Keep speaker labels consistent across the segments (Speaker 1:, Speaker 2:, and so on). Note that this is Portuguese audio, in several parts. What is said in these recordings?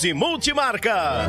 Speaker 1: e multimarcas.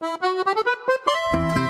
Speaker 1: どどどどっち?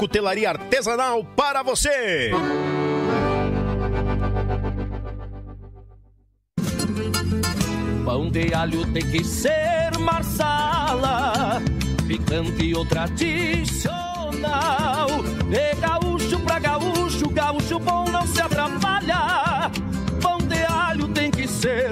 Speaker 1: cutelaria artesanal para você.
Speaker 2: Pão de alho tem que ser marsala, picante ou tradicional. De gaúcho pra gaúcho, gaúcho bom não se atrapalha. Pão de alho tem que ser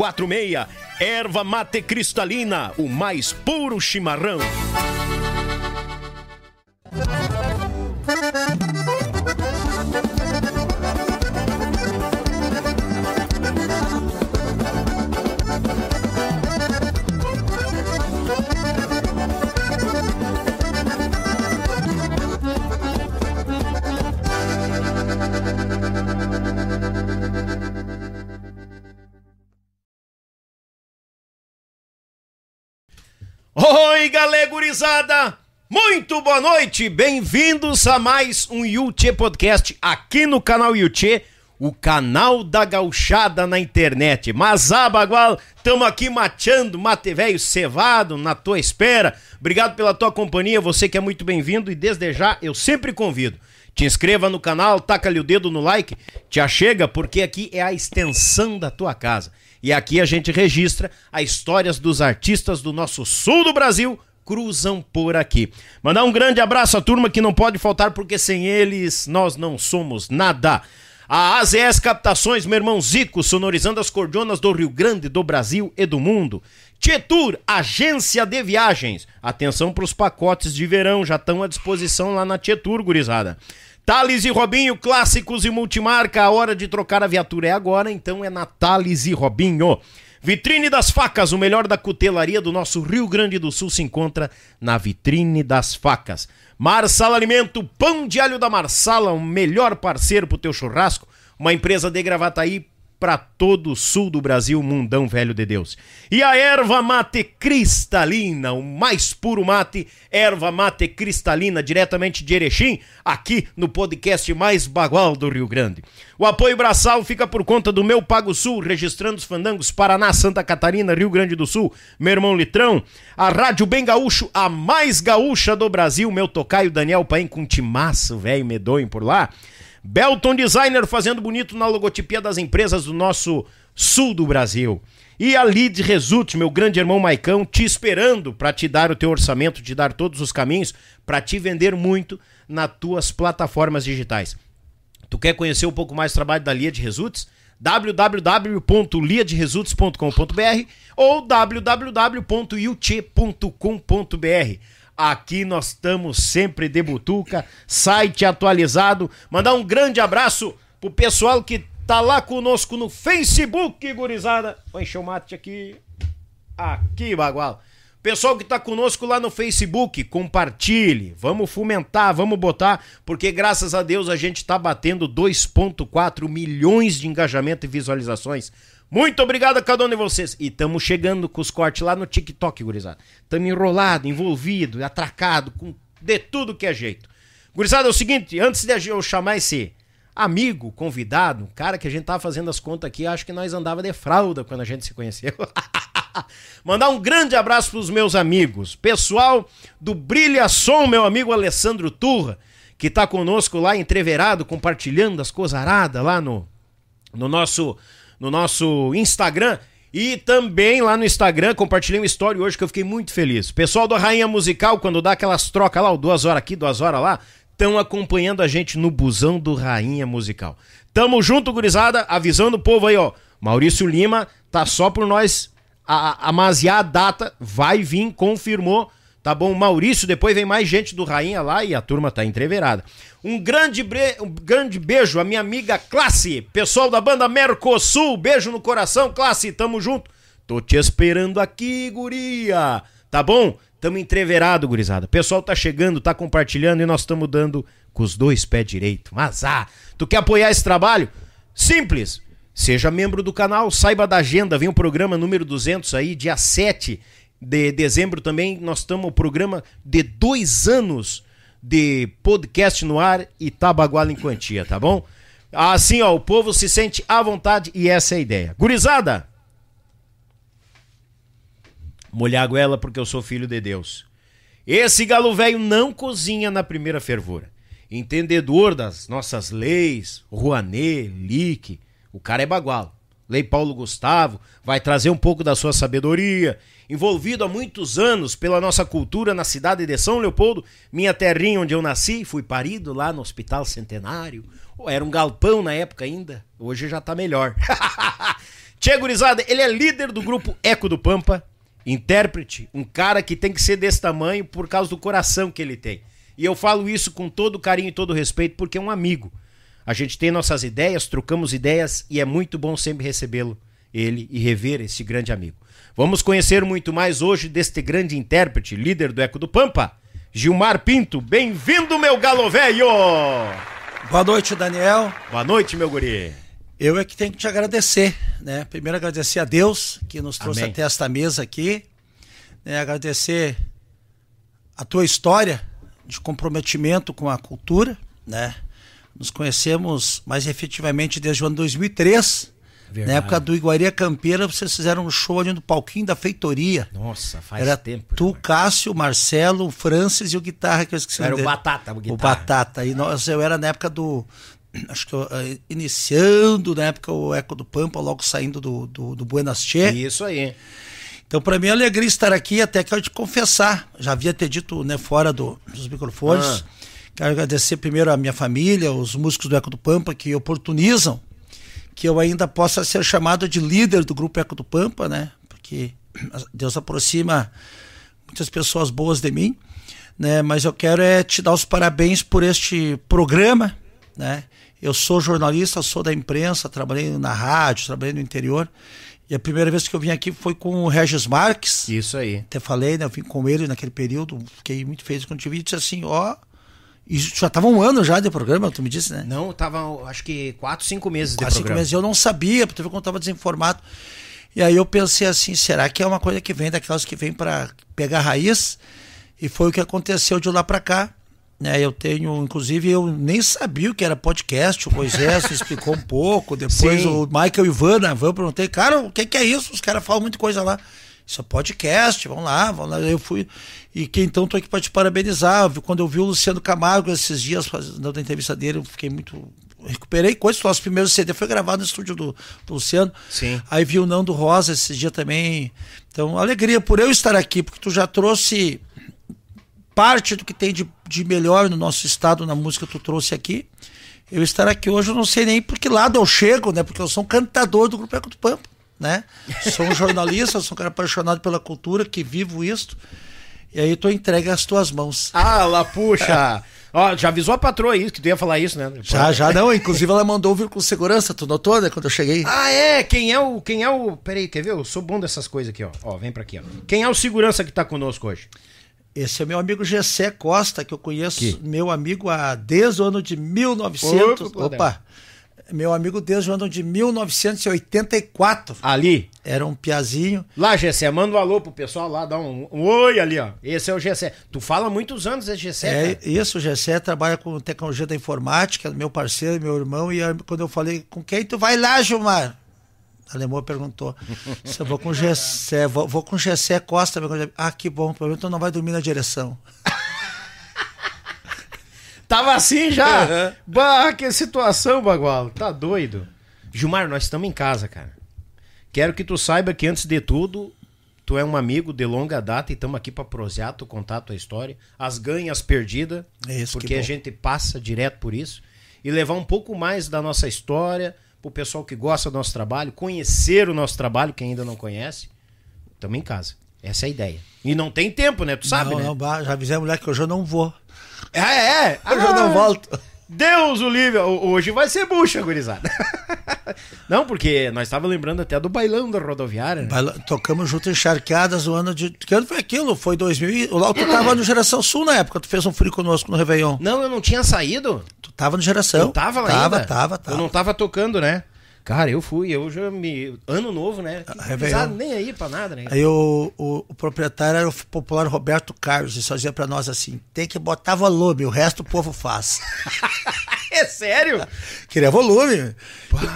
Speaker 1: 54991563146. Erva mate cristalina, o mais puro chimarrão. Oi, galera gurizada! Muito boa noite! Bem-vindos a mais um Yuchê Podcast aqui no canal Yuchê, o canal da gauchada na internet. Mas, ah, bagual, tamo aqui mateando, mate velho cevado na tua espera. Obrigado pela tua companhia, você que é muito bem-vindo e desde já eu sempre convido. Te inscreva no canal, taca-lhe o dedo no like, te achega, porque aqui é a extensão da tua casa. E aqui a gente registra as histórias dos artistas do nosso sul do Brasil cruzam por aqui. Mandar um grande abraço à turma que não pode faltar porque sem eles nós não somos nada. A AZS Captações, meu irmão Zico, sonorizando as cordonas do Rio Grande, do Brasil e do mundo. Tietur, agência de viagens. Atenção para os pacotes de verão, já estão à disposição lá na Tietur, gurizada. Thales e Robinho, clássicos e multimarca. A hora de trocar a viatura é agora, então é na Thales e Robinho. Vitrine das Facas, o melhor da cutelaria do nosso Rio Grande do Sul se encontra na Vitrine das Facas. Marsala Alimento, pão de alho da Marsala, o melhor parceiro pro teu churrasco. Uma empresa de Gravataí para todo o sul do Brasil, mundão velho de Deus. E a erva mate cristalina, o mais puro mate, erva mate cristalina, diretamente de Erechim, aqui no podcast mais bagual do Rio Grande. O apoio braçal fica por conta do meu Pago Sul, registrando os fandangos Paraná, Santa Catarina, Rio Grande do Sul, meu irmão Litrão, a Rádio Bem Gaúcho, a mais gaúcha do Brasil, meu tocaio Daniel Paim com timaço, velho medonho por lá. Belton Designer fazendo bonito na logotipia das empresas do nosso sul do Brasil. E a Lead Result, meu grande irmão Maicão, te esperando para te dar o teu orçamento, te dar todos os caminhos para te vender muito nas tuas plataformas digitais. Tu quer conhecer um pouco mais do trabalho da Lead Results? www.liadresults.com.br ou www.ut.com.br Aqui nós estamos sempre de butuca, site atualizado. Mandar um grande abraço pro pessoal que tá lá conosco no Facebook, gurizada. Vou encher o mate aqui. Aqui, bagual. Pessoal que tá conosco lá no Facebook, compartilhe, vamos fomentar, vamos botar, porque graças a Deus a gente tá batendo 2.4 milhões de engajamento e visualizações. Muito obrigado a cada um de vocês. E estamos chegando com os cortes lá no TikTok, gurizada. Estamos enrolado, envolvido, atracado, com de tudo que é jeito. Gurizada, é o seguinte, antes de eu chamar esse amigo, convidado, cara que a gente tava fazendo as contas aqui, acho que nós andava de fralda quando a gente se conheceu. Mandar um grande abraço pros meus amigos. Pessoal do Brilha Som, meu amigo Alessandro Turra, que tá conosco lá entreverado, compartilhando as cozaradas lá no, no nosso no nosso Instagram. E também lá no Instagram, compartilhei uma história hoje que eu fiquei muito feliz. Pessoal do Rainha Musical, quando dá aquelas trocas lá, duas horas aqui, duas horas lá, estão acompanhando a gente no busão do Rainha Musical. Tamo junto, gurizada, avisando o povo aí, ó. Maurício Lima tá só por nós amaziar a data, vai vir, confirmou Tá bom, Maurício, depois vem mais gente do Rainha lá e a turma tá entreverada. Um grande, bre... um grande beijo à minha amiga Classe, pessoal da banda Mercosul, beijo no coração, Classe, tamo junto. Tô te esperando aqui, guria. Tá bom? Tamo entreverado, gurizada. Pessoal tá chegando, tá compartilhando e nós estamos dando com os dois pés direito. Mas ah, tu quer apoiar esse trabalho? Simples. Seja membro do canal, saiba da agenda, vem o programa número 200 aí, dia 7 de dezembro também nós estamos o programa de dois anos de podcast no ar e Tabaguala em Quantia, tá bom? Assim, ó, o povo se sente à vontade e essa é a ideia. Gurizada! Molhar a goela porque eu sou filho de Deus. Esse galo velho não cozinha na primeira fervura. Entendedor das nossas leis, Rouanet, Lick, o cara é bagual. Lei Paulo Gustavo, vai trazer um pouco da sua sabedoria envolvido há muitos anos pela nossa cultura na cidade de São Leopoldo, minha terrinha onde eu nasci, fui parido lá no Hospital Centenário. Era um galpão na época ainda, hoje já tá melhor. Tchê Gurizada, ele é líder do grupo Eco do Pampa, intérprete, um cara que tem que ser desse tamanho por causa do coração que ele tem. E eu falo isso com todo carinho e todo respeito porque é um amigo. A gente tem nossas ideias, trocamos ideias e é muito bom sempre recebê-lo, ele e rever esse grande amigo. Vamos conhecer muito mais hoje deste grande intérprete, líder do Eco do Pampa, Gilmar Pinto. Bem-vindo, meu galo velho!
Speaker 3: Boa noite, Daniel.
Speaker 1: Boa noite, meu guri.
Speaker 3: Eu é que tenho que te agradecer, né? Primeiro agradecer a Deus que nos trouxe Amém. até esta mesa aqui, né? agradecer a tua história de comprometimento com a cultura, né? Nos conhecemos mais efetivamente desde o ano 2003, Verdade. Na época do Iguaria Campeira, vocês fizeram um show ali no palquinho da feitoria.
Speaker 1: Nossa, faz
Speaker 3: Era
Speaker 1: tempo.
Speaker 3: Tu, Cássio, Marcelo, Francis e o guitarra que eu esqueci.
Speaker 1: Era o Batata,
Speaker 3: o guitarra. O Batata. E nós, eu era na época do. Acho que eu, uh, iniciando na época o Eco do Pampa, logo saindo do, do, do Buenas Che.
Speaker 1: Isso aí.
Speaker 3: Então, para mim é alegria estar aqui, até quero te confessar. Já havia ter dito né, fora do, dos microfones. Ah. Quero agradecer primeiro a minha família, os músicos do Eco do Pampa, que oportunizam que eu ainda possa ser chamado de líder do grupo Eco do Pampa, né? Porque Deus aproxima muitas pessoas boas de mim, né? Mas eu quero é te dar os parabéns por este programa, né? Eu sou jornalista, sou da imprensa, trabalhei na rádio, trabalhei no interior. E a primeira vez que eu vim aqui foi com o Regis Marques.
Speaker 1: Isso aí.
Speaker 3: Até falei, né? Eu vim com ele naquele período, fiquei muito feliz quando te vi e disse assim, ó. E já estava um ano já de programa, tu me disse, né?
Speaker 1: Não, tava acho que quatro, cinco meses
Speaker 3: quatro, de programa. Cinco meses. Eu não sabia, porque eu estava desinformado. E aí eu pensei assim, será que é uma coisa que vem daquelas que vem para pegar raiz? E foi o que aconteceu de lá para cá. Né, eu tenho, inclusive, eu nem sabia o que era podcast, o Moisés explicou um pouco, depois Sim. o Michael Ivana, eu perguntei, cara, o que, que é isso? Os caras falam muita coisa lá. Isso é podcast, vamos lá, vamos lá. Eu fui. E que então estou aqui para te parabenizar. Quando eu vi o Luciano Camargo esses dias fazendo a entrevista dele, eu fiquei muito. Recuperei coisas. O nosso primeiro CD foi gravado no estúdio do, do Luciano.
Speaker 1: Sim.
Speaker 3: Aí vi o Nando Rosa esse dia também. Então, alegria por eu estar aqui, porque tu já trouxe parte do que tem de, de melhor no nosso estado na música que tu trouxe aqui. Eu estar aqui hoje, eu não sei nem por que lado eu chego, né? Porque eu sou um cantador do Grupo Eco do Pampa, né? Sou um jornalista, sou um cara apaixonado pela cultura, que vivo isso. E aí tu entrega as tuas mãos.
Speaker 1: Ah, lá puxa! Ó, já avisou a patroa isso, que tu ia falar isso, né?
Speaker 3: Já, já não. Inclusive ela mandou vir com segurança, tu notou, né? Quando eu cheguei.
Speaker 1: Ah, é? Quem é o. Quem é o. Peraí, quer ver? Eu sou bom dessas coisas aqui, ó. Ó, vem pra aqui, ó. Quem é o segurança que tá conosco hoje?
Speaker 3: Esse é meu amigo Gessé Costa, que eu conheço, que? meu amigo há desde o ano de 1900. Opa, opa meu amigo o ano de 1984.
Speaker 1: Ali?
Speaker 3: Era um piazinho.
Speaker 1: Lá, Gessé, manda um alô pro pessoal lá, dá um, um oi ali, ó. Esse é o Gessé. Tu fala há muitos anos, esse Gessé.
Speaker 3: É, cara. isso, o Gessé trabalha com tecnologia da informática, meu parceiro, meu irmão, e quando eu falei, com quem tu vai lá, Gilmar? A Lemoa perguntou. Se eu vou com Gessé, vou, vou com Gessé Costa. Ah, que bom, pelo menos tu não vai dormir na direção.
Speaker 1: Tava assim já. Uhum. Bah, que situação, Bagualo. Tá doido. Gilmar, nós estamos em casa, cara. Quero que tu saiba que antes de tudo, tu é um amigo de longa data e estamos aqui para prosear, tu contar a tua história, as ganhas perdidas,
Speaker 3: isso,
Speaker 1: porque a gente passa direto por isso e levar um pouco mais da nossa história, pro pessoal que gosta do nosso trabalho, conhecer o nosso trabalho, quem ainda não conhece, estamos em casa. Essa é a ideia. E não tem tempo, né? Tu sabe,
Speaker 3: não,
Speaker 1: né?
Speaker 3: Não, já avisei a mulher que hoje eu não vou.
Speaker 1: É, é.
Speaker 3: Hoje ah, eu não volto.
Speaker 1: Deus o livre. Hoje vai ser bucha, gurizada. Não, porque nós estávamos lembrando até do bailão da rodoviária. Né?
Speaker 3: Baila... Tocamos junto encharcadas o ano de. Que ano foi aquilo? Foi 2000. O Tu tava no Geração Sul na época, tu fez um frio conosco no Réveillon.
Speaker 1: Não, eu não tinha saído.
Speaker 3: Tu tava no Geração. Eu
Speaker 1: tava lá
Speaker 3: tava,
Speaker 1: ainda.
Speaker 3: Tava, tava.
Speaker 1: Eu não tava tocando, né? Cara, eu fui, eu já me. Ano novo, né?
Speaker 3: Réveillon.
Speaker 1: nem aí pra nada, né?
Speaker 3: Aí o, o, o, proprietário era o popular Roberto Carlos e só dizia pra nós assim: tem que botar volume, o resto o povo faz.
Speaker 1: é sério?
Speaker 3: Queria volume.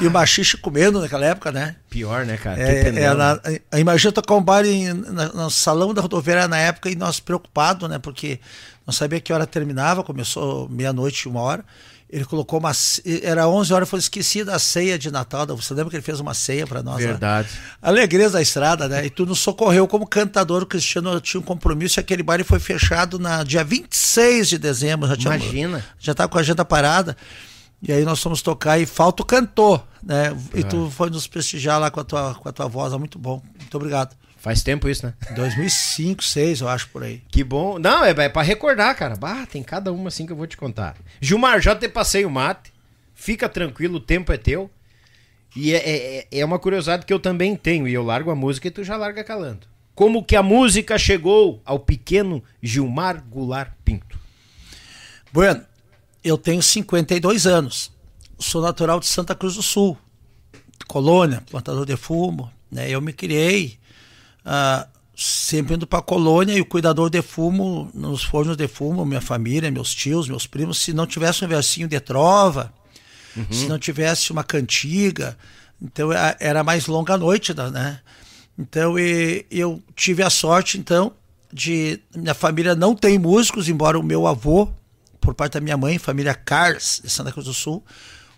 Speaker 3: E o machixe comendo naquela época, né?
Speaker 1: Pior, né, cara?
Speaker 3: É, é, na, imagina tocar um baile no salão da rodoviária na época e nós preocupados, né? Porque não sabia que hora terminava, começou meia-noite, uma hora. Ele colocou uma. Era 11 horas, foi esquecida a ceia de Natal. Você lembra que ele fez uma ceia para nós?
Speaker 1: Verdade.
Speaker 3: Né? Alegrias da estrada, né? E tu nos socorreu como cantador. O Cristiano tinha um compromisso e aquele baile foi fechado na dia 26 de dezembro. Já tinha,
Speaker 1: Imagina.
Speaker 3: Já estava com a agenda parada. E aí nós fomos tocar e falta o cantor, né? E tu foi nos prestigiar lá com a tua, com a tua voz. Muito bom. Muito obrigado.
Speaker 1: Faz tempo isso, né?
Speaker 3: 2005, 2006, eu acho por aí.
Speaker 1: Que bom. Não, é, é para recordar, cara. Bah, tem cada uma assim que eu vou te contar. Gilmar, já te passei o mate. Fica tranquilo, o tempo é teu. E é, é, é uma curiosidade que eu também tenho. E eu largo a música e tu já larga calando. Como que a música chegou ao pequeno Gilmar Goulart Pinto?
Speaker 3: Bueno, eu tenho 52 anos. Sou natural de Santa Cruz do Sul. Colônia, plantador de fumo. Né? Eu me criei ah, sempre indo para a colônia e o cuidador de fumo, nos fornos de fumo, minha família, meus tios, meus primos, se não tivesse um versinho de trova, uhum. se não tivesse uma cantiga, então era mais longa a noite, né? Então e, eu tive a sorte, então, de minha família não tem músicos, embora o meu avô, por parte da minha mãe, família Cars, de Santa Cruz do Sul,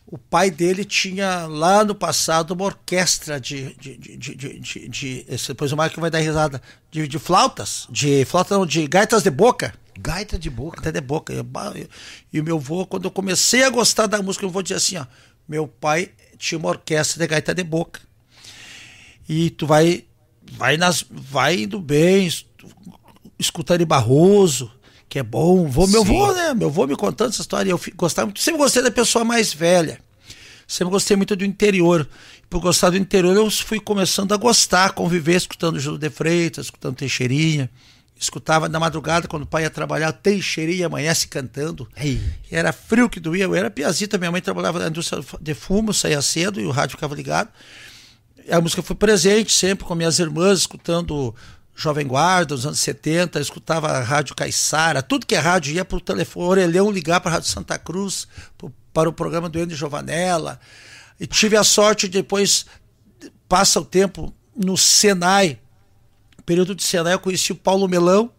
Speaker 3: o pai dele tinha lá no passado uma orquestra de. de, de, de, de, de depois o Marco vai dar risada. De, de flautas. De flauta não, de gaitas de boca.
Speaker 1: Gaita de boca.
Speaker 3: Gaita de boca. E o meu avô, quando eu comecei a gostar da música, eu vou dizer assim, ó. Meu pai tinha uma orquestra de gaita de boca. E tu vai vai, nas, vai indo bem, escutando Barroso, que é bom. Vou, meu avô, né? Meu avô me contando essa história. Eu gostava muito, sempre gostei da pessoa mais velha. Sempre gostei muito do interior. Por gostar do interior, eu fui começando a gostar, conviver, escutando Júlio de Freitas, escutando Teixeirinha. Escutava na madrugada, quando o pai ia trabalhar, Teixeirinha amanhece cantando. Ei. Era frio que doía. Eu era piazita, minha mãe trabalhava na indústria de fumo, saía cedo e o rádio ficava ligado. A música foi presente sempre com minhas irmãs, escutando Jovem Guarda, nos anos 70, escutava a Rádio Caiçara, tudo que é rádio ia para o telefone, orelhão ligar para a Rádio Santa Cruz, para o programa do Andy Giovanella. E tive a sorte de depois, passa o tempo, no Senai, período de Senai, eu conheci o Paulo Melão,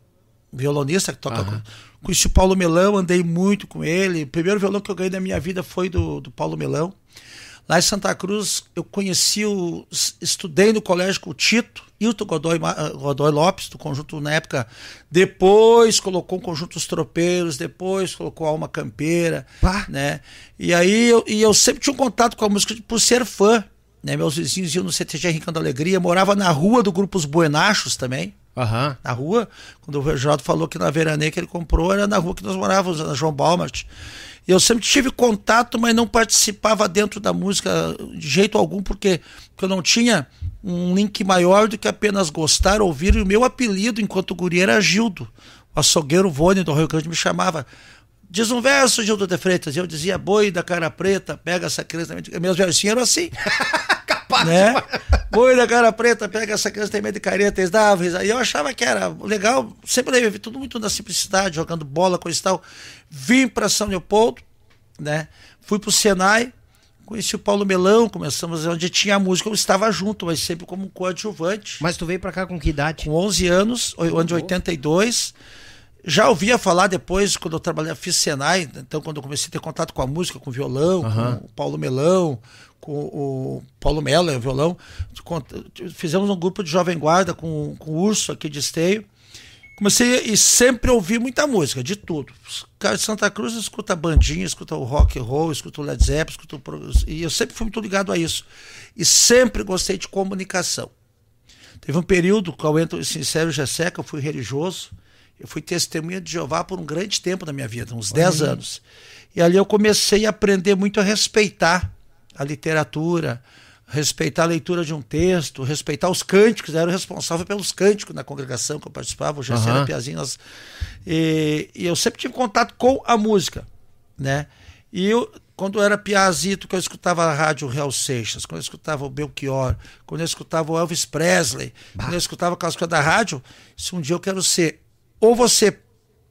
Speaker 3: violonista que toca. Uhum. Conheci o Paulo Melão, andei muito com ele. O primeiro violão que eu ganhei na minha vida foi do, do Paulo Melão. Lá em Santa Cruz, eu conheci o. Estudei no colégio com o Tito, Hilton Godoy, ah, Godoy Lopes, do conjunto na época. Depois colocou o conjunto Os Tropeiros, depois colocou Alma Campeira. Pá. né? E aí eu, e eu sempre tinha um contato com a música por ser fã. Né? Meus vizinhos iam no CTG Rincando Alegria, morava na rua do Grupo Os Buenachos também.
Speaker 1: Uhum.
Speaker 3: Na rua, quando o Geraldo falou que na Veraneia que ele comprou, era na rua que nós morávamos, na João Balmart. Eu sempre tive contato, mas não participava dentro da música de jeito algum, porque, porque eu não tinha um link maior do que apenas gostar, ouvir. E o meu apelido enquanto guri era Gildo. O açougueiro Vônio do Rio Grande me chamava. Diz um verso, Gildo de Freitas. Eu dizia, boi da cara preta, pega essa criança. Meus versinhos eram assim. Capaz. Né? Boi da cara preta, pega essa criança, tem medo de careta. Eles davam E eu achava que era legal. Sempre levei tudo muito na simplicidade, jogando bola, coisa e tal. Vim para São Leopoldo, né? Fui para o Senai, conheci o Paulo Melão, começamos onde tinha a música, eu estava junto, mas sempre como coadjuvante.
Speaker 1: Mas tu veio para cá com que idade?
Speaker 3: Com 11 anos, ano de 82. Já ouvia falar depois, quando eu trabalhei, fiz Senai, então quando eu comecei a ter contato com a música, com o violão, uhum. com o Paulo Melão, com o Paulo Mello, o violão, fizemos um grupo de jovem guarda com, com o Urso aqui de Esteio, comecei e sempre ouvi muita música, de tudo. Os caras de Santa Cruz escuta bandinha, escuta o rock and roll, escuta o Led Zeppelin, escuta o... e eu sempre fui muito ligado a isso. E sempre gostei de comunicação. Teve um período, que eu entro sincero Gessé, que eu fui religioso, eu fui testemunha de Jeová por um grande tempo da minha vida, uns 10 anos. E ali eu comecei a aprender muito a respeitar a literatura, respeitar a leitura de um texto, respeitar os cânticos, eu era responsável pelos cânticos na congregação que eu participava, o José uhum. Piazinho, nós, e, e, eu sempre tive contato com a música, né? E eu, quando eu era piazito, que eu escutava a rádio Real Seixas, quando eu escutava o Belchior, quando eu escutava o Elvis Presley, bah. quando eu escutava aquelas coisas da rádio, se um dia eu quero ser, ou você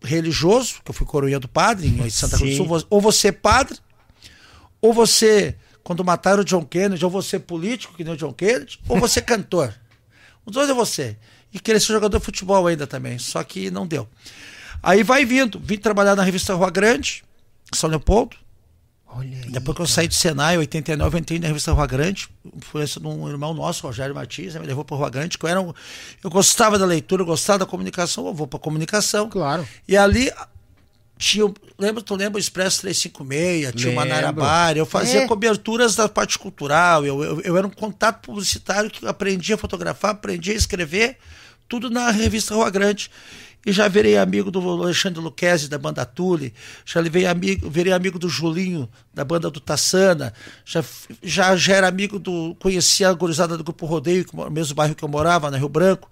Speaker 3: religioso, que eu fui coroinha do padre em Santa Cruz do Sul, ou você padre, ou você quando mataram o John Kennedy, ou você político, que nem o John Kennedy, ou você cantor. Os dois é você. E querer ser jogador de futebol ainda também, só que não deu. Aí vai vindo, vim trabalhar na revista Rua Grande, São Leopoldo. Olha aí, Depois que eu saí do Senai, em 89, eu entrei na revista Rua Grande, influência de um irmão nosso, Rogério Martins, me levou para Rua Grande, que eu, era um, eu gostava da leitura, eu gostava da comunicação, eu vou para comunicação.
Speaker 1: Claro.
Speaker 3: E ali tinha, lembra, tu lembra o Expresso 356, tinha uma Manarabara, eu fazia é. coberturas da parte cultural, eu, eu, eu, era um contato publicitário que aprendia a fotografar, aprendia a escrever, tudo na revista Rua Grande. E já virei amigo do Alexandre Luquezzi, da banda Tule, já virei amigo, virei amigo do Julinho, da banda do Tassana, já, já, já era amigo do. conhecia a gurizada do Grupo Rodeio, no mesmo bairro que eu morava, na Rio Branco.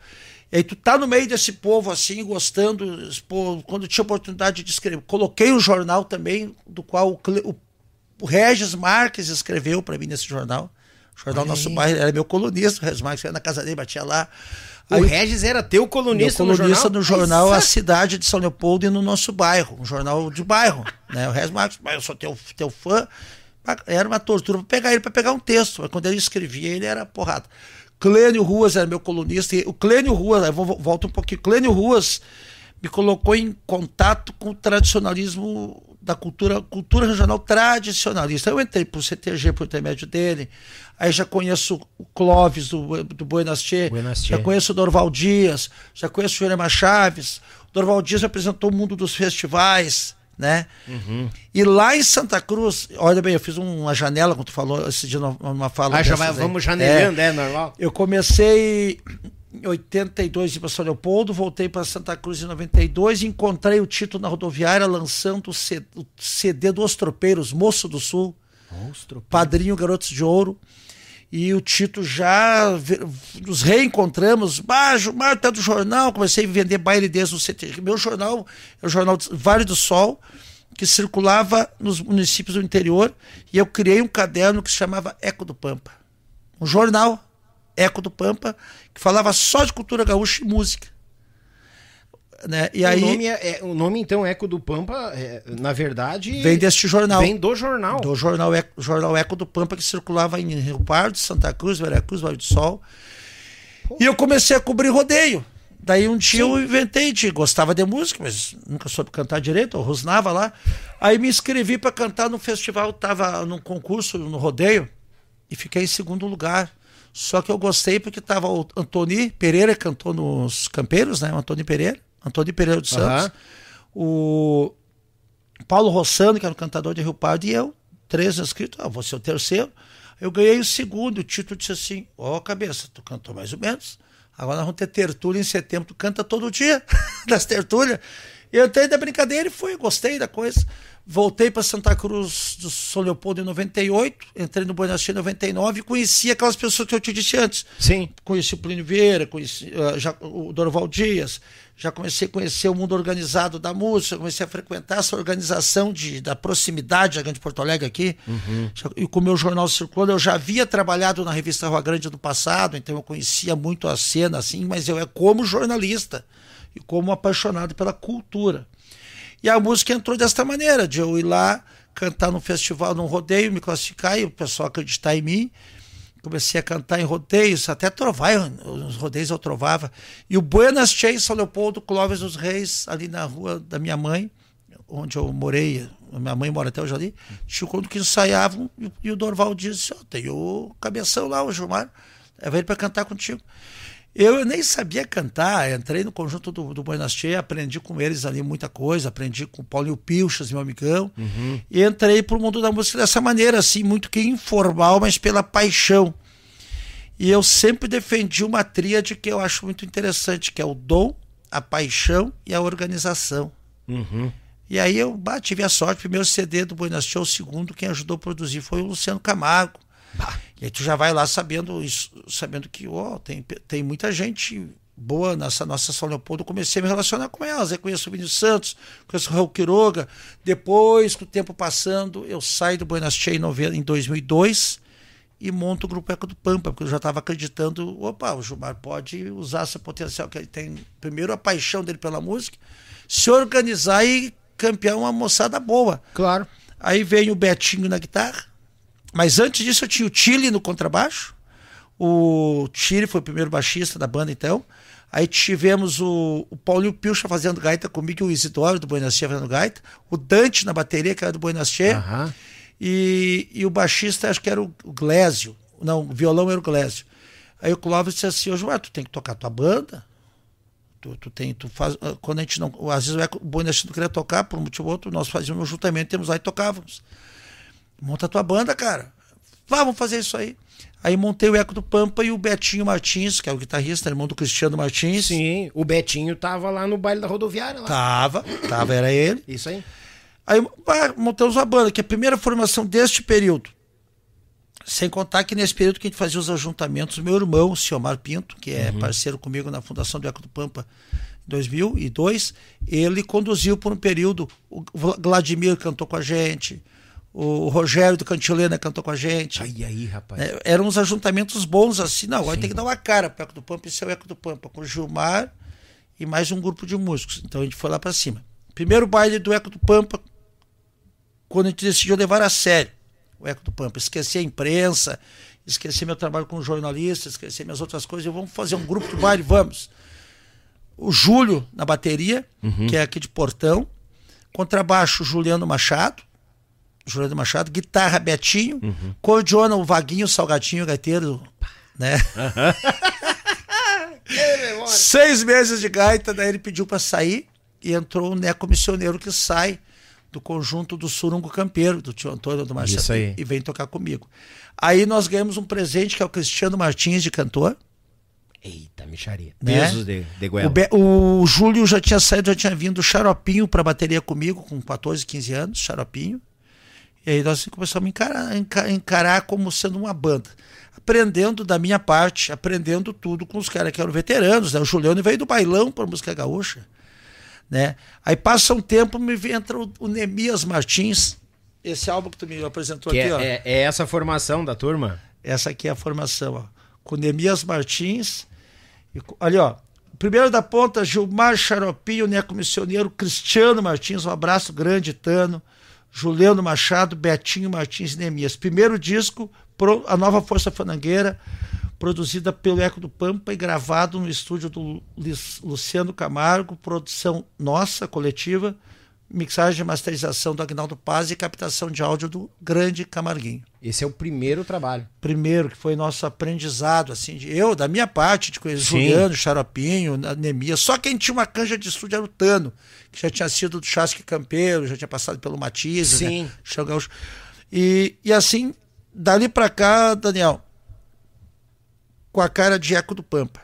Speaker 3: E tu tá no meio desse povo assim, gostando, pô, quando tinha oportunidade de escrever. Coloquei um jornal também, do qual o, o, o Regis Marques escreveu para mim nesse jornal. O jornal Olha Nosso aí. Bairro era meu colunista, o Regis Marques, era na casa dele, batia lá.
Speaker 1: Aí, o Regis era teu colunista,
Speaker 3: meu colunista no jornal, no jornal A Cidade de São Leopoldo e no nosso bairro, um jornal de bairro. Né? O Regis Marques, eu sou teu, teu fã. Era uma tortura para pegar ele para pegar um texto. Mas quando ele escrevia, ele era porrada. Clênio Ruas era meu colunista. E o Clênio Ruas, volto um pouquinho. Clênio Ruas me colocou em contato com o tradicionalismo da cultura, cultura regional tradicionalista. Eu entrei para o CTG por intermédio dele, aí já conheço o Clóvis do, do Buenas Tchê, já conheço o Dorval Dias, já conheço o Jerema Chaves. O Dorval Dias me apresentou o mundo dos festivais né?
Speaker 1: Uhum.
Speaker 3: E lá em Santa Cruz, olha bem, eu fiz uma janela, como tu falou esse dia numa fala.
Speaker 1: Ah, já vai, vamos janelando, é, é normal.
Speaker 3: Eu comecei Em 82 para São Leopoldo, voltei para Santa Cruz em 92 e encontrei o título na rodoviária lançando o CD dos Tropeiros, Moço do Sul, Padrinho Garotos de Ouro. E o Tito já nos reencontramos. Baixo, Marta do jornal, comecei a vender baile desde o CT. Meu jornal é o jornal Vale do Sol, que circulava nos municípios do interior, e eu criei um caderno que se chamava Eco do Pampa. Um jornal, Eco do Pampa, que falava só de cultura gaúcha e música. Né? E
Speaker 1: o
Speaker 3: aí,
Speaker 1: nome é, é, o nome, então, Eco do Pampa, é, na verdade.
Speaker 3: Vem deste jornal.
Speaker 1: Vem do jornal.
Speaker 3: Do jornal Eco, jornal Eco do Pampa, que circulava em Rio Pardo, Santa Cruz, Veracruz, Vale do Sol. Pô. E eu comecei a cobrir rodeio. Daí um dia Sim. eu inventei de gostava de música, mas nunca soube cantar direito, eu rosnava lá. Aí me inscrevi para cantar no festival, estava num concurso no rodeio e fiquei em segundo lugar. Só que eu gostei porque tava o Antoni Pereira cantou nos Campeiros, né? O Antoni Pereira. Antônio Pereira dos Santos, uhum. o Paulo Rossano, que era o cantador de Rio Pardo, e eu, três inscritos, ah, vou ser o terceiro. Eu ganhei o segundo, o título disse assim: Ó, oh, cabeça, tu cantou mais ou menos. Agora nós vamos ter tertúlia em setembro, tu canta todo dia das tertúlias. Eu entrei da brincadeira e fui, gostei da coisa. Voltei para Santa Cruz do São Leopoldo em 98, entrei no Buenos Aires em 99 e conheci aquelas pessoas que eu te disse antes.
Speaker 1: Sim.
Speaker 3: Conheci o Plínio Vieira, conheci uh, já, o Dorval Dias, já comecei a conhecer o mundo organizado da música, comecei a frequentar essa organização de, da proximidade da Grande Porto Alegre aqui. Uhum. E com o meu jornal circulando, eu já havia trabalhado na revista Rua Grande no passado, então eu conhecia muito a cena, assim, mas eu é como jornalista e como apaixonado pela cultura. E a música entrou desta maneira, de eu ir lá cantar num festival, num rodeio, me classificar e o pessoal acreditar em mim comecei a cantar em rodeios, até trovar, nos rodeios eu trovava. E o Buenas Chase, São Leopoldo, Clóvis dos Reis, ali na rua da minha mãe, onde eu morei, minha mãe mora até hoje ali, tinha quando que ensaiavam, e, o Dorval disse, ó, oh, tem o cabeção lá, o Gilmar, é ele para cantar contigo. Eu nem sabia cantar, entrei no conjunto do, do Buenas Che, aprendi com eles ali muita coisa, aprendi com o Paulinho Pilchas, meu amigão, uhum. e entrei para o mundo da música dessa maneira, assim, muito que informal, mas pela paixão. E eu sempre defendi uma tríade que eu acho muito interessante, que é o dom, a paixão e a organização.
Speaker 1: Uhum.
Speaker 3: E aí eu bah, tive a sorte, o primeiro CD do Buenas Che, o segundo, quem ajudou a produzir foi o Luciano Camargo. Bah. E aí tu já vai lá sabendo isso, sabendo que oh, tem, tem muita gente boa nessa nossa São Leopoldo. comecei a me relacionar com elas. Eu conheço o Vinícius Santos, conheço o Raul Quiroga. Depois, com o tempo passando, eu saio do Buenas Che em 2002 e monto o Grupo Eco do Pampa, porque eu já estava acreditando, opa, o Gilmar pode usar esse potencial que ele tem, primeiro a paixão dele pela música, se organizar e campear uma moçada boa.
Speaker 1: Claro.
Speaker 3: Aí vem o Betinho na guitarra, mas antes disso eu tinha o Chile no contrabaixo. O Chile foi o primeiro baixista da banda, então. Aí tivemos o, o Paulinho Pilcha fazendo gaita comigo, o Isidoro do Buenas Che fazendo gaita, o Dante na bateria, que era do Buenas Che,
Speaker 1: uhum.
Speaker 3: e, e o baixista, acho que era o, o Glésio. Não, o violão era o Glésio. Aí o Clóvis disse assim: Ô tu tem que tocar tua banda. Tu, tu tem, tu faz, ah, quando a gente não. Às vezes o Buenas Che não queria tocar, por um motivo ou outro, nós fazíamos juntamente, temos lá e tocávamos. Monta a tua banda, cara. Vá, vamos fazer isso aí. Aí montei o Eco do Pampa e o Betinho Martins, que é o guitarrista, irmão do Cristiano Martins.
Speaker 1: Sim, o Betinho tava lá no baile da rodoviária. Lá.
Speaker 3: Tava, tava, era ele.
Speaker 1: Isso aí.
Speaker 3: Aí montamos a banda, que é a primeira formação deste período. Sem contar que nesse período que a gente fazia os ajuntamentos, meu irmão, o Ciomar Pinto, que é uhum. parceiro comigo na fundação do Eco do Pampa em 2002, ele conduziu por um período, o Vladimir cantou com a gente, o Rogério do Cantilena cantou com a gente.
Speaker 1: Aí, aí, rapaz.
Speaker 3: É, eram uns ajuntamentos bons assim. Não, agora Sim. tem que dar uma cara para o Eco do Pampa. Esse é o Eco do Pampa, com o Gilmar e mais um grupo de músicos. Então a gente foi lá para cima. Primeiro baile do Eco do Pampa, quando a gente decidiu levar a sério o Eco do Pampa. Esquecer a imprensa, esquecer meu trabalho como jornalista, esquecer minhas outras coisas. Vamos fazer um grupo de baile, vamos. O Júlio na bateria, uhum. que é aqui de Portão. Contrabaixo, Juliano Machado Juliano Machado, guitarra Betinho, uhum. cordiona o Vaguinho, Salgadinho, gaiteiro, né? Seis meses de gaita, daí ele pediu para sair e entrou o Neco Missioneiro que sai do conjunto do Surungo Campeiro, do tio Antônio do Marcelo, e vem tocar comigo. Aí nós ganhamos um presente que é o Cristiano Martins de cantor.
Speaker 1: Eita, micharia.
Speaker 3: Né?
Speaker 1: Pesos de, de goela.
Speaker 3: O, Be- o Júlio já tinha saído, já tinha vindo xaropinho pra bateria comigo, com 14, 15 anos, xaropinho. E aí nós começamos a encarar, enca- encarar como sendo uma banda. Aprendendo da minha parte, aprendendo tudo com os caras que eram veteranos. Né? O Juliano veio do bailão para música gaúcha. Né? Aí passa um tempo, me entra o, o Nemias Martins, esse álbum que tu me apresentou
Speaker 1: Que
Speaker 3: aqui,
Speaker 1: é,
Speaker 3: ó.
Speaker 1: é- é essa formação da turma?
Speaker 3: Essa aqui é a formação, ó. Com Nemias Martins. E, ali, ó. Primeiro da ponta, Gilmar Xaropinho, Neco Missioneiro, Cristiano Martins, um abraço grande, Tano, Juliano Machado, Betinho Martins Nemias. Primeiro disco, a nova Força Fanangueira, produzida pelo Eco do Pampa e gravado no estúdio do Luciano Camargo, produção nossa, coletiva, mixagem e masterização do Agnaldo Paz e captação de áudio do grande Camarguinho
Speaker 1: Esse é o primeiro trabalho.
Speaker 3: primeiro, que foi nosso aprendizado, assim, de, eu, da minha parte, de conhecer
Speaker 1: Sim.
Speaker 3: Juliano, Xaropinho, Anemia, só quem tinha uma canja de estúdio era o Tano, que já tinha sido do Chasque Campeiro, já tinha passado pelo Matias,
Speaker 1: Sim.
Speaker 3: né? Chão Gaúcho. E, e assim, dali pra cá, Daniel, com a cara de Eco do Pampa.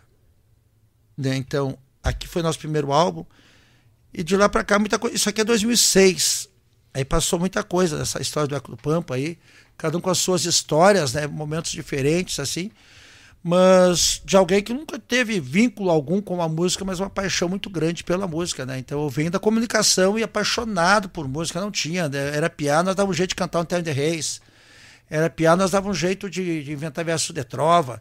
Speaker 3: Né? Então, aqui foi nosso primeiro álbum, e de lá pra cá, muita coisa. Isso aqui é 2006. Aí passou muita coisa nessa história do Eco do Pampa aí, cada um com as suas histórias, né, momentos diferentes assim, mas de alguém que nunca teve vínculo algum com a música, mas uma paixão muito grande pela música, né? Então eu venho da comunicação e apaixonado por música, não tinha, né? era piano, nós dava um jeito de cantar um Terno de Reis. Era piano, nós dava um jeito de, de inventar verso de trova,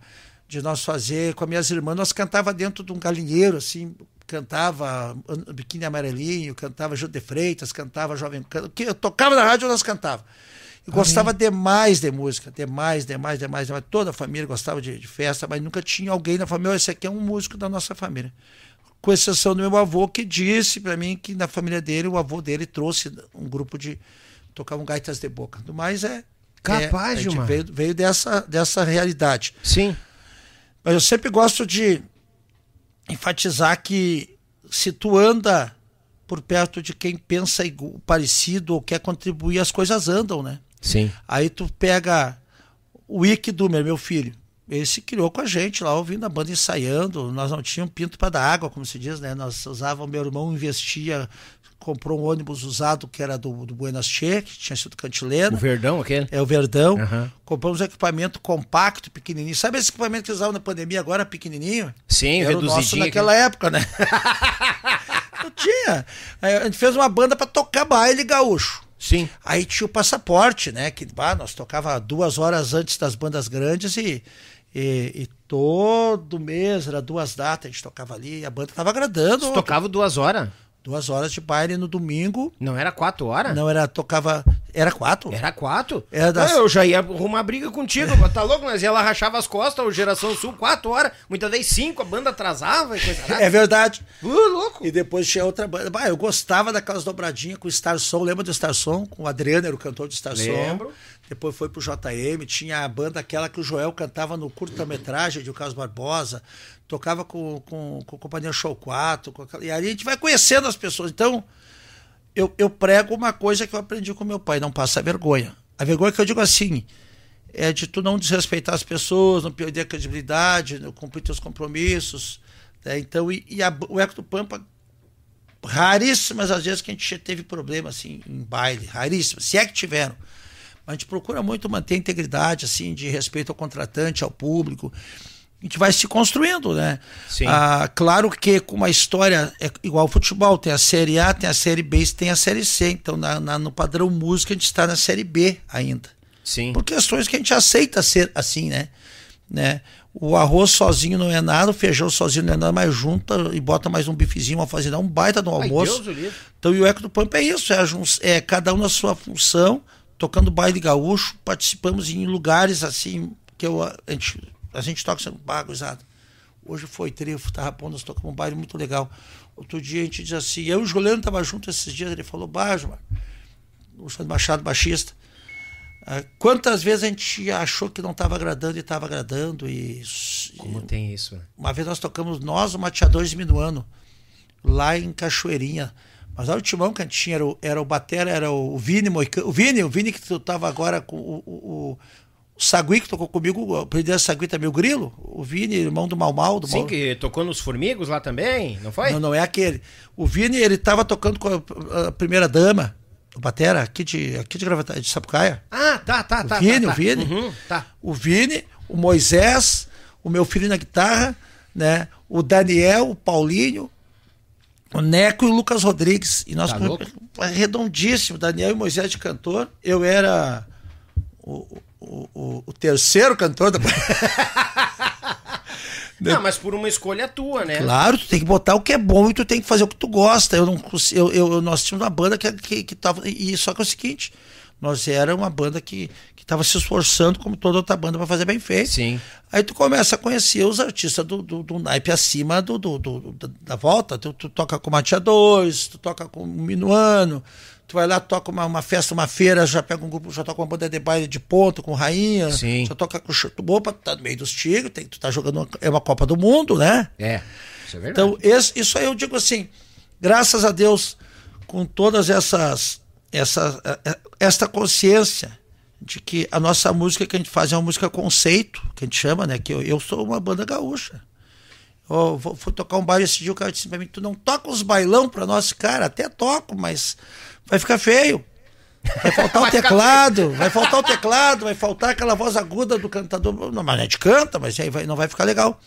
Speaker 3: de nós fazer com as minhas irmãs, nós cantava dentro de um galinheiro assim, cantava An- Biquíni Amarelinho, cantava Júlio de Freitas, cantava Jovem que eu tocava na rádio, nós cantava. E gostava demais de música, demais, demais, demais, demais. Toda a família gostava de, de festa, mas nunca tinha alguém na família, "Ó, esse aqui é um músico da nossa família. Com exceção do meu avô, que disse para mim que na família dele, o avô dele trouxe um grupo de. tocavam gaitas de boca. Do mais é.
Speaker 1: Capaz,
Speaker 3: é, a gente
Speaker 1: Gilmar.
Speaker 3: veio, veio dessa, dessa realidade.
Speaker 1: Sim.
Speaker 3: Mas eu sempre gosto de enfatizar que se tu anda por perto de quem pensa parecido ou quer contribuir, as coisas andam, né?
Speaker 1: Sim.
Speaker 3: Aí tu pega o Ike Dumer, meu filho. Ele se criou com a gente lá, ouvindo a banda ensaiando. Nós não tínhamos pinto para dar água, como se diz, né? Nós usávamos, meu irmão investia, comprou um ônibus usado que era do, do Buenas Che, que tinha sido
Speaker 1: O
Speaker 3: cantilena.
Speaker 1: Verdão, aquele?
Speaker 3: É o Verdão.
Speaker 1: Aham.
Speaker 3: Compramos um equipamento compacto, pequenininho. Sabe esse equipamento que usavam na pandemia agora, pequenininho?
Speaker 1: Sim,
Speaker 3: Era o nosso
Speaker 1: reduzidinho.
Speaker 3: naquela época, né? Não tinha. Aí a gente fez uma banda para tocar baile gaúcho.
Speaker 1: Sim.
Speaker 3: Aí tinha o passaporte, né? Que bah, nós tocava duas horas antes das bandas grandes e, e, e todo mês, era duas datas, a gente tocava ali, e a banda tava agradando.
Speaker 1: Você tocava duas horas?
Speaker 3: Duas horas de baile no domingo.
Speaker 1: Não era quatro horas?
Speaker 3: Não era, tocava. Era quatro?
Speaker 1: Era quatro?
Speaker 3: Era das-
Speaker 1: eu já ia arrumar briga contigo. Tá louco? Ia lá rachava as costas, o Geração Sul, quatro horas. Muitas vezes cinco, a banda atrasava e coisa
Speaker 3: É verdade.
Speaker 1: Uh, louco.
Speaker 3: E depois tinha outra banda. Bah, eu gostava daquelas dobradinhas com o Star Som. Lembra do Star Som? Com o Adriano, era o cantor do Star Som. Depois foi pro JM. Tinha a banda aquela que o Joel cantava no curta-metragem de o Carlos Barbosa. Tocava com, com, com a Companhia Show 4. com aquela- E aí a gente vai conhecendo as pessoas. Então, eu, eu prego uma coisa que eu aprendi com meu pai: não passa vergonha. A vergonha que eu digo assim é de tu não desrespeitar as pessoas, não perder a credibilidade, não cumprir teus compromissos. né? Então, e, e a- o Eco do Pampa, raríssimas as vezes que a gente teve problema assim em baile, raríssimas, se é que tiveram. A gente procura muito manter a integridade, assim, de respeito ao contratante, ao público. A gente vai se construindo, né?
Speaker 1: Sim.
Speaker 3: Ah, claro que com uma história é igual ao futebol, tem a Série A, tem a Série B e tem a Série C. Então, na, na- no padrão música, a gente está na Série B ainda
Speaker 1: Sim.
Speaker 3: por questões que a gente aceita ser assim, né? né? O arroz sozinho não é nada, o feijão sozinho não é nada, mas junta e bota mais um bifezinho, uma fazenda, um baita no
Speaker 1: Ai,
Speaker 3: almoço.
Speaker 1: Deus o livre.
Speaker 3: então, e o Eco do Pampa é isso, é, a é cada um na sua função, tocando baile gaúcho, participamos em lugares assim, que eu, a, gente, a gente toca sendo bagulhado. Hoje foi trefo, bom, nós tocamos um baile muito legal. Outro dia a gente diz assim, eu e o Juliano tava junto esses dias, ele falou, baixo, mano. O Santo Machado, baixista. Ah, Quantas vezes a gente achou que não estava agradando e estava agradando e
Speaker 1: Como tem isso, né?
Speaker 3: uma vez nós tocamos nós, o Mateadores de Minuano, lá em Cachoeirinha. Mas olha o timão que a gente tinha, era o, era o Batera, era o Vini Moicano. O Vini, o Vini que tu tava agora com o, o, o Sagui, que tocou comigo, o apelido Sagui também, o Grilo, o Vini, irmão do Mal Mal. Do
Speaker 1: Sim,
Speaker 3: Mal...
Speaker 1: que tocou nos Formigos lá também, não foi?
Speaker 3: Não, não é aquele. O Vini, ele tava tocando com a, a primeira dama, o Batera, aqui de, aqui de, Gravata, de Sapucaia.
Speaker 1: Ah, tá, tá, tá.
Speaker 3: O Vini,
Speaker 1: tá, tá.
Speaker 3: o Vini.
Speaker 1: Uhum, tá.
Speaker 3: O Vini, o Moisés, o meu filho na guitarra, né? O Daniel, o Paulinho, o Neco e o Lucas Rodrigues. E nós
Speaker 1: Tá louco?
Speaker 3: redondíssimo, Daniel e Moisés de cantor. Eu era o, o, o, o terceiro cantor da
Speaker 1: Não, mas por uma escolha tua, né?
Speaker 3: Claro, tu tem que botar o que é bom e tu tem que fazer o que tu gosta. Eu não eu, eu, nós tínhamos uma banda que, que, que tava. E só que é o seguinte, nós era uma banda que, que tava se esforçando, como toda outra banda, para fazer bem feito.
Speaker 1: Sim.
Speaker 3: Aí tu começa a conhecer os artistas do, do, do naipe acima do, do, do- da, volta. Tu, tu toca com Matia 2, tu toca com o Minuano, tu vai lá, toca uma, uma festa, uma feira, já pega um grupo, já toca uma banda de baile de ponto, com rainha,
Speaker 1: Sim.
Speaker 3: já toca com chuto opa, tu tá no meio dos tigres, tem, tu tá jogando uma, é uma Copa do Mundo, né?
Speaker 1: É, isso é verdade.
Speaker 3: Então, esse- isso aí eu digo assim, graças a Deus, com todas essas, essa, eh, eh, esta consciência de que a nossa música que a gente faz é uma música conceito, que a gente chama, né? Que eu, eu sou uma banda gaúcha. Eu vou- fui tocar um baile esse dia, o cara disse pra mim, tu não toca os bailão pra nós, cara, até toco, mas vai ficar feio. Vai faltar o teclado, vai faltar o teclado, vai faltar aquela voz aguda do cantador. Não, mas a gente canta, mas aí vai- não vai ficar legal.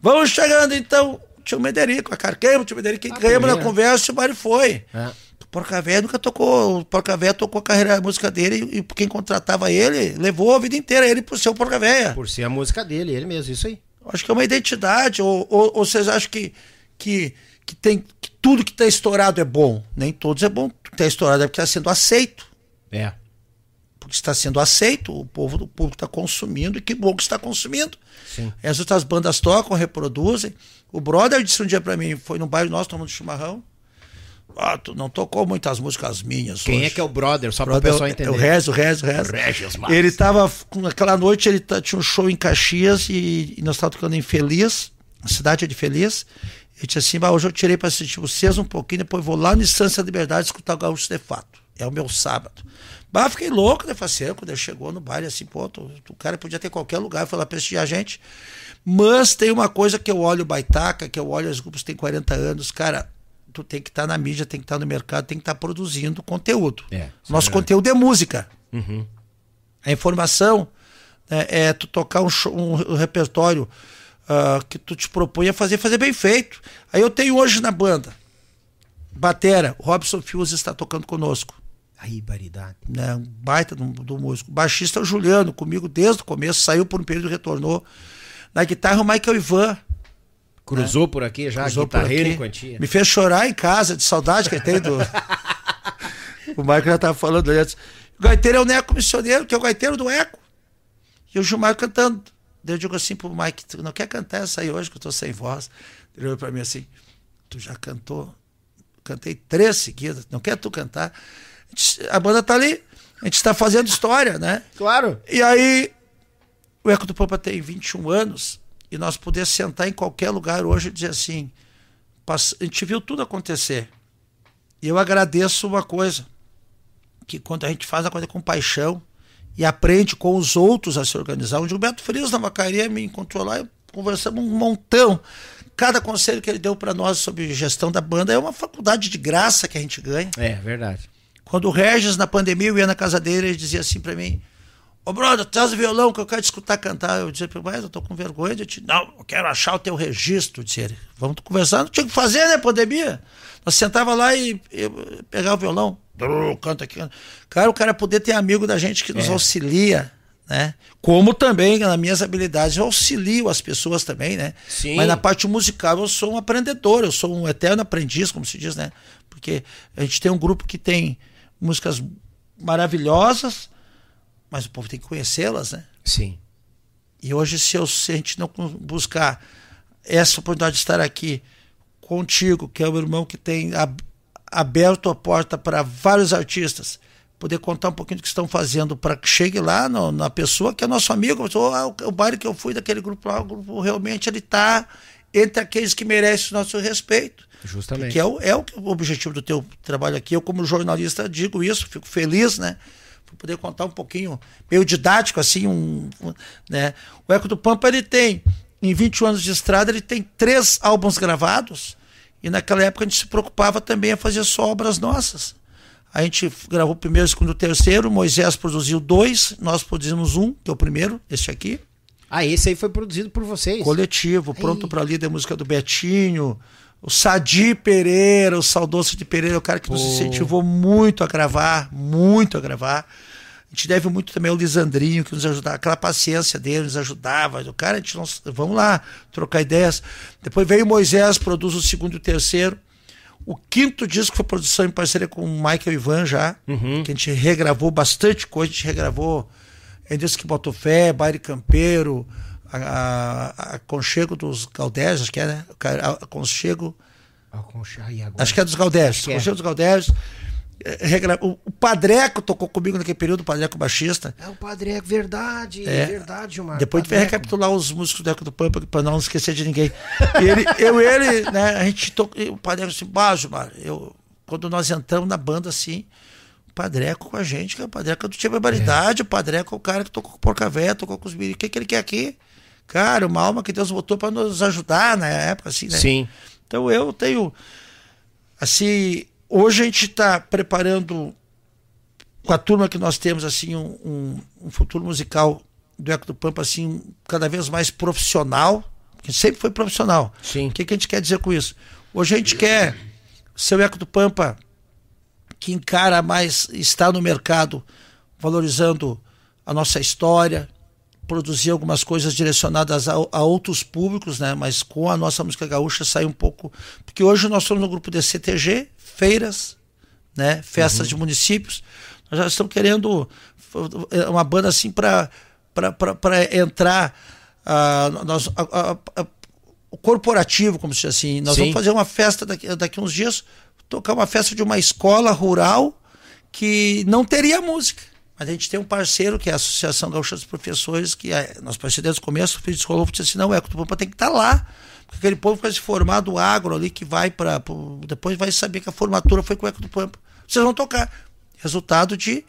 Speaker 3: Vamos chegando então, tio Mederico, a Carqueiro, o tio Mederico, quem
Speaker 1: Ah,
Speaker 3: ganhamos na conversa, o Mário foi.
Speaker 1: É.
Speaker 3: O Porca Véia nunca tocou, o Porca Véia tocou a carreira, a música dele e quem contratava ele levou a vida inteira ele por ser o Porca Véia.
Speaker 1: Por ser a música dele, ele mesmo, isso aí.
Speaker 3: Acho que é uma identidade, ou, ou, ou vocês acham que, que, que, tem, que tudo que está estourado é bom? Nem todos é bom. Tudo que está estourado é porque está sendo aceito.
Speaker 1: É.
Speaker 3: Porque está sendo aceito, o povo o público está consumindo, e que bom que está consumindo.
Speaker 1: Sim.
Speaker 3: As outras bandas tocam, reproduzem. O brother disse um dia pra mim, foi no bairro nosso tomando chimarrão. Ah, tu não tocou muitas músicas minhas.
Speaker 1: Quem
Speaker 3: hoje.
Speaker 1: é que é o brother, só
Speaker 3: Brother,
Speaker 1: pessoal
Speaker 3: é
Speaker 1: entender?
Speaker 3: O Regis, o Regis, o Regis. Ele tava, aquela noite ele tinha um show em Caxias e, e nós estávamos tocando em Feliz, a cidade de Feliz. Ele disse assim, "Bah, hoje eu tirei para assistir vocês um pouquinho, depois vou lá no Estância da Liberdade escutar o Gaúcho de Fato. É o meu sábado. Bah, fiquei louco, né? Falei assim, quando ele chegou no baile, assim, pô, tu- o cara podia ter qualquer lugar, foi lá prestigiar a gente. Mas tem uma coisa que eu olho o Baitaca, que eu olho os grupos que têm 40 anos, cara, tu tem que estar na mídia, tem que estar no mercado, tem que estar produzindo conteúdo.
Speaker 1: É, é
Speaker 3: Nosso
Speaker 1: verdade.
Speaker 3: conteúdo é música.
Speaker 1: Uhum.
Speaker 3: A informação né, é tu tocar um, show- um repertório ah, que tu te propõe a fazer, fazer bem feito. Aí eu tenho hoje na banda, Batera, o Robson Fius está tocando conosco.
Speaker 1: Aí, baridade.
Speaker 3: Né, um baita do, do músico. Baixista é o Juliano, comigo desde o começo, saiu por um período e retornou. Na guitarra o Michael Ivan.
Speaker 1: Cruzou por aqui já,
Speaker 3: Cruzou por
Speaker 1: guitarreiro
Speaker 3: aqui.
Speaker 1: em quantia.
Speaker 3: Me fez chorar em casa, de saudade que tem do. o Michael já estava falando antes. O gaiteiro é o Neco Missioneiro, que é o gaiteiro do Eco. E o Gilmar cantando. Daí eu digo assim pro Mike, tu não quer cantar essa aí hoje que eu tô sem voz? Ele olhou pra mim assim, tu já cantou? Cantei três seguidas, não quer tu cantar? A, gente- a banda tá ali, a gente está fazendo história, né?
Speaker 1: Claro.
Speaker 3: E aí, o Eco do Pampa tem 21 anos e nós podemos sentar em qualquer lugar hoje e dizer assim: a gente viu tudo acontecer. E eu agradeço uma coisa: que quando a gente faz a coisa com paixão e aprende com os outros a se organizar, o Gilberto Frias na Macaria me encontrou lá e conversamos um montão. Cada conselho que ele deu para nós sobre gestão da banda é uma faculdade de graça que a gente ganha.
Speaker 1: É, verdade.
Speaker 3: Quando o Regis, na pandemia, eu ia na casa dele, ele dizia assim pra mim: Ô, brother, traz o violão que eu quero te escutar cantar. Eu ele: Mas eu tô com vergonha de te. Não, eu quero achar o teu registro, disse ele. Vamos conversar. Não tinha o que fazer, né, pandemia? Nós sentava lá e eu pegava o violão. Canta aqui. Cara, o cara poder ter amigo da gente que nos
Speaker 1: É.
Speaker 3: auxilia, né? Como também, nas minhas habilidades, eu auxilio as pessoas também, né?
Speaker 1: Sim.
Speaker 3: Mas na parte musical eu sou um aprendedor, eu sou um eterno aprendiz, como se diz, né? Porque a gente tem um grupo que tem músicas maravilhosas, mas o povo tem que conhecê-las, né?
Speaker 1: Sim.
Speaker 3: E hoje, se, eu, se a gente não buscar essa oportunidade de estar aqui contigo, que é o irmão que tem ab- aberto a porta para vários artistas, poder contar um pouquinho do que estão fazendo para que chegue lá no- na pessoa que é nosso amigo. Ah, o, o baile que eu fui daquele grupo lá, o grupo realmente ele está entre aqueles que merecem o nosso respeito.
Speaker 1: Justamente.
Speaker 3: Que é o, é o objetivo do teu trabalho aqui. Eu, como jornalista, digo isso, fico feliz, né? Poder contar um pouquinho, meio didático assim, um, né? O Eco do Pampa ele tem em 21 anos de estrada, ele tem três álbuns gravados. E naquela época a gente se preocupava também a fazer só obras nossas. A gente gravou o primeiro, o segundo o terceiro. Moisés produziu dois, nós produzimos um, que é o primeiro, esse aqui.
Speaker 1: Ah, esse aí foi produzido por vocês?
Speaker 3: Coletivo, pronto para líder música do Betinho. O Sadi Pereira, o saudoso de Pereira, o cara que Pô. nos incentivou muito a gravar, muito a gravar. A gente deve muito também ao Lisandrinho, que nos ajudava, aquela paciência dele, nos ajudava. O cara, a gente não, vamos lá, trocar ideias. Depois veio Moisés, produz o segundo e o terceiro. O quinto disco foi produção em parceria com o Michael Ivan já, uhum. que a gente regravou bastante coisa, a gente regravou Endres que botou fé, Baile Campeiro, a, Conchego dos Galdés, acho que é, né? A, Conchego. Acho que é dos Galdés. É. Conchego dos Galdés. É. O, Padreco tocou comigo naquele período, o Padreco baixista.
Speaker 1: É o Padreco, verdade, é. verdade, Gilmar.
Speaker 3: Depois a gente vai recapitular os músicos do Eco do Pampa para não esquecer de ninguém. Ele, eu e ele, né, a gente tocou. O Padreco assim, bah, Gilmar, eu, quando nós entramos na banda assim, o Padreco com a gente, que é o Padreco do tinha barbaridade, é. o Padreco é o cara que tocou com o Porca Véia, tocou com os mirim. O que, que ele quer aqui? Cara, uma alma que Deus botou para nos ajudar na época, assim, né?
Speaker 1: Sim.
Speaker 3: Então eu tenho, assim, Hoje a gente está preparando com a turma que nós temos assim um, um, um, futuro musical do Eco do Pampa assim cada vez mais profissional, que sempre foi profissional.
Speaker 1: Sim.
Speaker 3: O que, que a gente quer dizer com isso? Hoje a gente quer ser o Eco do Pampa que encara mais está no mercado valorizando a nossa história, produzir algumas coisas direcionadas a, a, outros públicos, né? Mas com a nossa música gaúcha sai um pouco, porque hoje nós somos no grupo de CTG, feiras, né? Festas uhum. de municípios. Nós já estamos querendo é, uma banda assim para para entrar uh, nós, o corporativo, como se diz assim. Nós Sim. vamos fazer uma festa daqui, daqui uns dias, tocar uma festa de uma escola rural que não teria música. Mas a gente tem um parceiro, que é a Associação Gaúcha dos Professores, que é, nós parceiro desde o começo, o Felipe Escolou disse assim, não, é, o Pampa tem que estar tá lá. Porque aquele povo vai se formar do agro ali, que vai para. Depois vai saber que a formatura foi com o Eco do Pampa. Vocês vão tocar. Resultado de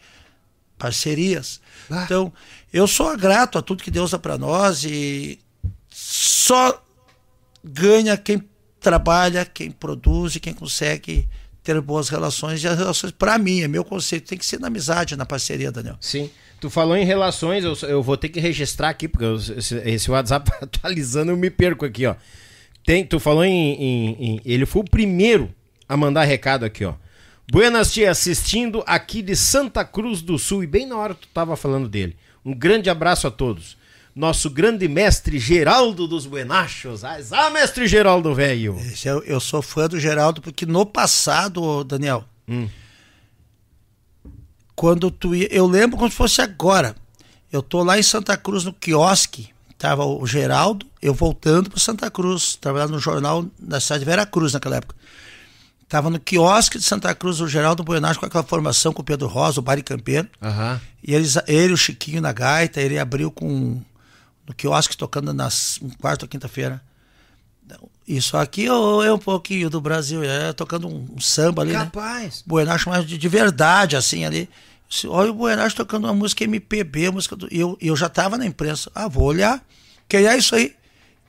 Speaker 3: parcerias. Ah. Então, eu sou grato a tudo que Deus dá para nós e só ganha quem trabalha, quem produz e quem consegue ter boas relações e as relações, para mim, é meu conceito, tem que ser na amizade, na parceria, Daniel.
Speaker 1: Sim. Tu falou em relações, eu, eu vou ter que registrar aqui, porque eu, esse, esse, WhatsApp atualizando eu me perco aqui, ó. Tem, tu falou em, em, em, Ele foi o primeiro a mandar recado aqui, ó. Buenas tia, assistindo aqui de Santa Cruz do Sul, e bem na hora tu tava falando dele. Um grande abraço a todos nosso grande mestre Geraldo dos Buenachos. Ah, mestre Geraldo, velho.
Speaker 3: Eu, eu sou fã do Geraldo porque no passado, Daniel, hum. quando tu ia, eu lembro como se fosse agora. Eu tô lá em Santa Cruz no quiosque, tava o Geraldo, eu voltando para Santa Cruz, trabalhando no jornal da cidade de Vera Cruz naquela época. Tava no quiosque de Santa Cruz, o Geraldo Buenacho com aquela formação com o Pedro Rosa, o Bari Campeiro.
Speaker 1: Uhum.
Speaker 3: E eles, ele, o Chiquinho na gaita, ele abriu com no quiosque tocando nas quarta ou quinta-feira. Isso aqui é um pouquinho do Brasil, é tocando um, um samba ali,
Speaker 1: né? Capaz.
Speaker 3: né? Buenacho mais de, de, verdade, assim, ali. Olha o Buenacho tocando uma música MPB, música do... eu, eu já estava na imprensa. Ah, vou olhar. Que é isso aí.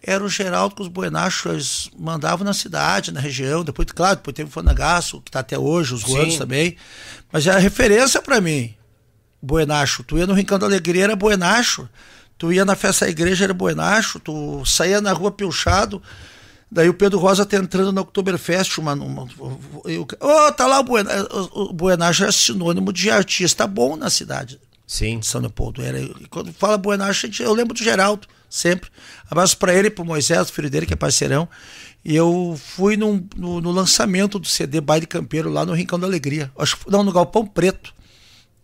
Speaker 3: Era o Geraldo que os Buenachos mandavam na cidade, na região. Depois, claro, depois teve o Fanagaço, que está até hoje, os Guanos também. Mas é a referência para mim. Buenacho. Tu ia no Rincão da Alegria, era Buenacho. Tu ia na festa da igreja, era Buenacho, tu saía na rua Pilchado, daí o Pedro Rosa tá entrando na Oktoberfest, uma, uma, eu, oh, tá lá o Buenacho, o Buenacho é sinônimo de artista bom na cidade.
Speaker 1: Sim.
Speaker 3: São Leopoldo. Era, quando fala Buenacho, eu lembro do Geraldo, sempre. Abraço para ele pro Moisés, filho dele, que é parceirão. E eu fui num, no, no, lançamento do CD Baile Campeiro lá no Rincão da Alegria. Acho, não, no Galpão Preto.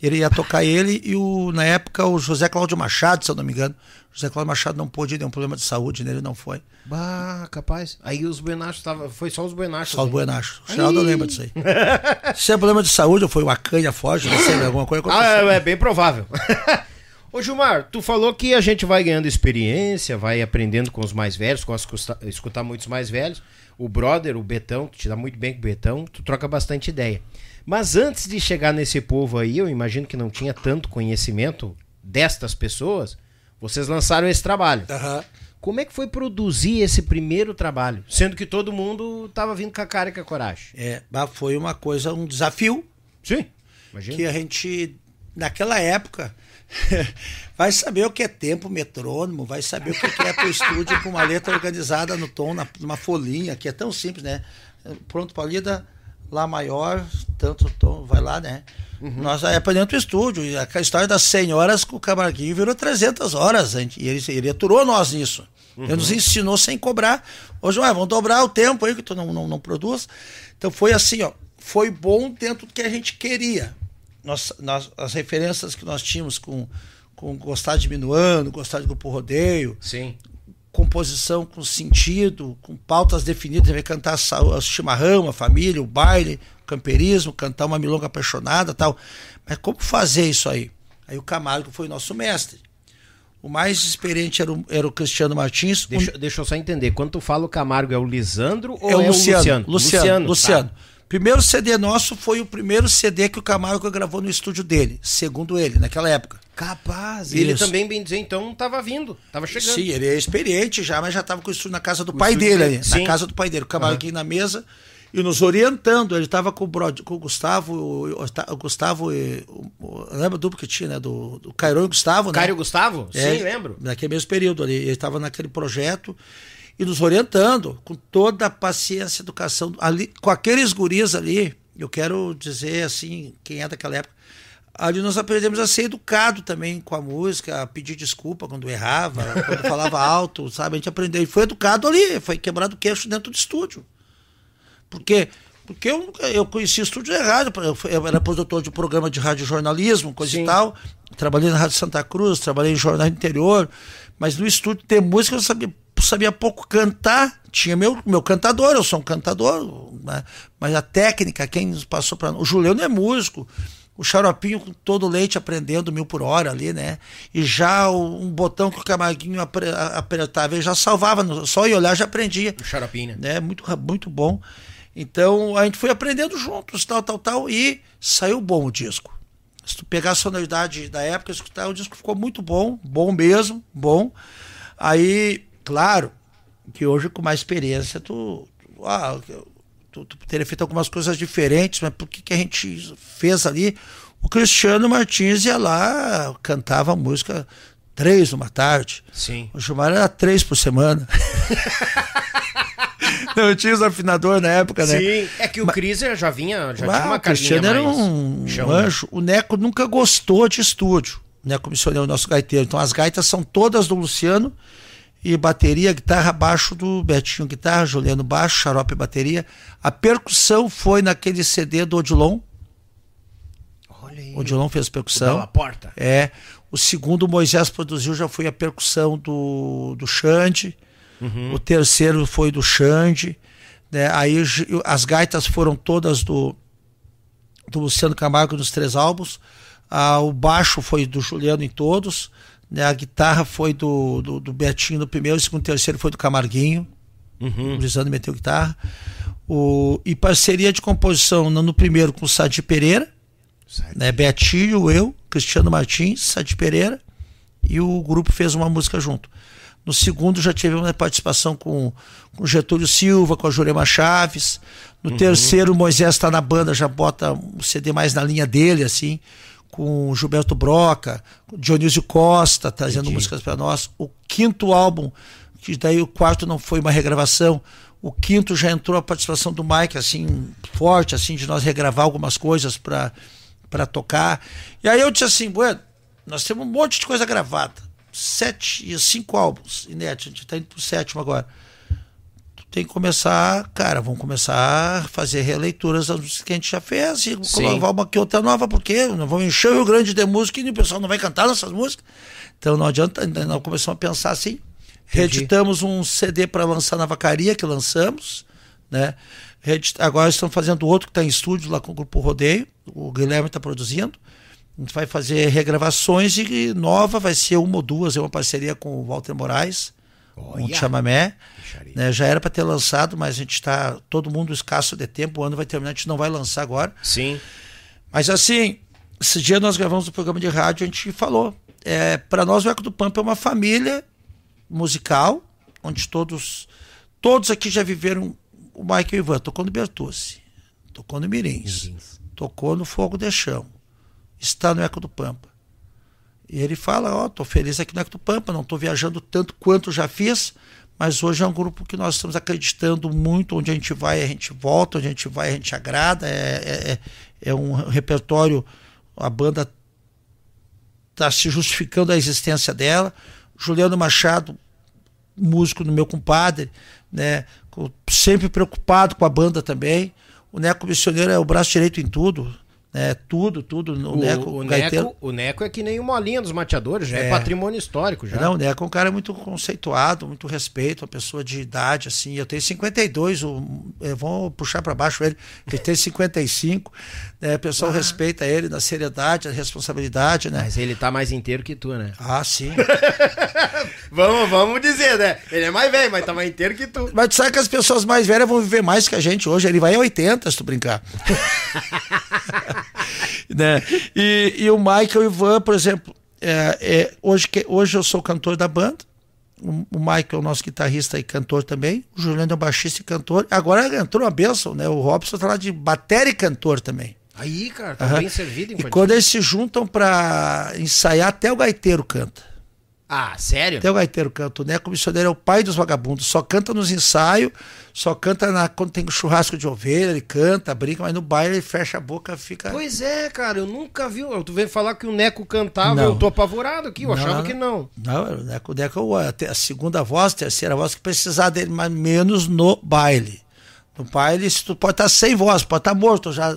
Speaker 3: Ele ia tocar ele e o, na época o José Cláudio Machado, se eu não me engano. José Cláudio Machado não pôde, deu um problema de saúde nele, não foi.
Speaker 1: Bah, capaz. Aí os Buenachos tava, foi só os Buenachos.
Speaker 3: Só os Buenachos. O Geraldo lembra disso aí. Se é problema de saúde ou foi uma canha forte, não sei, alguma coisa
Speaker 1: aconteceu. Ah, é, é bem provável. Ô Gilmar, tu falou que a gente vai ganhando experiência, vai aprendendo com os mais velhos, de escutar muitos mais velhos. O brother, o Betão, tu te dá muito bem com o Betão, tu troca bastante ideia. Mas antes de chegar nesse povo aí, eu imagino que não tinha tanto conhecimento destas pessoas, vocês lançaram esse trabalho.
Speaker 3: Uhum.
Speaker 1: Como é que foi produzir esse primeiro trabalho? Sendo que todo mundo estava vindo com a cara e com a coragem.
Speaker 3: É, foi uma coisa, um desafio.
Speaker 1: Sim.
Speaker 3: Imagina. Que a gente, naquela época, vai saber o que é tempo metrônomo, vai saber o que é para o estúdio com uma letra organizada no tom, numa folhinha, que é tão simples, né? Pronto para lida, Lá maior, tanto tom, vai lá, né? Uhum. Nós é para dentro do estúdio. E a história das 100 horas com o Camarguinho virou 300 horas. E ele, ele aturou nós nisso. Uhum. Ele nos ensinou sem cobrar. Hoje, vamos dobrar o tempo aí que tu não, não, não produz. Então foi assim, ó. Foi bom dentro do que a gente queria. Nós, nós, as referências que nós tínhamos com, com gostar de Minuano, gostar de Grupo Rodeio,
Speaker 1: Sim
Speaker 3: composição com sentido, com pautas definidas, vai cantar o chimarrão, a família, o baile, o camperismo, cantar uma milonga apaixonada tal. Mas como fazer isso aí? Aí o Camargo foi nosso mestre. O mais experiente era o, era o Cristiano Martins.
Speaker 1: Deixa, deixa eu só entender. Quando tu fala o Camargo, é o Lisandro ou é o, é Luciano, o Luciano?
Speaker 3: Luciano. Luciano. Luciano. Tá. Primeiro CD nosso foi o primeiro CD que o Camargo gravou no estúdio dele, segundo ele, naquela época.
Speaker 1: Capaz. E ele também, bem dizer, então, estava vindo, estava chegando.
Speaker 3: Sim, ele é experiente já, mas já estava com o estúdio na casa do o pai dele, ali, na casa do pai dele. O Camargo uhum. aqui na mesa e nos orientando. Ele estava com, com o Gustavo, o, o Gustavo, e, o, lembra duplo que tinha, né? Do, do Cairo e Gustavo, né?
Speaker 1: Cairo e Gustavo? É, Sim, lembro.
Speaker 3: Naquele mesmo período ali. Ele estava naquele projeto e nos orientando com toda a paciência, educação, ali, com aqueles guris ali, eu quero dizer assim, quem é daquela época, ali nós aprendemos a ser educado também com a música, a pedir desculpa quando errava, quando falava alto, sabe? A gente aprendeu. E foi educado ali, foi quebrado o queixo dentro do estúdio. Porque porque eu, eu conheci o estúdio errado, eu era produtor de programa de rádio jornalismo, coisa Sim. e tal. Trabalhei na Rádio Santa Cruz, trabalhei em jornal interior, mas no estúdio ter música eu sabia sabia pouco cantar, tinha meu, meu cantador, eu sou um cantador, né? mas a técnica, quem passou para. O Juliano é músico, o xaropinho com todo leite aprendendo mil por hora ali, né? E já o, um botão que o Camarguinho apertava, ele já salvava, só em olhar já aprendia.
Speaker 1: O xaropinho,
Speaker 3: né? Muito, muito bom. Então a gente foi aprendendo juntos, tal, tal, tal, e saiu bom o disco. Se tu pegar a sonoridade da época, escutar, o disco ficou muito bom, bom mesmo, bom. Aí Claro que hoje, com mais experiência, tu, tu, ah, teria feito algumas coisas diferentes, mas por que, que a gente fez ali? O Cristiano Martins ia lá, cantava música três numa tarde.
Speaker 1: Sim.
Speaker 3: O Gilmar era três por semana. Não tinha os afinador na época, né?
Speaker 1: Sim, é que o mas, Cris já vinha, já tinha uma
Speaker 3: O Cristiano era um, chão, um anjo. Né? O Neco nunca gostou de estúdio. O Neco missionou o nosso gaiteiro. Então as gaitas são todas do Luciano e bateria, guitarra, baixo do Betinho, guitarra, Juliano baixo, xarope bateria. A percussão foi naquele CD do Odilon. Olha aí. Odilon fez percussão.
Speaker 1: A porta.
Speaker 3: É. O segundo Moisés produziu já foi a percussão do, do Xande. Uhum. O terceiro foi do Xande. Né? Aí as gaitas foram todas do, do Luciano Camargo nos três álbuns. Ah, o baixo foi do Juliano em todos. Né? A guitarra foi do, do, do Betinho no primeiro, o segundo e terceiro foi do Camarguinho. Uhum. O Lisandro meteu guitarra. O, e parceria de composição no, primeiro com o Sadi Pereira, né? Betinho, eu, Cristiano Martins, Sadi Pereira, e o grupo fez uma música junto. No segundo já tive uma participação com, com Getúlio Silva, com a Jurema Chaves. No uhum. terceiro, Moisés está na banda, já bota um CD mais na linha dele, assim com Gilberto Broca, Dionísio Costa trazendo Entendi. músicas para nós. O quinto álbum, que daí o quarto não foi uma regravação, o quinto já entrou a participação do Mike, assim, forte, assim, de nós regravar algumas coisas para tocar. E aí eu disse assim, bueno, nós temos um monte de coisa gravada. Sete e cinco álbuns inéditos, a gente está indo pro sétimo agora tem que começar, cara, vamos começar a fazer releituras das músicas que a gente já fez e colocar uma que outra nova, porque não vamos encher o Rio Grande de música e o pessoal não vai cantar nossas músicas. Então não adianta, nós começamos a pensar assim. Reeditamos um CD para lançar na Vacaria, que lançamos, né? Agora estamos fazendo outro que está em estúdio lá com o Grupo Rodeio, o Guilherme está produzindo. A gente vai fazer regravações e nova vai ser uma ou duas, é uma parceria com o Walter Moraes, com o Chamamé. Né, já era para ter lançado, mas a gente está todo mundo escasso de tempo, o ano vai terminar, a gente não vai lançar agora.
Speaker 1: Sim.
Speaker 3: Mas assim, esse dia nós gravamos um programa de rádio, a gente falou. É, para nós o Eco do Pampa é uma família musical, onde todos todos aqui já viveram o Michael Ivan, tocou no Bertucci, tocou no Mirins, Mirins, tocou no Fogo de Chão, está no Eco do Pampa. E ele fala, ó, oh, tô feliz aqui do Pampa, não tô viajando tanto quanto já fiz, mas hoje é um grupo que nós estamos acreditando muito, onde a gente vai, a gente volta, onde a gente vai, a gente agrada, é, é, é, é um repertório, a banda está se justificando a existência dela. Juliano Machado, músico do meu compadre, né? Sempre preocupado com a banda também. O Neco Missioneiro é o braço direito em tudo. É, tudo, tudo.
Speaker 1: O, o Neco, o, Neco, o Neco é que nem o Molinha dos Mateadores, já é, é patrimônio histórico. já.
Speaker 3: Não, o Neco é um cara muito conceituado, muito respeito, uma pessoa de idade, assim. Eu tenho 52, o, vão puxar para baixo ele, ele tem 55. Né, o pessoal ah. respeita ele na seriedade, na responsabilidade, né?
Speaker 1: Mas ele tá mais inteiro que tu, né?
Speaker 3: Ah, sim.
Speaker 1: vamos, vamos dizer, né? Ele é mais velho, mas tá mais inteiro que tu.
Speaker 3: Mas tu sabe que as pessoas mais velhas vão viver mais que a gente hoje. Ele vai a 80, se tu brincar. né? E, e o Michael Ivan, por exemplo, é, é, hoje, que, hoje eu sou cantor da banda. O, o Michael é o nosso guitarrista e cantor também. O Juliano é o baixista e cantor. Agora entrou uma benção, né? O Robson tá lá de bateria e cantor também.
Speaker 1: Aí, cara, tá uhum. bem servido.
Speaker 3: E quando eles se juntam para ensaiar, até o gaiteiro canta.
Speaker 1: Ah, sério?
Speaker 3: Até o gaiteiro canta. O Neco Missioneiro é o pai dos vagabundos. Só canta nos ensaios, só canta na, quando tem churrasco de ovelha, ele canta, brinca, mas no baile ele fecha a boca, fica.
Speaker 1: Pois é, cara, eu nunca vi. Tu veio falar que o Neco cantava, não. eu tô apavorado aqui, eu não, achava
Speaker 3: não,
Speaker 1: que não.
Speaker 3: Não, o Neco, o Neco é a segunda voz, a terceira voz, que precisar dele, mas menos no baile. No baile, tu pode estar sem voz, pode estar morto já.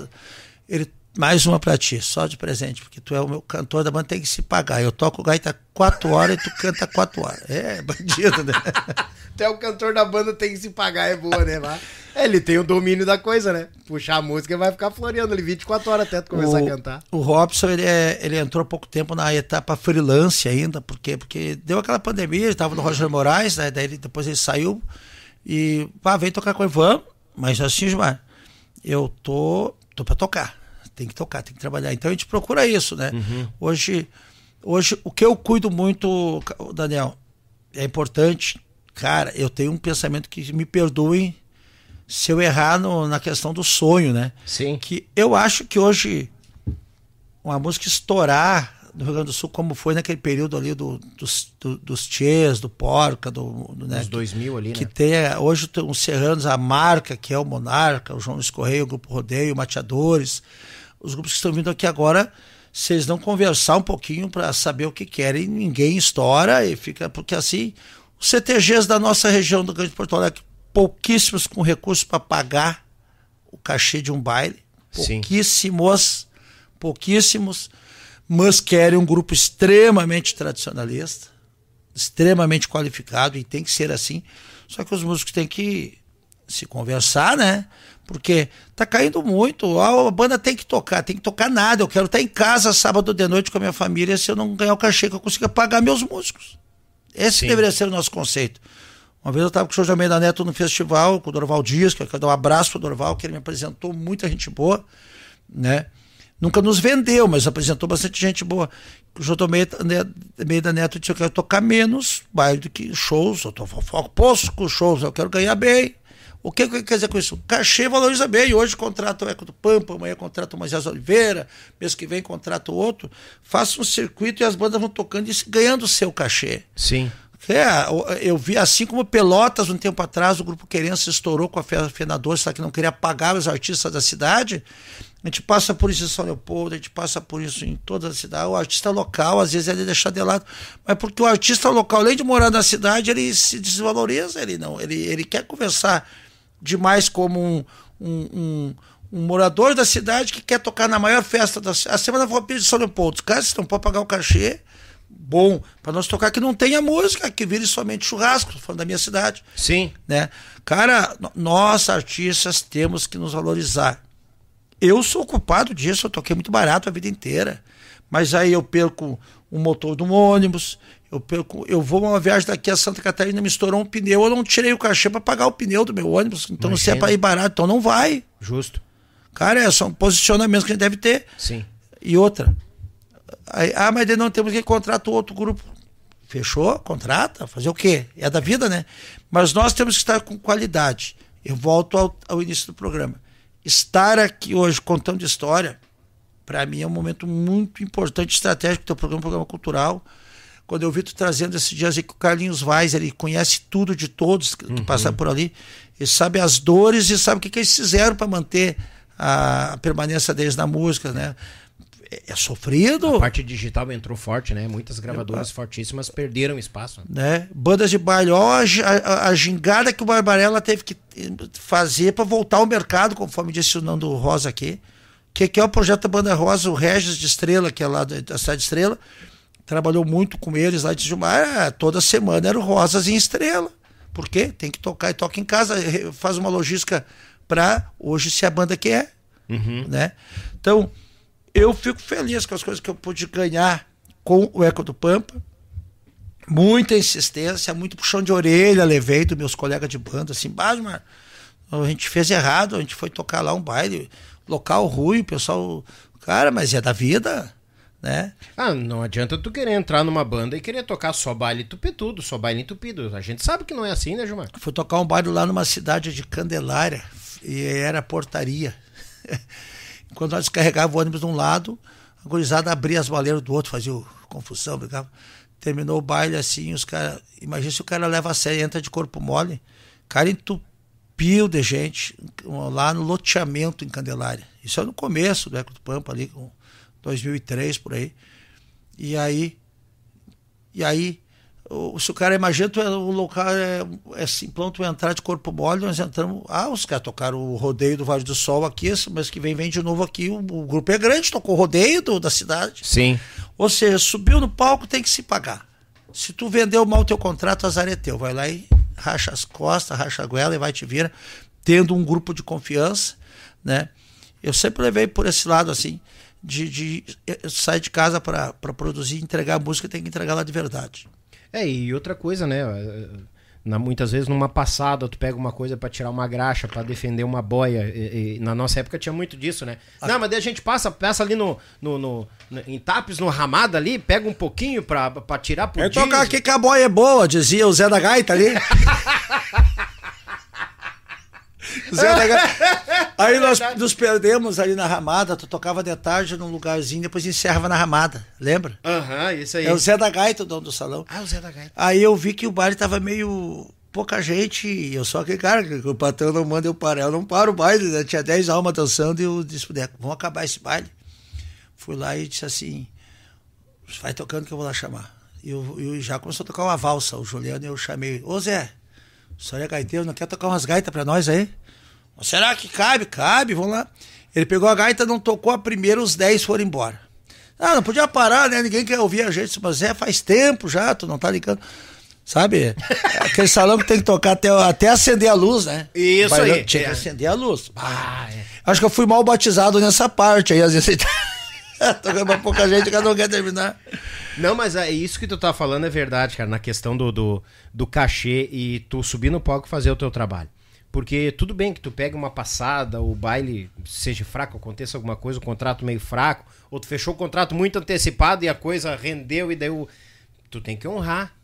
Speaker 3: Ele mais uma pra ti, só de presente, porque tu é o meu cantor da banda, tem que se pagar. Eu toco gaita quatro horas e tu canta quatro horas. É, bandido, né?
Speaker 1: Até o cantor da banda tem que se pagar, é boa, né? É, ele tem o domínio da coisa, né? Puxar a música e vai ficar floreando ali 24 horas até tu começar o, a cantar.
Speaker 3: O Robson, ele, é, ele entrou há pouco tempo na etapa freelance ainda, por quê? Porque deu aquela pandemia, ele tava no Roger Moraes, né? Daí ele, depois ele saiu e, pá, vem tocar com o Ivan, mas assim, Gilmar, eu tô, tô pra tocar tem que tocar, tem que trabalhar. Então a gente procura isso, né? Uhum. Hoje, hoje, o que eu cuido muito, Daniel, é importante. Cara, eu tenho um pensamento que me perdoem se eu errar no, na questão do sonho, né?
Speaker 1: Sim.
Speaker 3: Que eu acho que hoje uma música estourar no Rio Grande do Sul, como foi naquele período ali do, dos, do, dos Tchês, do Porca, do, do
Speaker 1: né, 2000 ali,
Speaker 3: que né? tem hoje tem os serranos, a marca, que é o Monarca, o João Escorreio, o Grupo Rodeio, o Mateadores, os grupos que estão vindo aqui agora, se eles não conversar um pouquinho para saber o que querem, ninguém estoura e fica. Porque assim, os CTGs da nossa região do Grande Porto Alegre, pouquíssimos com recursos para pagar o cachê de um baile. Pouquíssimos, Sim. pouquíssimos, mas querem um grupo extremamente tradicionalista, extremamente qualificado, e tem que ser assim. Só que os músicos têm que se conversar, né? Porque tá caindo muito. A banda tem que tocar, tem que tocar nada. Eu quero estar em casa sábado de noite com a minha família se eu não ganhar o cachê que eu consiga pagar meus músicos. Esse Sim. deveria ser o nosso conceito. Uma vez eu estava com o Sr. Almeida Neto no festival, com o Dorval Dias, que eu quero dar um abraço pro Dorval, que ele me apresentou muita gente boa, né? Nunca nos vendeu, mas apresentou bastante gente boa. O Sr. Almeida Neto disse: Eu quero tocar menos baile do que shows, eu tô foco posto com shows, eu quero ganhar bem. O que, que quer dizer com isso? O cachê valoriza bem. Hoje contrata o Eco do Pampa, amanhã contrata o Moisés Oliveira, mês que vem contrata o outro. Faça um circuito e as bandas vão tocando e ganhando o seu cachê.
Speaker 1: Sim.
Speaker 3: É, eu vi assim como Pelotas, um tempo atrás, o grupo Querência estourou com a Fenador, só que não queria pagar os artistas da cidade. A gente passa por isso em São Leopoldo, a gente passa por isso em toda a cidade. O artista local, às vezes, ele é deixado de lado. Mas porque o artista local, além de morar na cidade, ele se desvaloriza, ele não. Ele, ele quer conversar demais como um, um, um, um, morador da cidade que quer tocar na maior festa da cidade. A Semana Vampira de São Leopoldo. Os caras não podem pagar o cachê. Bom, para nós tocar que não tenha música, que vire somente churrasco, falando da minha cidade.
Speaker 1: Sim.
Speaker 3: Né? Cara, nós artistas temos que nos valorizar. Eu sou culpado disso, eu toquei muito barato a vida inteira. Mas aí eu perco um motor de um ônibus, eu, eu vou uma viagem daqui a Santa Catarina, me estourou um pneu, eu não tirei o cachê para pagar o pneu do meu ônibus. Então, Imagina. se é para ir barato, então não vai.
Speaker 1: Justo.
Speaker 3: Cara, é só um posicionamento que a gente deve ter.
Speaker 1: Sim.
Speaker 3: E outra. Aí, ah, mas não temos que contratar outro grupo. Fechou? Contrata? Fazer o quê? É da vida, né? Mas nós temos que estar com qualidade. Eu volto ao, ao início do programa. Estar aqui hoje contando história, para mim é um momento muito importante, estratégico do teu programa, um programa cultural quando eu vi tu trazendo esses dias aí que o Carlinhos Vaz, ele conhece tudo de todos que uhum. passaram por ali, ele sabe as dores e sabe o que, que eles fizeram para manter a, permanência deles na música, né? É, é sofrido.
Speaker 1: A parte digital entrou forte, né? Muitas gravadoras fortíssimas perderam espaço.
Speaker 3: Né? Bandas de baile, ó, a, a, a, gingada que o Barbarella teve que fazer para voltar ao mercado, conforme disse o Nando Rosa aqui. Que, que é o projeto da Banda Rosa, o Regis de Estrela, que é lá da, da cidade de Estrela trabalhou muito com eles lá de Gilmar, é, toda semana era o Rosas em Estrela. Por quê? Tem que tocar e toca em casa, faz uma logística para hoje ser a banda que é. Uhum. Né? Então, eu fico feliz com as coisas que eu pude ganhar com o Eco do Pampa. Muita insistência, muito puxão de orelha levei dos meus colegas de banda, assim, Basmar, a gente fez errado, a gente foi tocar lá um baile, local ruim, o pessoal, cara, mas é da vida, né?
Speaker 1: Ah, não adianta tu querer entrar numa banda e querer tocar só baile tupetudo, só baile entupido. A gente sabe que não é assim, né, Gilmar?
Speaker 3: Fui tocar um baile lá numa cidade de Candelária e era portaria. Quando nós descarregávamos o ônibus de um lado, a gurizada abria as baleiras do outro, fazia confusão, brigava. Terminou o baile assim, os caras. Imagina se o cara leva a sério entra de corpo mole. O cara entupiu de gente lá no loteamento em Candelária. Isso é no começo do Eco do Pampa ali, com 2003 por aí. E aí, e aí, o, se o cara imagina, tu, é, o local é, é simplão, tu entrar de corpo mole, nós entramos. Ah, os caras tocaram o rodeio do Vale do Sol aqui, mas que vem, vem de novo aqui. O, o grupo é grande, tocou o rodeio do, da cidade.
Speaker 1: Sim.
Speaker 3: Ou seja, subiu no palco, tem que se pagar. Se tu vendeu mal o teu contrato, azar é teu. Vai lá e racha as costas, racha a goela e vai te vira, tendo um grupo de confiança, né? Eu sempre levei por esse lado assim de, de eh, sair de casa para produzir, entregar a música, tem que entregar lá de verdade.
Speaker 1: É, e outra coisa, né? Eh, na, muitas vezes numa passada tu pega uma coisa para tirar uma graxa, para defender uma boia. E, e, na nossa época tinha muito disso, né? Ah. Não, mas daí a gente passa, passa ali no, no, no, no em Tapes, no Ramada ali, pega um pouquinho pra, pra tirar por
Speaker 3: Eu tocar aqui que a boia é boa, dizia o Zé da Gaita ali. Aí nós nos perdemos ali na ramada, tu tocava de tarde num lugarzinho, depois encerrava na ramada, lembra?
Speaker 1: Aham, uhum, isso aí.
Speaker 3: É o Zé da Gaita, o dono do salão.
Speaker 1: Ah, o Zé da Gaita.
Speaker 3: Aí eu vi que o baile tava meio pouca gente, e eu sou aquele cara que o patrão não manda eu parar, eu não paro o baile, né? tinha 10 almas dançando e eu disse, vamos acabar esse baile. Fui lá e disse assim, vai tocando que eu vou lá chamar. E eu, eu já começou a tocar uma valsa, o Juliano, e eu chamei, ô Zé, o senhor é gaiteiro, não quer tocar umas gaitas pra nós aí? Será que cabe? Cabe, vamos lá. Ele pegou a gaita, não tocou a primeira, os 10 foram embora. Ah, não podia parar, né? Ninguém quer ouvir a gente. Mas é, faz tempo já, tu não tá ligando. Sabe? Aquele salão que tem que tocar até, até acender a luz, né?
Speaker 1: Isso Bailando, aí.
Speaker 3: Tinha é. que acender a luz. Ah, é. Acho que eu fui mal batizado nessa parte aí, às vezes. Tocando pra pouca gente que não quer terminar.
Speaker 1: Não, mas é isso que tu tá falando é verdade, cara, na questão do, do, do cachê e tu subir no palco e fazer o teu trabalho. Porque tudo bem que tu pega uma passada, o baile seja fraco, aconteça alguma coisa, o contrato meio fraco, ou tu fechou o contrato muito antecipado e a coisa rendeu e deu. Tu tem que honrar.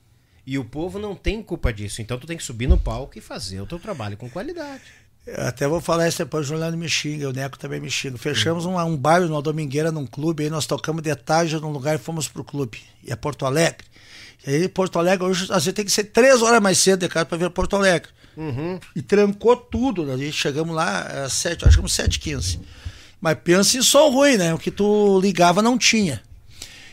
Speaker 1: E o povo não tem culpa disso. Então tu tem que subir no palco e fazer o teu trabalho com qualidade.
Speaker 3: Até vou falar isso depois, o Juliano me xinga, o Neco também me xinga. Fechamos um, um baile numa domingueira num clube, aí nós tocamos de tarde num lugar e fomos pro clube. E é Porto Alegre. E aí, Porto Alegre, hoje às vezes tem que ser três horas mais cedo de casa para ver Porto Alegre. Uhum. E trancou tudo. A gente chegamos lá às sete, acho que sete quinze. Mas pensa em som ruim, né? O que tu ligava não tinha.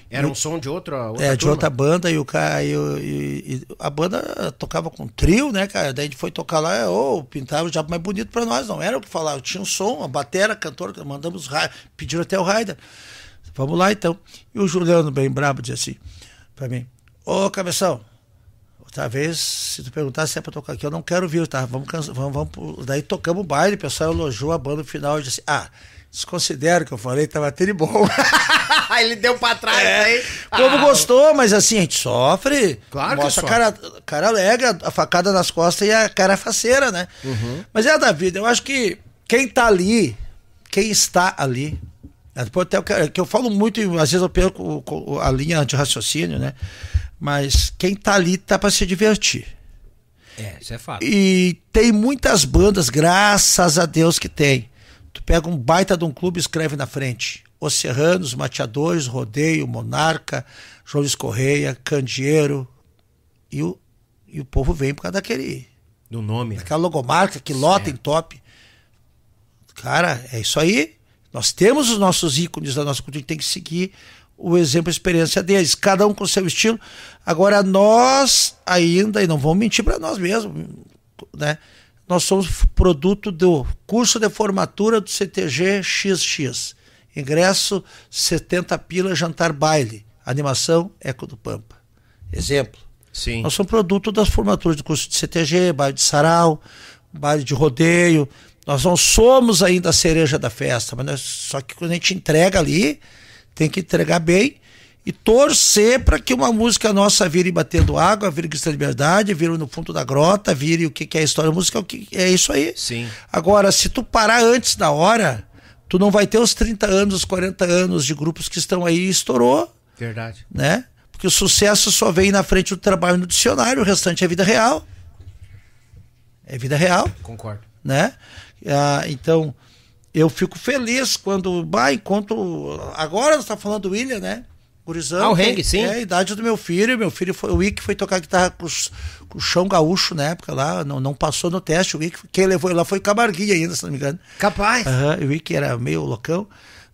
Speaker 1: Era um som de outra,
Speaker 3: outra É, de outra banda, e o cara. E, e, e, a banda tocava com trio, né, cara? Daí a gente foi tocar lá, ou oh, pintava diabo mais bonito pra nós, não era o que falava. Tinha um som, a batera, cantora, mandamos pediram até o Raider. Vamos lá então. E o Juliano, bem brabo, disse assim pra mim: Ô, oh, cabeção, Outra vez, se tu perguntar se é pra tocar aqui, eu não quero vir, tá? Vamos, vamos, vamos. Daí tocamos o baile, o pessoal elogiou a banda no final e disse: Ah, desconsidero que eu falei, tava tudo bom.
Speaker 1: Ele deu pra trás
Speaker 3: É.
Speaker 1: aí.
Speaker 3: O povo
Speaker 1: Ah,
Speaker 3: gostou, mas assim, a gente sofre.
Speaker 1: Claro que sofre.
Speaker 3: cara, cara alega, a facada nas costas e a cara faceira, né?
Speaker 1: Uhum.
Speaker 3: Mas é da vida. Eu acho que quem tá ali, quem está ali. é, Depois até eu, quero- que eu falo muito, às vezes eu perco a linha de raciocínio, né? Mas quem tá ali tá para se divertir.
Speaker 1: É, isso é fato.
Speaker 3: E tem muitas bandas, graças a Deus que tem. Tu pega um baita de um clube e escreve na frente. Os Serranos, Mateadores, Rodeio, Monarca, João Luiz Correia, Candeeiro. E o, e o povo vem por causa daquele,
Speaker 1: Do nome. né?
Speaker 3: daquela logomarca que lota em top. Cara, é isso aí. Nós temos os nossos ícones da nossa cultura, a gente tem que seguir o exemplo e a experiência deles, cada um com o seu estilo. Agora, nós ainda, e não vamos mentir para nós mesmos, né? Nós somos produto do curso de formatura do CTG XX. Ingresso 70 pila, jantar baile. Animação Eco do Pampa. Exemplo.
Speaker 1: Sim.
Speaker 3: Nós somos produto das formaturas do curso de CTG, baile de sarau, baile de rodeio. Nós não somos ainda a cereja da festa, mas nós- só que quando a gente entrega ali, tem que entregar bem e torcer para que uma música nossa vire batendo água, vire Cristã Liberdade, vire no fundo da grota, vire o que, que é a história musical, que é isso aí.
Speaker 1: Sim.
Speaker 3: Agora, se tu parar antes da hora, tu não vai ter os 30 anos, os 40 anos de grupos que estão aí e estourou
Speaker 1: Verdade.
Speaker 3: né? Porque o sucesso só vem na frente do trabalho no dicionário, o restante é vida real. É vida real,
Speaker 1: Concordo.
Speaker 3: né? Ah, então, eu fico feliz quando, bah, enquanto. Agora você está falando do William, né? Gurizão.
Speaker 1: Ah, o Heng, sim.
Speaker 3: É a idade do meu filho. Meu filho foi. O Wick foi tocar guitarra com, os- com o chão gaúcho na época lá. Não, não passou no teste. O Wick, quem levou ele lá foi Camarguinha ainda, se não me engano.
Speaker 1: Capaz.
Speaker 3: Aham, o Wick era meio loucão,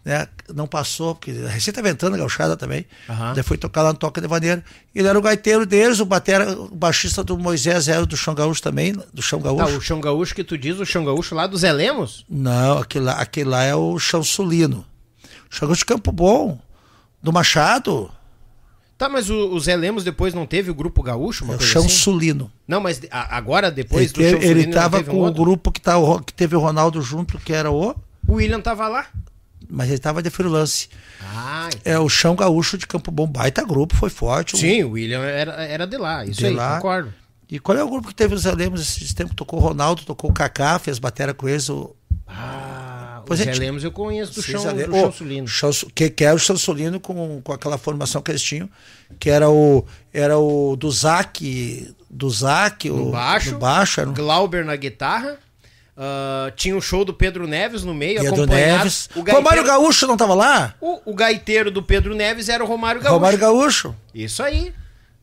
Speaker 3: né? Não passou, porque recém tá ventando a gauchada também.
Speaker 1: Aham.
Speaker 3: Daí foi tocar lá no Toca de Vaneira. Ele era o gaiteiro deles, o, batera, o baixista do Moisés era do Chão Gaúcho também, do Chão
Speaker 1: Tá,
Speaker 3: Gaúcho.
Speaker 1: o chão gaúcho que tu diz, o chão gaúcho lá do Zé Lemos?
Speaker 3: Não, aquele lá, aquele lá é o Chão Sulino. Chão Gaúcho de Campo Bom, do Machado,
Speaker 1: Tá, mas o, o Zé Lemos depois não teve o grupo gaúcho, uma
Speaker 3: é o Chão
Speaker 1: assim?
Speaker 3: Sulino.
Speaker 1: Não, mas a- agora, depois
Speaker 3: Ele,
Speaker 1: do Chão
Speaker 3: ele
Speaker 1: Sulino,
Speaker 3: tava
Speaker 1: teve um
Speaker 3: com o grupo que, tá, o que teve o Ronaldo junto, que era o.
Speaker 1: O William tava lá.
Speaker 3: Mas ele tava de freelance.
Speaker 1: Ah,
Speaker 3: É o Chão Gaúcho de Campo Bom, baita grupo, foi forte. o-
Speaker 1: sim, o William era, era de lá, isso
Speaker 3: De
Speaker 1: aí,
Speaker 3: lá.
Speaker 1: concordo.
Speaker 3: E qual é o grupo que teve os Lemos esse tempo? Tocou o Ronaldo, tocou o Kaká, fez bateria com eles. O...
Speaker 1: Ah,
Speaker 3: Pois
Speaker 1: o
Speaker 3: é,
Speaker 1: Zé Lemos eu conheço do
Speaker 3: Sim,
Speaker 1: chão, do
Speaker 3: Le-
Speaker 1: chão
Speaker 3: Ô,
Speaker 1: sulino.
Speaker 3: Chão Su- que, que era o Chansolino com, com aquela formação que eles tinham, que era o, era o do Zac, do Zac, o,
Speaker 1: No baixo,
Speaker 3: no baixo era um
Speaker 1: Glauber na guitarra. ah, tinha o show do Pedro Neves no meio,
Speaker 3: Pedro
Speaker 1: acompanhado.
Speaker 3: Neves.
Speaker 1: O
Speaker 3: Romário
Speaker 1: gaiteiro,
Speaker 3: Gaúcho não tava lá?
Speaker 1: o, o gaiteiro do Pedro Neves era o Romário Gaúcho.
Speaker 3: Romário Gaúcho.
Speaker 1: Isso aí.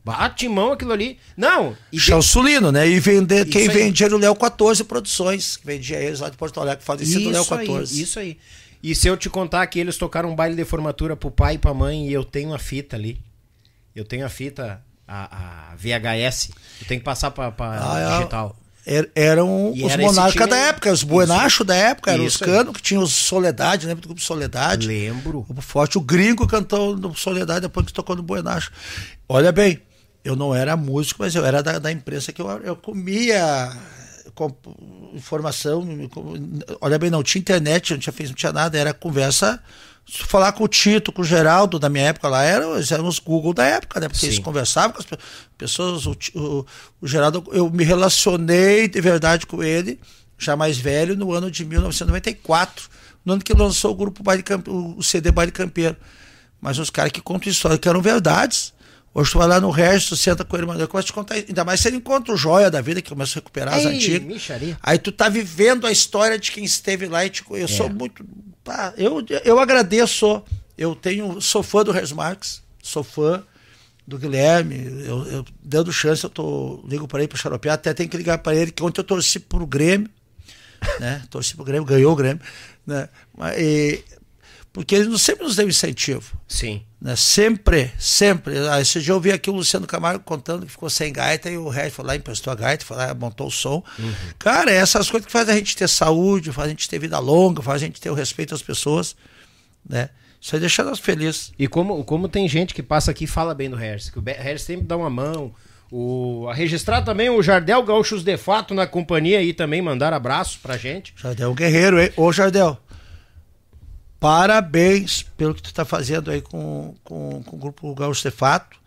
Speaker 1: Bate mão aquilo ali. Não, de-
Speaker 3: Chansolino, né? E vender, quem vendia era o Léo 14 Produções, que vendia eles lá de Porto Alegre, falecido Léo
Speaker 1: Isso aí,
Speaker 3: 14.
Speaker 1: isso aí. E se eu te contar que eles tocaram um baile de formatura pro pai e pra mãe e eu tenho a fita ali. Eu tenho a fita, a, a VHS. Eu tenho que passar pra, pra
Speaker 3: Ah, é.
Speaker 1: digital.
Speaker 3: Er- eram
Speaker 1: E
Speaker 3: os
Speaker 1: era
Speaker 3: monarcas da época, os buenachos da época, eram os canos que tinham Soledade, lembra do grupo Soledade?
Speaker 1: Lembro.
Speaker 3: Grupo forte. O gringo cantou no Soledade depois que tocou no Buenacho. Olha bem, eu não era músico, mas eu era da, da imprensa que eu, eu comia com- informação. com- Olha bem, não tinha internet, não tinha não tinha nada, era conversa. Se falar com o Tito, com o Geraldo da minha época lá, eram, eram os Google da época, né? Porque
Speaker 1: Sim.
Speaker 3: eles conversavam com as pe- pessoas. O, o, o Geraldo, eu me relacionei de verdade com ele, já mais velho, no ano de 1994, no ano que lançou o grupo Baile Campe- o CD Baile Campeiro. Mas os caras que contam histórias que eram verdades. Hoje tu vai lá no Regis, tu senta com ele, mano, eu começo a te contar, ainda mais se ele encontra o joia da vida, que começa a recuperar as
Speaker 1: Ei,
Speaker 3: antigas.
Speaker 1: micharia.
Speaker 3: Aí tu tá vivendo a história de quem esteve lá e te, eu
Speaker 1: É.
Speaker 3: sou muito. pá, eu, eu agradeço. Eu tenho, sou fã do Regis Marques, sou fã do Guilherme. Eu, eu dando chance, eu tô, ligo para ele para xaropear, até tenho que ligar para ele, que ontem eu torci pro Grêmio, né? Torci pro Grêmio, ganhou o Grêmio, né? Mas, e- porque ele sempre nos deu incentivo
Speaker 1: Sim.
Speaker 3: né? Sempre, sempre. Esse dia eu vi aqui o Luciano Camargo contando que ficou sem gaita e o Regis foi lá, emprestou a gaita, foi lá, montou o som. Cara, é essas coisas que fazem a gente ter saúde, fazem a gente ter vida longa, fazem a gente ter o respeito às pessoas, né? Isso aí deixa nós felizes.
Speaker 1: E como, como tem gente que passa aqui e fala bem do Harris, que o Harris sempre dá uma mão. O, a registrar também o Jardel Gaúchos de Fato na companhia aí também, mandar abraço pra gente.
Speaker 3: Jardel Guerreiro, hein? Ô, Jardel. Parabéns pelo que tu está fazendo aí com, com, com o grupo Gaúcho de Fato.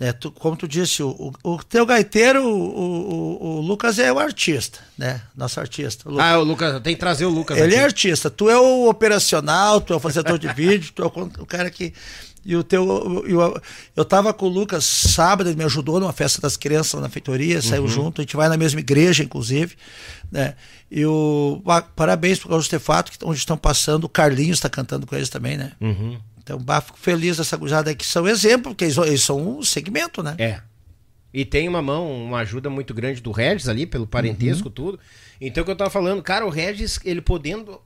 Speaker 3: Né? Tu, como tu disse, o, o, o teu gaiteiro, o, o, o, Lucas é o artista, né? Nosso artista.
Speaker 1: O ah, o Lucas, tem que trazer o Lucas.
Speaker 3: Ele aqui. é artista. Tu é o operacional, tu é o fazedor de vídeo, tu é o, cara que. E o teu. Eu, eu tava com o Lucas sábado, ele me ajudou numa festa das crianças na feitoria, saiu uhum. junto, a gente vai na mesma igreja, inclusive. Né? E o. Parabéns pro Gaúcho Tefato, que onde estão passando. O Carlinhos está cantando com eles também, né?
Speaker 1: Uhum.
Speaker 3: Então, bah, fico feliz dessa guzada que são exemplo, porque eles, eles, são um segmento, né?
Speaker 1: É. E tem uma mão, uma ajuda muito grande do Regis ali, pelo parentesco, uhum. tudo. Então, o que eu tava falando, cara, o Regis, ele podendo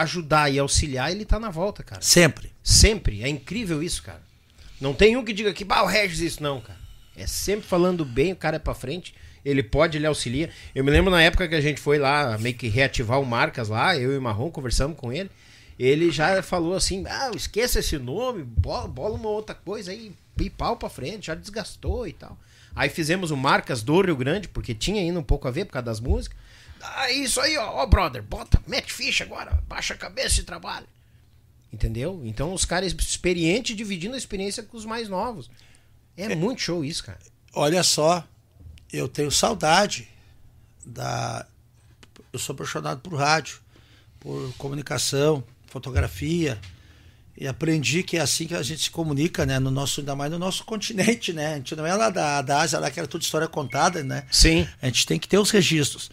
Speaker 1: ajudar e auxiliar, ele tá na volta, cara.
Speaker 3: Sempre.
Speaker 1: Sempre. É incrível isso, cara. Não tem um que diga que, bah, o Regis isso, não, cara. É sempre falando bem, o cara é pra frente ele pode, ele auxilia. Eu me lembro na época que a gente foi lá meio que reativar o Marcas lá, eu e o Marrom conversamos com ele. Ele já falou assim: ah, esqueça esse nome, bola, bola uma outra coisa aí, e pau pra frente, já desgastou e tal. Aí fizemos o Marcas do Rio Grande, porque tinha ainda um pouco a ver por causa das músicas. Ah, isso aí, ó, ó, brother, bota, mete ficha agora, baixa a cabeça e trabalha. Entendeu? Então os caras experientes dividindo a experiência com os mais novos. É, é muito show isso, cara.
Speaker 3: Olha só, eu tenho saudade da. Eu sou apaixonado por rádio, por comunicação, fotografia. E aprendi que é assim que a gente se comunica, né? No nosso, ainda mais no nosso continente, né? A gente não é lá da, da Ásia, lá que era tudo história contada, né?
Speaker 1: Sim.
Speaker 3: A gente tem que ter os registros.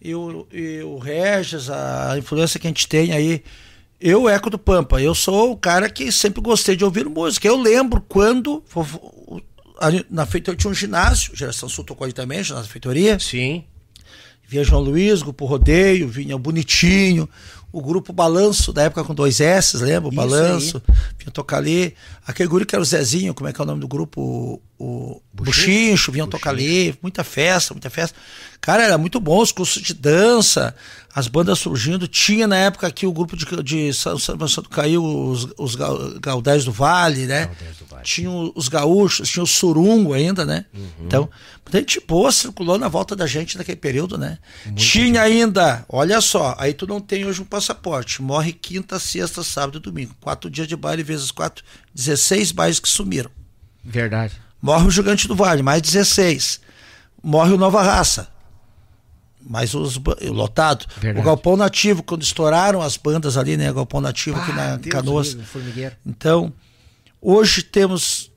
Speaker 3: E o, e o Regis, a influência que a gente tem aí. Eu, Eco do Pampa, eu sou o cara que sempre gostei de ouvir música. Eu lembro quando na feitoria tinha um ginásio, Geração Sul tocou aí também, ginásio da feitoria.
Speaker 1: Sim.
Speaker 3: Via João Luiz, Grupo Rodeio, vinha Bonitinho, o grupo Balanço, da época com dois S, lembra? O Balanço, vinha tocar ali. Aquele guri que era o Zezinho, como é que é o nome do grupo? O, Buchincho, vinham tocar ali. Muita festa, muita festa. Cara, era muito bom, os cursos de dança, as bandas surgindo. Tinha na época aqui o grupo de, de São Santo caiu, os, os Gaudés do Vale, né? Do vale. Tinha os gaúchos, tinha o Surungo ainda, né? Uhum. Então, gente boa circulou na volta da gente naquele período, né? Muito tinha ainda, olha só, aí tu não tem hoje um passaporte. Morre quinta, sexta, sábado e domingo. Quatro dias de baile vezes quatro, 16 bailes que sumiram.
Speaker 1: Verdade.
Speaker 3: Morre o Gigante do Vale, mais 16. Morre o Nova Raça, mais os lotado. Verdade. O Galpão Nativo, quando estouraram as bandas ali, né? O Galpão Nativo ah, aqui na Deus Canoas. Deus, então, hoje temos.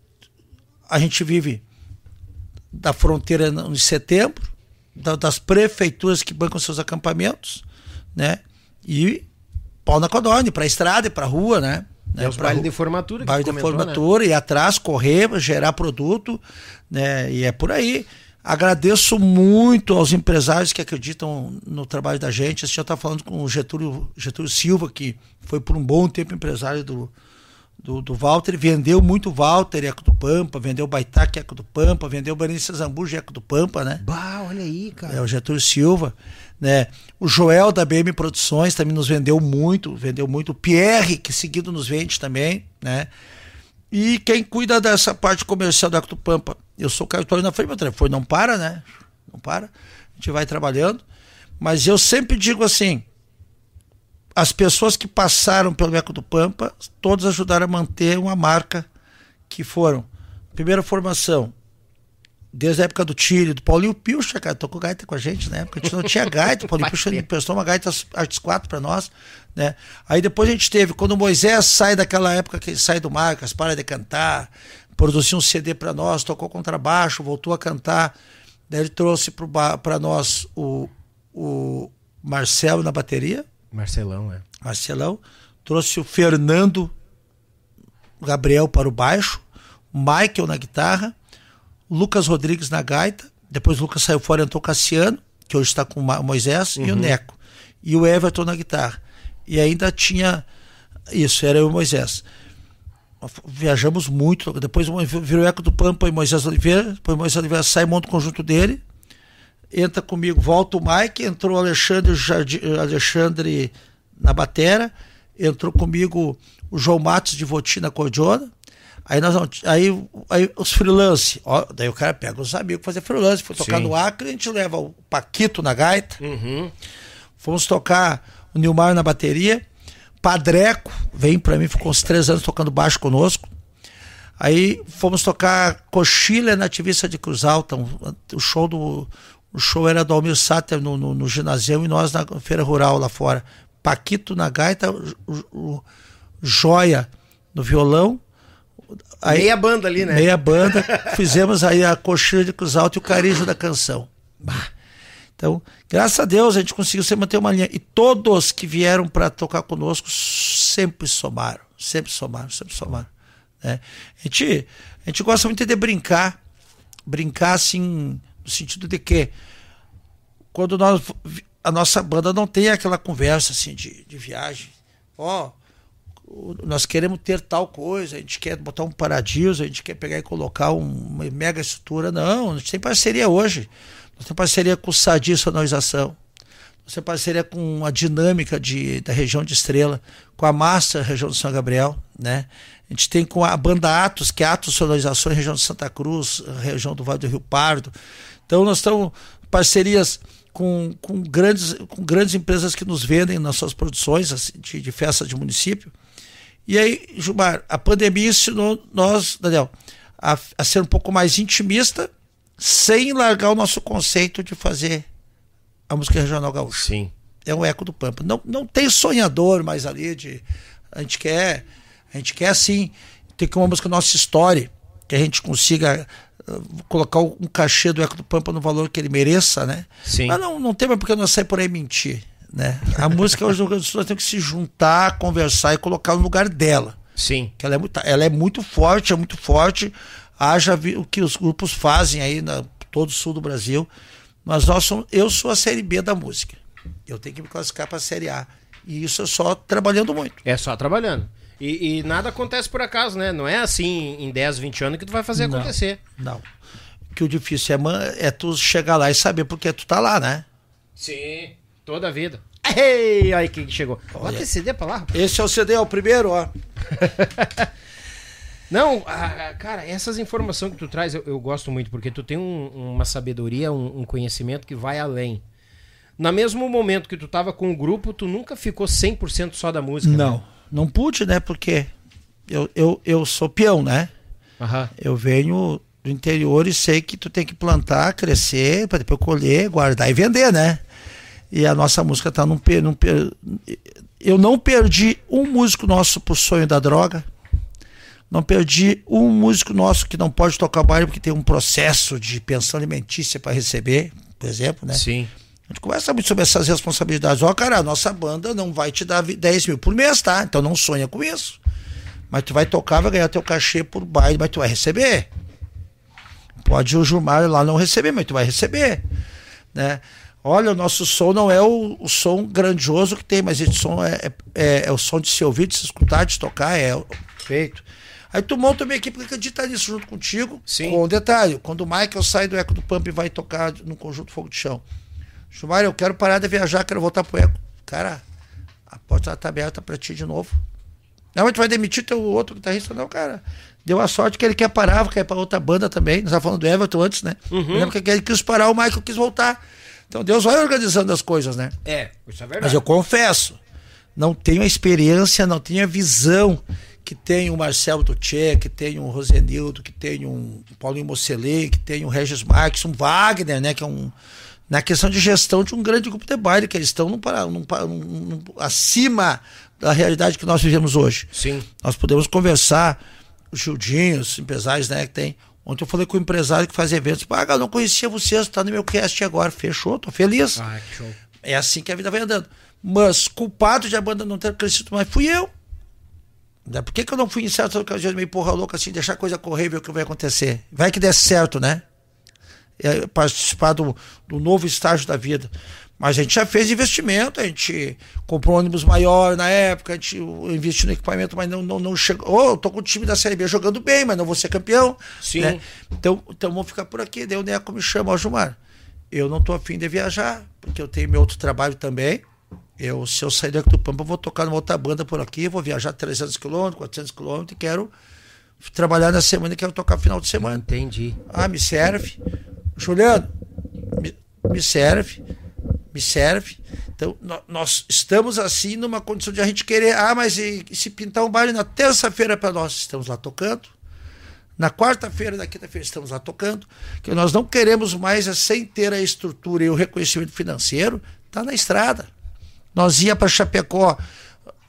Speaker 3: A gente vive da fronteira em setembro, das prefeituras que bancam seus acampamentos, né? E pau na codorne, para estrada e para rua, né?
Speaker 1: É os bailes de formatura.
Speaker 3: Baile de né? formatura, né? e atrás, correr, gerar produto, né? E é por aí. Agradeço muito aos empresários que acreditam no trabalho da gente. Você já está falando com o Getúlio, Getúlio Silva, que foi por um bom tempo empresário do, do, do Walter, vendeu muito Walter, Eco do Pampa, vendeu Baitac, Eco do Pampa, vendeu Berenice Zambuja, Eco do Pampa, né?
Speaker 1: Bah, olha aí, cara.
Speaker 3: É o Getúlio Silva, né? O Joel da BM Produções também nos vendeu muito, vendeu muito. O Pierre, que seguido nos vende também, né? E quem cuida dessa parte comercial da Eco do Pampa eu sou cartório na frente, meu telefone não para, né? Não para. A gente vai trabalhando. Mas eu sempre digo assim: as pessoas que passaram pelo Eco do Pampa, todos ajudaram a manter uma marca que foram. Primeira formação, desde a época do Tire, do Paulinho Pilcha, cara, tocou gaita com a gente na época, a gente não tinha gaita, o Paulinho Pilcha emprestou uma gaita Artes 4 para nós, né? Aí depois a gente teve, quando o Moisés sai daquela época que ele sai do Marcas, para de cantar, produziu um CD para nós, tocou contrabaixo, voltou a cantar. Daí ele trouxe para nós o, o Marcelo na bateria.
Speaker 1: Marcelão, é.
Speaker 3: Marcelão. Trouxe o Fernando Gabriel para o baixo, Michael na guitarra, Lucas Rodrigues na gaita. Depois o Lucas saiu fora, entrou o Cassiano, que hoje está com o Moisés, uhum. e o uhum. Neco. E o Everton na guitarra. E ainda tinha. Isso, era o Moisés viajamos muito. Depois virou Eco do Pampa e Moisés Oliveira. Depois Moisés Oliveira sai, monta o conjunto dele. Entra comigo, volta o Mike, entrou o Alexandre, Alexandre na batera, entrou comigo o João Matos de Voti na cordiona. Aí nós aí, aí os freelance, ó, daí o cara pega os amigos fazer freelance, foi tocar Sim. no Acre, a gente leva o Paquito na gaita.
Speaker 1: Uhum.
Speaker 3: Fomos tocar o Nilmar na bateria Padreco vem para mim, ficou uns três anos tocando baixo conosco. Aí fomos tocar Cochilha Nativista de Cruz Alta, um, o show do o show era do Almir Sater no, no, no ginásio e nós na feira rural lá fora. Paquito na gaita, o, o Joia no violão.
Speaker 1: Aí, meia banda ali, né?
Speaker 3: Meia banda. fizemos aí a Cochilha de Cruz Alta e o Carijo da canção. Bah. Então, graças a Deus, a gente conseguiu sempre manter uma linha. E todos que vieram para tocar conosco sempre somaram, sempre somaram, sempre somaram. Né? A, gente, a gente gosta muito de brincar, brincar assim, no sentido de que quando nós, a nossa banda não tem aquela conversa assim de, de viagem, ó, oh, nós queremos ter tal coisa, a gente quer botar um paradiso, a gente quer pegar e colocar uma mega estrutura. Não, a gente tem parceria hoje. Nós temos parceria com o Sadi Sonorização. Nós temos parceria com a dinâmica de, da região de Estrela, com a Massa, região de São Gabriel, né? A gente tem com a banda Atos, que é Atos Sonorizações, região de Santa Cruz, região do Vale do Rio Pardo. Então nós estamos parcerias com, com, grandes, com grandes empresas que nos vendem nas suas produções assim, de, de festa de município. E aí, Gilmar, a pandemia ensinou nós, Daniel, a, a ser um pouco mais intimista, sem largar o nosso conceito de fazer a música regional gaúcha.
Speaker 1: Sim.
Speaker 3: É um eco do Pampa. Não, não tem sonhador mais ali de. A gente quer a gente quer, assim, ter que uma música nossa história, que a gente consiga colocar um cachê do Eco do Pampa no valor que ele mereça, né?
Speaker 1: Sim.
Speaker 3: Mas não, não tem mais porque nós sair por aí mentir, né? A música hoje nós temos que se juntar, conversar e colocar no lugar dela.
Speaker 1: Sim.
Speaker 3: Que ela é muito, ela é muito forte, é muito forte. Haja o que os grupos fazem aí na todo o sul do Brasil. Mas nós somos, eu sou a série B da música. Eu tenho que me classificar para a série A. E isso é só trabalhando muito.
Speaker 1: É só trabalhando. E, e, nada acontece por acaso, né? Não é assim em 10, 20 anos que tu vai fazer
Speaker 3: não,
Speaker 1: acontecer.
Speaker 3: Não. Que o difícil é, é tu chegar lá e saber porque tu tá lá, né?
Speaker 1: Sim, toda a vida. Ei, aí quem chegou. Olha. Bota esse CD pra lá.
Speaker 3: Esse é o CD, é o primeiro, ó.
Speaker 1: Não, a, cara, essas informações que tu traz eu, eu gosto muito, porque tu tem um, uma sabedoria, um, um, conhecimento que vai além. No mesmo momento que tu tava com o grupo, tu nunca ficou 100% só da música.
Speaker 3: Não. Né? Não pude, né? Porque eu, eu, eu sou peão, né?
Speaker 1: Uhum.
Speaker 3: Eu venho do interior e sei que tu tem que plantar, crescer, para depois colher, guardar e vender, né? E a nossa música tá num, num eu não perdi um músico nosso por sonho da droga. Não perdi um músico nosso que não pode tocar baile porque tem um processo de pensão alimentícia para receber, por exemplo, né?
Speaker 1: Sim.
Speaker 3: Gente conversa muito sobre essas responsabilidades. Ó, oh, cara, a nossa banda não vai te dar 10 mil por mês, tá? Então não sonha com isso. Mas tu vai tocar, vai ganhar teu cachê por baile, mas tu vai receber. Pode o Gilmar lá não receber, mas tu vai receber. Né? Olha, o nosso som não é o, o som grandioso que tem, mas esse som é, é, é, o som de se ouvir, de se escutar, de tocar, é feito. Aí tu monta uma equipe que acredita nisso junto contigo.
Speaker 1: Sim.
Speaker 3: Com um detalhe, quando o Michael sai do Eco do Pump e vai tocar no conjunto Fogo de Chão Chumar, eu quero parar de viajar, quero voltar pro Eco. Cara, a porta tá aberta para ti de novo. Não, mas tu vai demitir teu outro guitarrista, não, cara. Deu a sorte que ele quer parar, quer ir pra outra banda também. Nós estávamos falando do Everton antes, né?
Speaker 1: Uhum.
Speaker 3: Lembra que ele quis parar, o Michael quis voltar. Então Deus vai organizando as coisas, né?
Speaker 1: É, isso é verdade.
Speaker 3: Mas eu confesso, não tenho a experiência, não tenho a visão que tem o Marcelo Tchê, que tem o Rosenildo, que tem um Paulinho Mocelê, que tem o Regis Marques, um Wagner, né? Que é um na questão de gestão de um grande grupo de baile, que eles estão num, num, num, acima da realidade que nós vivemos hoje.
Speaker 1: Sim.
Speaker 3: Nós podemos conversar, os Gildinhos, os empresários né, que tem. Ontem eu falei com o um empresário que faz eventos. Ah, eu não conhecia vocês, está no meu cast agora. Fechou, tô feliz.
Speaker 1: Ah, show.
Speaker 3: É assim que a vida vai andando. Mas culpado de a banda não ter crescido mais fui eu. Né, por que, que eu não fui em certas ocasiões meio porra louca assim, deixar a coisa correr e ver o que vai acontecer? Vai que der certo, né? É, participar do, do novo estágio da vida. Mas a gente já fez investimento, a gente comprou um ônibus maior na época, a gente investiu no equipamento, mas não, não, não chegou. Oh, eu tô com o time da Série B jogando bem, mas não vou ser campeão.
Speaker 1: Sim.
Speaker 3: Né? Então, então vamos ficar por aqui. Daí o Neco me chama, ó, Gilmar. Eu não tô afim de viajar, porque eu tenho meu outro trabalho também. Eu, se eu sair daqui do Pampa, eu vou tocar numa outra banda por aqui, vou viajar 300 quilômetros, 400 quilômetros e quero trabalhar na semana e quero tocar final de semana.
Speaker 1: Entendi.
Speaker 3: Ah, me serve. Juliano, me, me serve, me serve. Então, nós estamos assim numa condição de a gente querer, ah, mas e, e se pintar um baile na terça-feira para nós, estamos lá tocando. Na quarta-feira, na quinta-feira, estamos lá tocando. Que nós não queremos mais, é sem ter a estrutura e o reconhecimento financeiro, tá na estrada. Nós ia para Chapecó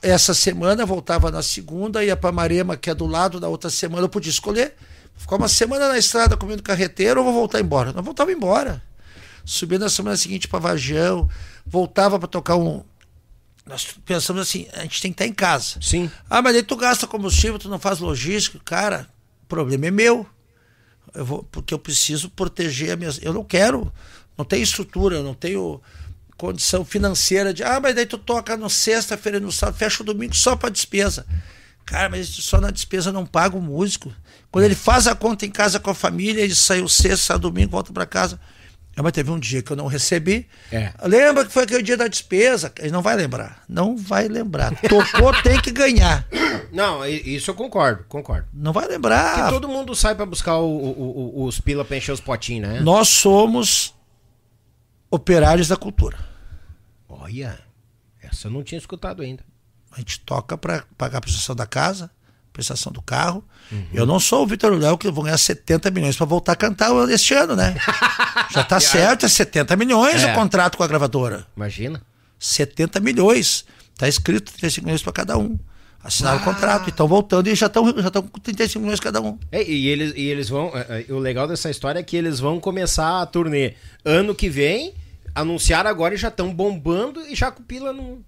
Speaker 3: essa semana, voltava na segunda, ia para Marema, que é do lado da outra semana, eu podia escolher. Ficar uma semana na estrada comendo carreteiro ou vou voltar embora? Nós voltava embora. Subia na semana seguinte para Vajão, voltava para tocar um. Nós pensamos assim, a gente tem que estar em casa.
Speaker 1: Sim.
Speaker 3: Ah, mas aí tu gasta combustível, tu não faz logística. Cara, o problema é meu. Eu vou, porque eu preciso proteger a minha. Eu não quero, não tenho estrutura, não tenho condição financeira de. Ah, mas daí tu toca no sexta-feira no sábado, fecha o domingo só para despesa. Cara, mas só na despesa não paga o músico. Quando ele faz a conta em casa com a família, ele saiu sexta, domingo, volta para casa. Ah, mas teve um dia que eu não recebi.
Speaker 1: É.
Speaker 3: Lembra que foi aquele dia da despesa? Ele não vai lembrar. Não vai lembrar. Tocou, tem que ganhar.
Speaker 1: Não, isso eu concordo, concordo.
Speaker 3: Não vai lembrar.
Speaker 1: Todo mundo sai para buscar o, o, o, os pila pra encher os potinhos, né?
Speaker 3: Nós somos operários da cultura.
Speaker 1: Olha, essa eu não tinha escutado ainda.
Speaker 3: A gente toca para pagar a prestação da casa, prestação do carro. Uhum. Eu não sou o Vitor Léo que vou ganhar 70 milhões para voltar a cantar este ano, né? Já tá certo, é 70 milhões é. o contrato com a gravadora.
Speaker 1: Imagina.
Speaker 3: 70 milhões. Tá escrito 35 milhões para cada um. Assinaram ah. o contrato, estão voltando e já estão já com 35 milhões cada um.
Speaker 1: É, e, eles, e eles vão. É, é, o legal dessa história é que eles vão começar a turnê ano que vem, anunciaram agora e já estão bombando e já com pila no.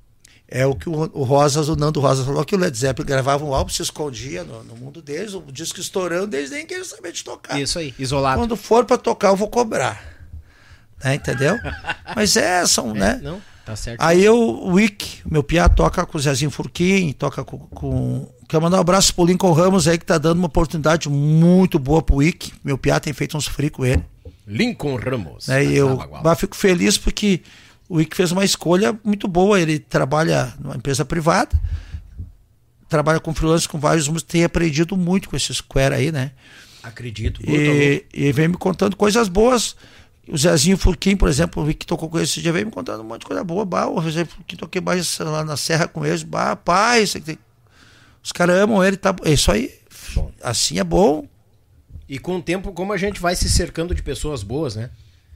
Speaker 3: É o que o, o Rosas, o Nando Rosas falou que o Led Zeppelin gravava um álbum, se escondia no, no mundo deles, o disco estourando, eles nem queriam saber de tocar.
Speaker 1: Isso aí, isolado.
Speaker 3: Quando for para tocar, eu vou cobrar. Né, entendeu? Mas é, são, é, né?
Speaker 1: Não, tá certo.
Speaker 3: Aí eu, o Wick, meu piá, toca com o Zezinho Furquim, toca com, com. Quero mandar um abraço pro Lincoln Ramos aí, que tá dando uma oportunidade muito boa pro Wick. Meu piá tem feito uns free com ele.
Speaker 1: Lincoln Ramos.
Speaker 3: Né, e eu fico feliz porque o Ick fez uma escolha muito boa. Ele trabalha numa empresa privada, trabalha com freelancers com vários músicos, tem aprendido muito com esse Square aí, né?
Speaker 1: Acredito.
Speaker 3: E, e vem me contando coisas boas. O Zezinho Furquim, por exemplo, o que tocou com esse dia, vem me contando um monte de coisa boa. Bah, o Zezinho Furquim toquei mais lá na Serra com eles. Bah, pai, os caras amam ele, tá É isso aí. Bom. Assim é bom.
Speaker 1: E com o tempo, como a gente vai se cercando de pessoas boas, né?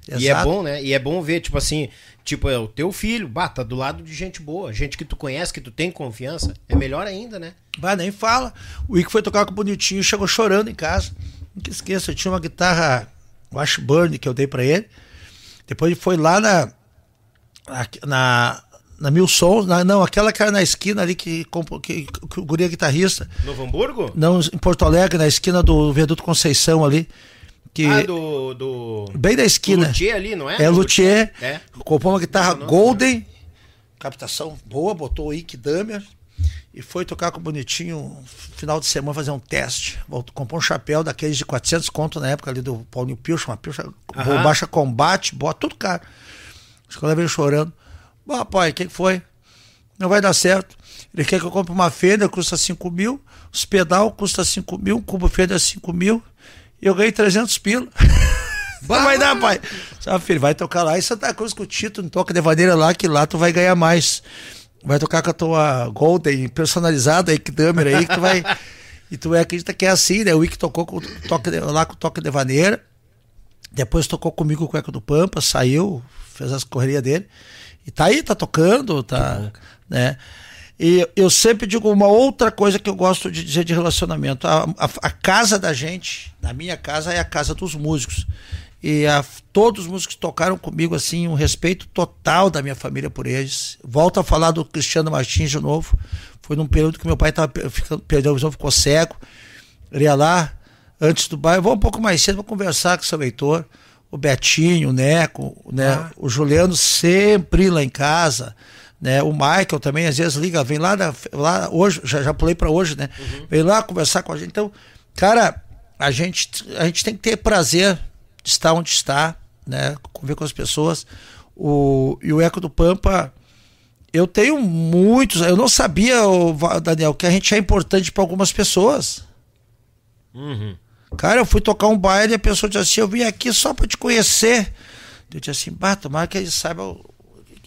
Speaker 1: Exato. E é bom, né? E é bom ver, tipo assim, tipo, é o teu filho, bah, tá do lado de gente boa, gente que tu conhece, que tu tem confiança. É melhor ainda, né?
Speaker 3: Bah, nem fala. O Ico foi tocar com o Bonitinho, chegou chorando em casa. Nunca esqueça, eu tinha uma guitarra Washburn que eu dei para ele. Depois ele foi lá na. na na Mil Sons, na, não, aquela que era na esquina ali que, que, que o guri é guitarrista.
Speaker 1: Novo Hamburgo?
Speaker 3: Não, em Porto Alegre, na esquina do Viaduto Conceição ali. Que
Speaker 1: ah, do, do.
Speaker 3: Bem da esquina.
Speaker 1: Luthier ali, não é?
Speaker 3: É, Luthier. É. Comprou uma guitarra não, não, Golden, captação boa, botou o Ike Damer e foi tocar com o Bonitinho final de semana fazer um teste. Voltou, comprou um chapéu daqueles de 400 conto na época ali do Paulinho Pilch, uma pilcha, baixa combate, bota tudo caro. Os caras veio chorando. Bom, pai, o que, que foi? Não vai dar certo. Ele quer que eu compre uma Fender, custa 5 mil, os pedal custa 5 mil, um cubo Fender 5 mil, eu ganhei 300 pila. Não vai dar, pai. Sabe, filho, vai tocar lá em Santa Cruz com o Tito, não toca de maneira lá, que lá tu vai ganhar mais. Vai tocar com a tua Golden personalizada aí, que Dummer aí, que tu vai. e tu acredita que é assim, né? O Wick tocou com, toque, lá com o toque de vaneira. Depois tocou comigo com o Eco do Pampa, saiu, fez as correrias dele. E tá aí, tá tocando, tá. Né? E eu sempre digo uma outra coisa que eu gosto de dizer de relacionamento. A, a, a casa da gente, na minha casa, é a casa dos músicos. E a, todos os músicos tocaram comigo, assim, um respeito total da minha família por eles. Volto a falar do Cristiano Martins de novo. Foi num período que meu pai tava, ficando, perdeu a visão, ficou cego. Ele ia lá, antes do bairro, vou um pouco mais cedo para conversar com o seu leitor. O Betinho, o Neco, né? Ah. o Juliano sempre lá em casa. Né? O Michael também às vezes liga, vem lá, da, lá hoje, já, já pulei para hoje, né? Uhum. Vem lá conversar com a gente. Então, cara, a gente, a gente tem que ter prazer de estar onde está, né? Conviver com as pessoas. O, e o Eco do Pampa, eu tenho muitos. Eu não sabia, o Daniel, que a gente é importante para algumas pessoas.
Speaker 1: Uhum.
Speaker 3: Cara, eu fui tocar um baile e a pessoa disse assim: Eu vim aqui só para te conhecer. Eu disse assim: Bah, tomara que ele saiba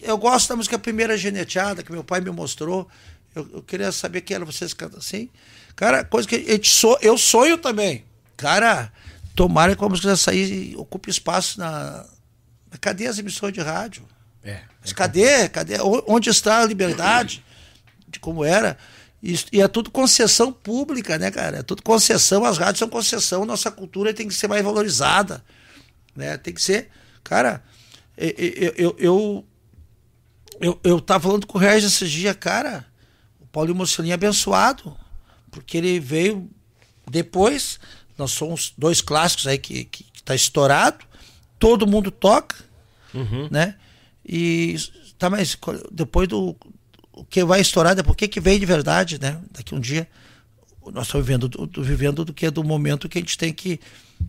Speaker 3: eu gosto da música Primeira Geneteada, que meu pai me mostrou. Eu, eu queria saber quem era vocês cantam assim. Cara, coisa que gente so, eu sonho também. Cara, tomara que a música sair ocupe espaço na. Cadê as emissões de rádio? É. Mas é cadê? Cadê? Onde está a liberdade? De como era? E, é tudo concessão pública, né, cara? É tudo concessão, as rádios são concessão, nossa cultura tem que ser mais valorizada. Né? Tem que ser. Cara, eu, eu, eu, eu, eu tava falando com o Regis esses dias, cara. O Paulo Mussolini é abençoado, porque ele veio depois. Nós somos dois clássicos aí que, que, que tá estourado, todo mundo toca, uhum. né? E tá, mas depois do, o que vai estourar, depois o que, que vem de verdade, né? Daqui um dia nós estamos vivendo do, do, vivendo do que é do momento que a gente tem que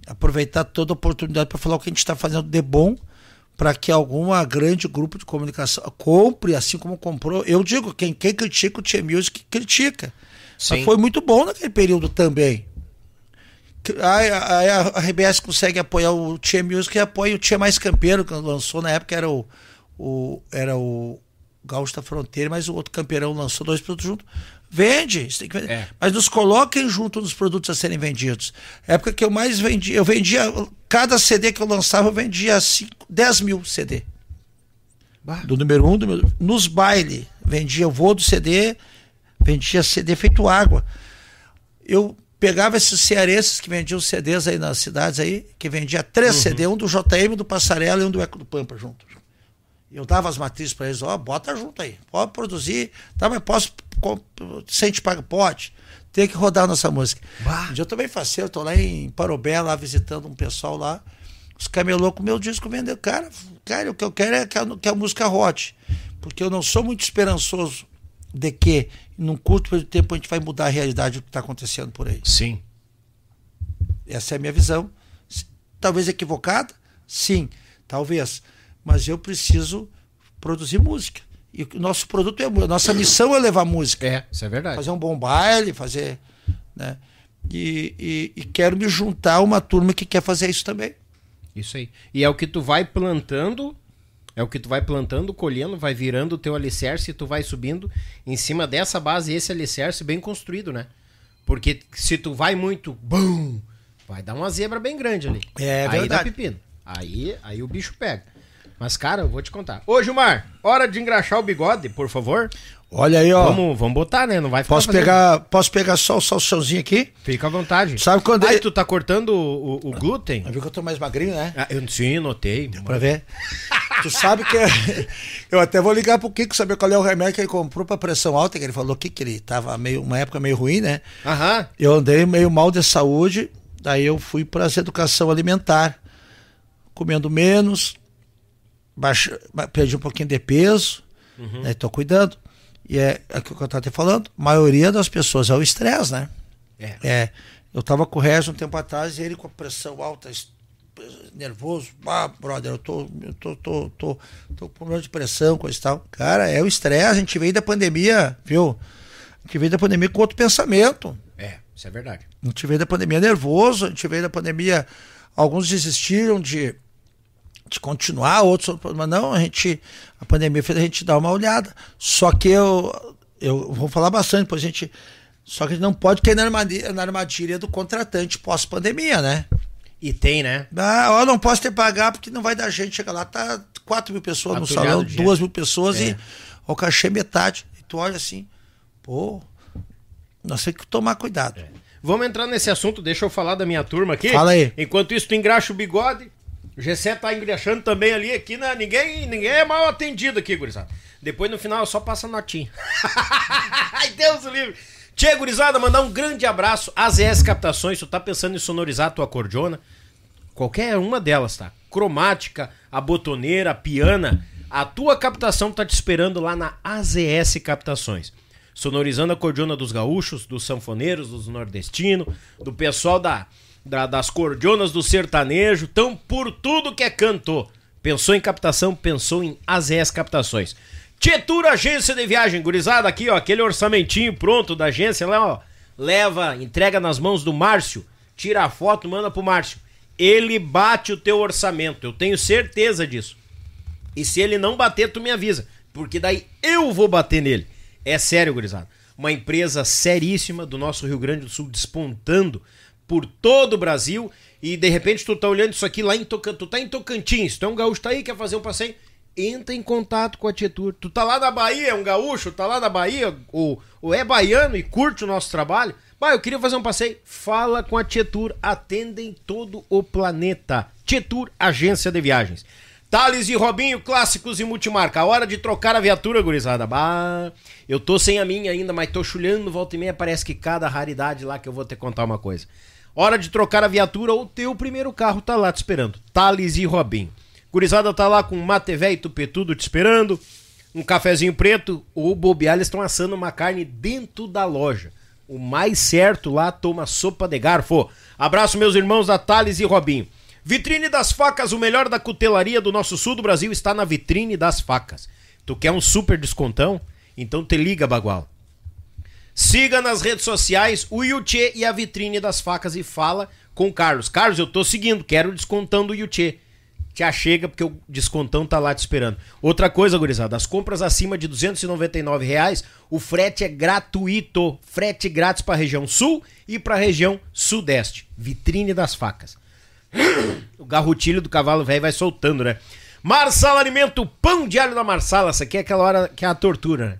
Speaker 3: aproveitar toda a oportunidade para falar o que a gente está fazendo de bom para que alguma grande grupo de comunicação compre, assim como comprou. Eu digo, quem, quem critica o Tia Music, critica. Sim. Mas foi muito bom naquele período também. A, a, a RBS consegue apoiar o Tia Music e apoia o Tia Mais Campeiro, que lançou na época era o, o, era o Gaúcho da Fronteira, mas o outro campeão lançou dois produtos juntos. Vende, tem que vender. É. mas nos coloquem junto dos produtos a serem vendidos. época que eu mais vendia, eu vendia, cada CD que eu lançava, eu vendia 5, 10 mil CD. Bah. Do número 1, um, do número, nos bailes, vendia o voo do CD, vendia CD feito água. Eu pegava esses cearenses que vendiam CDs aí nas cidades aí, que vendia três uhum. CD, um do JM, do Passarela e um do Eco do Pampa junto. Eu dava as matrizes para eles, ó, oh, bota junto aí, pode produzir, tá, mas posso, sente paga, pode. Tem que rodar nossa música. Bah. Um dia eu também faço, eu tô lá em Parobé, lá visitando um pessoal lá, os camelô com meu disco vendeu. Cara, cara, o que eu quero é que a, que a música rode, porque eu não sou muito esperançoso de que num curto período de tempo a gente vai mudar a realidade do que está acontecendo por aí.
Speaker 1: Sim.
Speaker 3: Essa é a minha visão. Talvez equivocada? Sim, talvez mas eu preciso produzir música. E o nosso produto é a nossa missão é levar música.
Speaker 1: É, isso é verdade.
Speaker 3: Fazer um bom baile, fazer. Né? E, e, e quero me juntar a uma turma que quer fazer isso também.
Speaker 1: Isso aí. E é o que tu vai plantando, é o que tu vai plantando, colhendo, vai virando o teu alicerce e tu vai subindo em cima dessa base, esse alicerce bem construído, né? Porque se tu vai muito, bum, vai dar uma zebra bem grande ali.
Speaker 3: É aí verdade. dá
Speaker 1: pepino. Aí, aí o bicho pega. Mas, cara, eu vou te contar. Ô, Gilmar, hora de engraxar o bigode, por favor.
Speaker 3: Olha aí, ó.
Speaker 1: Vamos, vamos botar, né? Não vai
Speaker 3: ficar. Posso fazendo... pegar, posso pegar só o salsãozinho aqui?
Speaker 1: Fica à vontade.
Speaker 3: Sabe quando.
Speaker 1: Aí, tu tá cortando o, o, o glúten?
Speaker 3: Viu que eu tô mais magrinho, né?
Speaker 1: Ah, eu sim, notei.
Speaker 3: Deu pra ver. tu sabe que. eu até vou ligar pro Kiko saber qual é o remédio que ele comprou pra pressão alta, que ele falou que, que ele tava meio, uma época meio ruim, né?
Speaker 1: Aham.
Speaker 3: Eu andei meio mal de saúde, daí eu fui pra educação alimentar. Comendo menos, baixa, perdi um pouquinho de peso, uhum. né? Tô cuidando. E é, é o que eu estava te falando, a maioria das pessoas é o estresse, né? É. é. Eu tava com o Regis um tempo atrás e ele com a pressão alta, nervoso. Ah, brother, eu tô, eu tô, tô, tô, tô com problema de pressão, coisa e tal. Cara, é o estresse, a gente veio da pandemia, viu? A gente veio da pandemia com outro pensamento.
Speaker 1: É, isso é verdade.
Speaker 3: A gente veio da pandemia nervoso, a gente veio da pandemia. Alguns desistiram de de continuar, outros, mas não, a gente, a pandemia fez a gente dar uma olhada. Só que eu, eu vou falar bastante, depois a gente, só que a gente não pode cair na armadilha, na armadilha do contratante pós-pandemia, né?
Speaker 1: E tem, né?
Speaker 3: Ah, eu não posso ter pagar porque não vai dar gente. Chega lá, tá 4 mil pessoas no salão, 2 mil pessoas é. e o cachê é metade. E tu olha assim, pô, nós temos que tomar cuidado. É.
Speaker 1: Vamos entrar nesse assunto, deixa eu falar da minha turma aqui.
Speaker 3: Fala aí.
Speaker 1: Enquanto isso, tu engraxa o bigode, o Gessé tá engraxando também ali, aqui na, ninguém, ninguém é mal atendido aqui, gurizada. Depois no final só passa notinha. Ai, Deus livre. Tchê, gurizada, mandar um grande abraço. AZS Captações, tu tá pensando em sonorizar a tua cordiona? Qualquer uma delas, tá? Cromática, a botoneira, a piana. A tua captação tá te esperando lá na AZS Captações. Sonorizando a cordiona dos gaúchos, dos sanfoneiros, dos nordestinos, do pessoal da, das cordionas do sertanejo, tão por tudo que é cantor. Pensou em captação, pensou em AZS Captações. Tietura Agência de Viagem, gurizada, aqui ó, aquele orçamentinho pronto da agência lá, ó. Leva, entrega nas mãos do Márcio, tira a foto, manda pro Márcio. Ele bate o teu orçamento, eu tenho certeza disso. E se ele não bater, tu me avisa. Porque daí eu vou bater nele. É sério, gurizada. Uma empresa seríssima do nosso Rio Grande do Sul despontando por todo o Brasil. E de repente tu tá olhando isso aqui lá em Tocantins. Tu tá em Tocantins, tu é um gaúcho, tá aí, quer fazer um passeio entra em contato com a Tietur. Tu tá lá na Bahia, é um gaúcho, tá lá na Bahia, ou, ou é baiano e curte o nosso trabalho. Bah, eu queria fazer um passeio. Fala com a Tietur, atendem todo o planeta. Tietur, agência de viagens. Thales e Robinho, clássicos e multimarca. A hora de trocar a viatura, gurizada. Bah, eu tô sem a minha ainda, mas tô chulhando volta e meia. Parece que cada raridade lá que eu vou te contar uma coisa. Hora de trocar a viatura ou teu primeiro carro tá lá te esperando. Thales e Robinho. Gurizada tá lá com mate velho tupetudo te esperando, um cafezinho preto, ou bobear, estão assando uma carne dentro da loja. O mais certo lá toma sopa de garfo. Abraço meus irmãos da Thales e Robinho. Vitrine das Facas, o melhor da cutelaria do nosso sul do Brasil está na Vitrine das Facas. Tu quer um super descontão? Então te liga, Bagual. Siga nas redes sociais o Yuchê e a Vitrine das Facas e fala com o Carlos. Carlos, eu tô seguindo, quero o descontão do Yuchê te achega porque o descontão tá lá te esperando. Outra coisa, gurizada, as compras acima de 299 reais, o frete é gratuito. Frete grátis para a região sul e para a região sudeste. Vitrine das facas. O garrotilho do cavalo velho vai soltando, né? Marsala Alimento, pão de alho da Marsala. Essa aqui é aquela hora que é a tortura, né?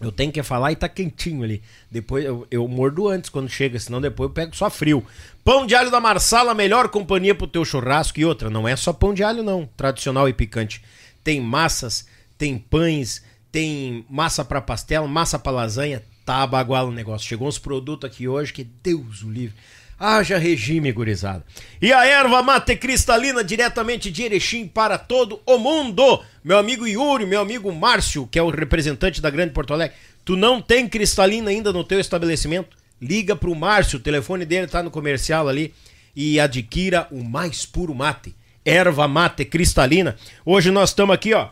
Speaker 1: Eu tenho que falar e tá quentinho ali. Depois eu, eu mordo antes quando chega, senão depois eu pego só frio. Pão de alho da Marsala, melhor companhia pro teu churrasco e outra. Não é só pão de alho, não. Tradicional e picante. Tem massas, tem pães, tem massa para pastel, massa para lasanha. Tá baguala o negócio. Chegou uns produtos aqui hoje que Deus o livre. Haja regime, gurizada. E a erva mate cristalina diretamente de Erechim para todo o mundo. Meu amigo Yuri, meu amigo Márcio, que é o representante da Grande Porto Alegre. Tu não tem cristalina ainda no teu estabelecimento? liga pro Márcio, o telefone dele tá no comercial ali e adquira o mais puro mate, erva mate cristalina. Hoje nós estamos aqui, ó.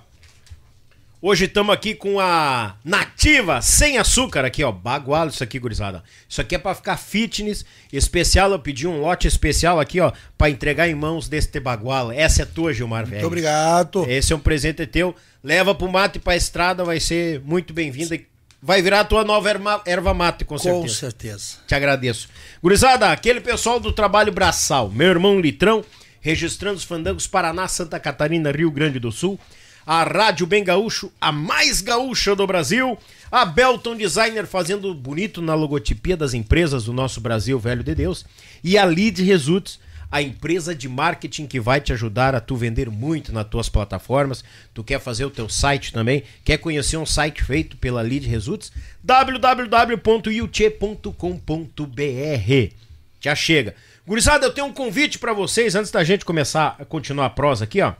Speaker 1: Hoje estamos aqui com a nativa sem açúcar aqui, ó. Bagualo isso aqui, gurizada. Isso aqui é para ficar fitness especial. Eu pedi um lote especial aqui, ó, para entregar em mãos deste bagualo. Essa é tua, Gilmar, velho.
Speaker 3: Muito obrigado.
Speaker 1: Esse é um presente teu. Leva pro mate pra estrada, vai ser muito bem-vinda vai virar a tua nova erva, erva mate, com certeza.
Speaker 3: Com certeza.
Speaker 1: Te agradeço. Gurizada, aquele pessoal do trabalho braçal, meu irmão Litrão, registrando os fandangos Paraná, Santa Catarina, Rio Grande do Sul. A Rádio Bem Gaúcho, a mais gaúcha do Brasil. A Belton Designer fazendo bonito na logotipia das empresas do nosso Brasil, velho de Deus. E a Lead Results a empresa de marketing que vai te ajudar a tu vender muito nas tuas plataformas. Tu quer fazer o teu site também? Quer conhecer um site feito pela Lead Results? www.iuche.com.br Já chega. Gurizada, eu tenho um convite para vocês antes da gente começar a continuar a prosa aqui, ó.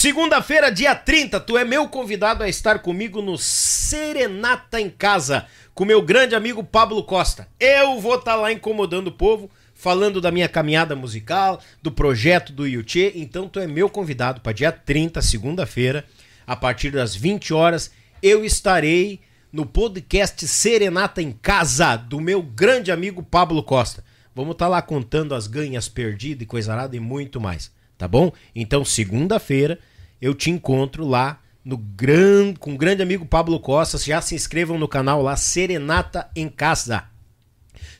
Speaker 1: Segunda-feira, dia 30, tu é meu convidado a estar comigo no Serenata em Casa, com meu grande amigo Pablo Costa. Eu vou estar tá lá incomodando o povo falando da minha caminhada musical, do projeto do Yuchê. Então tu é meu convidado para dia 30, segunda-feira, a partir das 20 horas, eu estarei no podcast Serenata em Casa do meu grande amigo Pablo Costa. Vamos estar tá lá contando as ganhas perdidas e coisa arada e muito mais, tá bom? Então, segunda-feira, eu te encontro lá no gran... com o grande amigo Pablo Costa. Já se inscrevam no canal lá Serenata em Casa.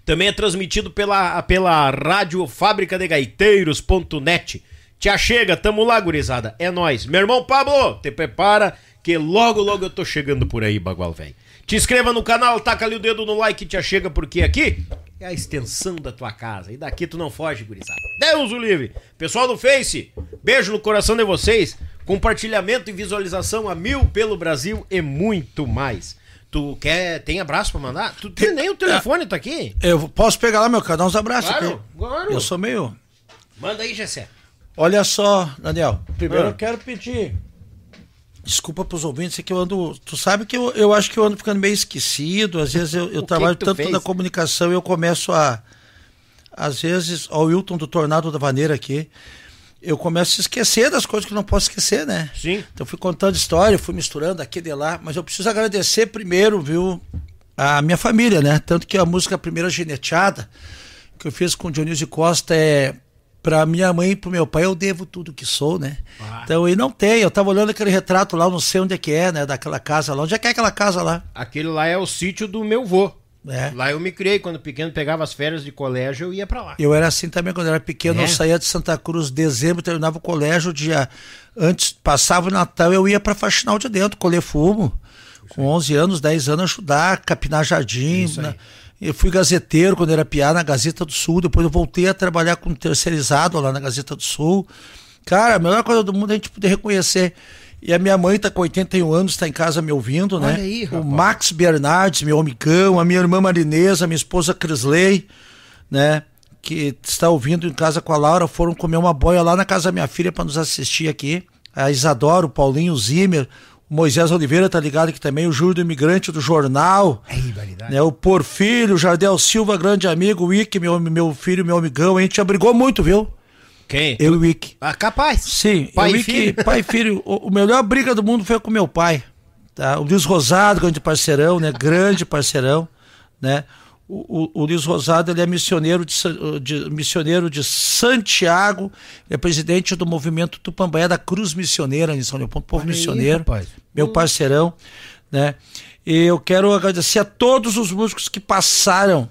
Speaker 1: Também é transmitido pela, pela rádio fábrica de gaiteiros.net. Te achega, tamo lá, gurizada. É nós. Meu irmão Pablo, te prepara que logo, logo eu tô chegando por aí, bagual velho. Te inscreva no canal, taca ali o dedo no like e te achega, porque aqui é a extensão da tua casa. E daqui tu não foge, gurizada. Deus o livre. Pessoal do Face, beijo no coração de vocês. Compartilhamento e visualização a mil pelo Brasil e muito mais. Tu quer. Tem abraço pra mandar? Tu tem, nem o telefone tá aqui?
Speaker 3: Eu posso pegar lá, meu cara, dar uns abraços
Speaker 1: claro. Claro.
Speaker 3: Eu sou meio.
Speaker 1: Manda aí, Gessé.
Speaker 3: Olha só, Daniel. Primeiro
Speaker 1: Ah.
Speaker 3: eu quero pedir. Desculpa pros ouvintes, é que eu ando. Tu sabe que eu, eu acho que eu ando ficando meio esquecido. Às vezes eu, eu trabalho
Speaker 1: que
Speaker 3: tanto
Speaker 1: fez?
Speaker 3: na comunicação e eu começo a. Às vezes, ó, o Wilton do Tornado da Vaneira aqui. Eu começo a esquecer das coisas que eu não posso esquecer, né?
Speaker 1: Sim.
Speaker 3: Então fui contando história, fui misturando aqui e de lá, mas eu preciso agradecer primeiro, viu, a minha família, né? Tanto que a música Primeira Geneteada, que eu fiz com o Dionísio Costa, é pra minha mãe e pro meu pai eu devo tudo que sou, né? Ah. Então, e não tem. Eu tava olhando aquele retrato lá, não sei onde é que é, né? Daquela casa lá. Onde é que é aquela casa lá?
Speaker 1: Aquele lá é o sítio do meu vô. É. Lá eu me criei, quando pequeno pegava as férias de colégio, eu ia para lá.
Speaker 3: Eu era assim também quando era pequeno, é. eu saía de Santa Cruz dezembro, terminava o colégio, dia antes passava o Natal, eu ia para faxinal de dentro, colher fumo. Com 11 anos, 10 anos ajudar, capinar jardim, né? Eu fui gazeteiro quando era piá na Gazeta do Sul, depois eu voltei a trabalhar com terceirizado lá na Gazeta do Sul. Cara, a melhor coisa do mundo é a gente poder reconhecer. E a minha mãe está com 81 anos, está em casa me ouvindo, né? Aí, o Max Bernardes, meu amigão, a minha irmã Marinesa, minha esposa Crisley, né? Que está ouvindo em casa com a Laura, foram comer uma boia lá na casa da minha filha para nos assistir aqui. A Isadora, o Paulinho, o Zimmer, Moisés Oliveira tá ligado aqui também, o Júlio do Imigrante do Jornal. É né, o Porfírio, o Jardel Silva, grande amigo, o Ike, meu, meu filho, meu amigão. A gente abrigou muito, viu?
Speaker 1: Quem?
Speaker 3: Eu e o Ike.
Speaker 1: Ah, capaz.
Speaker 3: Sim, pai e filho. pai e filho. O, o melhor briga do mundo foi com meu pai. Tá? O Luiz Rosado, grande parceirão, né? Grande parceirão, né? O, o, o Luiz Rosado ele é missioneiro de, de, missioneiro de Santiago, é presidente do movimento Tupambaé da Cruz Missioneira em São Leopoldo, povo Olha missioneiro, aí, meu hum. parceirão, né? E eu quero agradecer a todos os músicos que passaram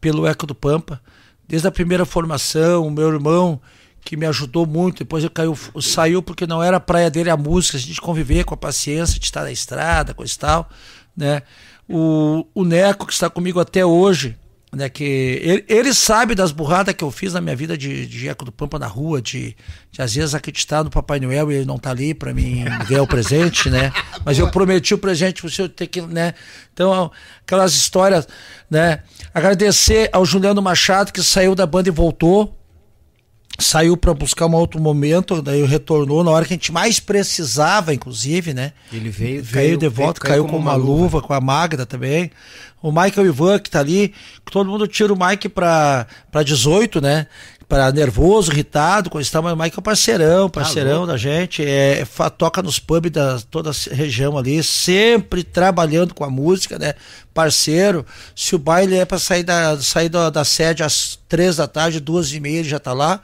Speaker 3: pelo Eco do Pampa, desde a primeira formação, o meu irmão que me ajudou muito, depois ele caiu, saiu porque não era a praia dele a música, a gente conviver com a paciência de estar na estrada, coisa e tal, né? O, o Neco, que está comigo até hoje, né, que ele, ele, sabe das burradas que eu fiz na minha vida de, de Eco do Pampa na rua, de, de às vezes acreditar no Papai Noel e ele não tá ali para mim ganhar o presente, né? Mas eu prometi o presente para você ter que, né? Então, aquelas histórias, né? Agradecer ao Juliano Machado que saiu da banda e voltou, saiu para buscar um outro momento, daí retornou na hora que a gente mais precisava, inclusive, né?
Speaker 1: Ele veio,
Speaker 3: veio caiu, de volta, veio, caiu, caiu com uma luva, luva, com a Magda também. O Michael Ivan que tá ali, todo mundo tira o Mike para 18, né? Para nervoso, irritado, coisa tal, mas o Mike é parceirão, tá parceirão da gente, é, é, toca nos pubs da toda a região ali, sempre trabalhando com a música, né? Parceiro. Se o baile é para sair da sair da, da sede às três da tarde, duas e meia, ele já tá lá.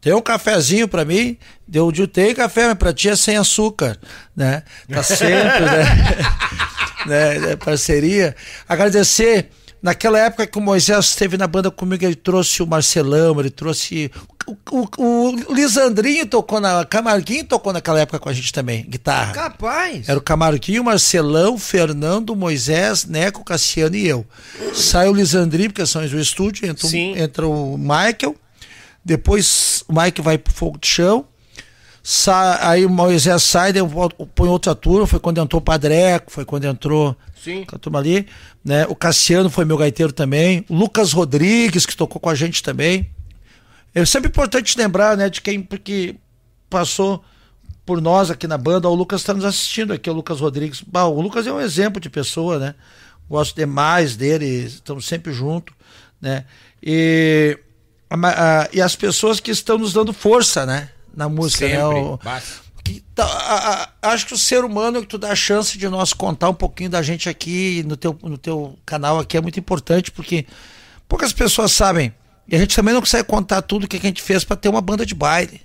Speaker 3: Tem um cafezinho para mim, deu tem café, mas pra ti é sem açúcar, né? Tá sempre, né? né? né? Parceria. Agradecer Naquela época que o Moisés esteve na banda comigo, ele trouxe o Marcelão, ele trouxe. O, o, o Lisandrinho tocou na. Camarguinho tocou naquela época com a gente também, guitarra.
Speaker 1: Capaz!
Speaker 3: Era o Camarguinho, Marcelão, Fernando, Moisés, Neco, Cassiano e eu. Sai o Lisandrinho, porque são do estúdio, entra, entra o Michael, depois o Mike vai pro fogo de chão. Sa aí o Moisés sai, põe outra turma, foi quando entrou o Padreco, foi quando entrou
Speaker 1: Sim.
Speaker 3: a turma ali, né? O Cassiano foi meu gaiteiro também, o Lucas Rodrigues, que tocou com a gente também. É sempre importante lembrar, né, de quem porque passou por nós aqui na banda, o Lucas está nos assistindo aqui, o Lucas Rodrigues. Bah, o Lucas é um exemplo de pessoa, né? Gosto demais dele, estamos sempre juntos, né? E, a, a, e as pessoas que estão nos dando força, né? Na música, né? sempre. né? O, que, tá, a, a, acho que o ser humano que tu dá a chance de nós contar um pouquinho da gente aqui no teu, no teu canal aqui é muito importante porque poucas pessoas sabem e a gente também não consegue contar tudo que a gente fez para ter uma banda de baile,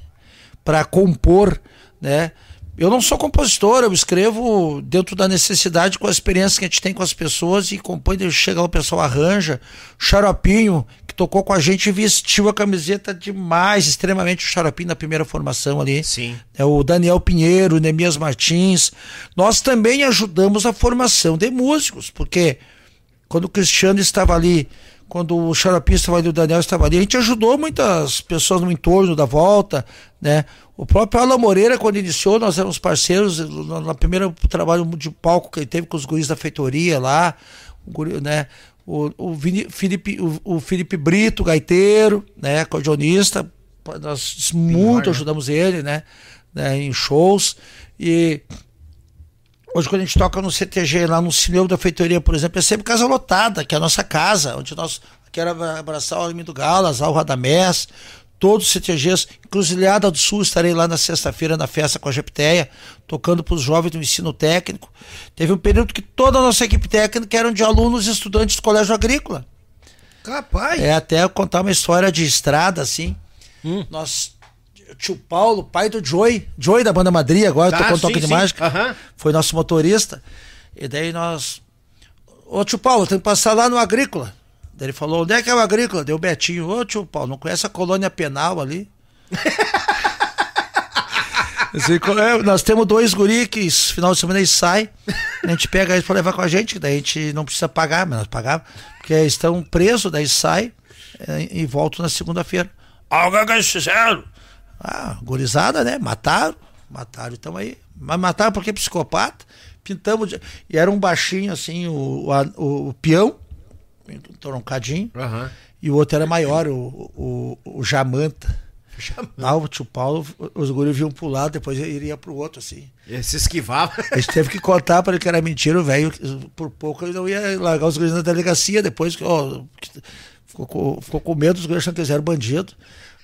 Speaker 3: para compor, né? Eu não sou compositor, eu escrevo dentro da necessidade, com a experiência que a gente tem com as pessoas e compõe, chega lá o pessoal arranja. Xaropinho, que tocou com a gente, vestiu a camiseta demais, extremamente o Xaropinho na primeira formação ali.
Speaker 1: Sim.
Speaker 3: É o Daniel Pinheiro, o Nemias Martins. Nós também ajudamos a formação de músicos, porque quando o Cristiano estava ali quando o Xaropinho estava ali, o Daniel estava ali, a gente ajudou muitas pessoas no entorno da volta, né? O próprio Alan Moreira, quando iniciou, nós éramos parceiros no primeiro trabalho de palco que ele teve com os guris da feitoria lá, o, né? O, o, Vini, Felipe, o, o Felipe Brito, gaiteiro, né? Acordeonista, nós muito ajudamos ele, né? né? Em shows e Hoje, quando a gente toca no CTG, lá no cinema da feitoria, por exemplo, é sempre casa lotada, que é a nossa casa, onde nós quero abraçar o Armindo Galas, o Radamés, todos os CTGs, Cruzilhada do Sul, estarei lá na sexta-feira na festa com a Jepteia, tocando para os jovens do ensino técnico. Teve um período que toda a nossa equipe técnica eram de alunos e estudantes do colégio agrícola.
Speaker 1: Capaz!
Speaker 3: É, até contar uma história de estrada, assim. Hum. Nós tio Paulo, pai do Joey, Joey da banda Madrid, agora tá, tocando toque de mágica. Uhum. Foi nosso motorista. E daí nós. Ô tio Paulo, tem que passar lá no Agrícola. Daí ele falou: onde é que é o Agrícola? Deu Betinho. Ô tio Paulo, não conhece a colônia penal ali? É, nós temos dois guri que final de semana eles saem, a gente pega eles para levar com a gente, daí a gente não precisa pagar, mas nós pagamos, porque eles estão presos, daí sai é, e voltam na segunda-feira. Ah, o que eles fizeram? Ah, gorizada, né? Mataram, mataram, então aí. Mas mataram porque é psicopata. Pintamos, de... e era um baixinho assim, o, o, o peão, troncadinho, uhum. e o outro era maior, o, o, o Jamanta. Ah, o tio Paulo, os guris vinham pro lado, depois iria pro outro, assim.
Speaker 1: Ele se esquivava.
Speaker 3: A gente teve que contar para ele que era mentira, o velho, por pouco ele não ia largar os guris na delegacia, depois ó, ficou, com, ficou com medo, os guris achando que eles eram bandidos.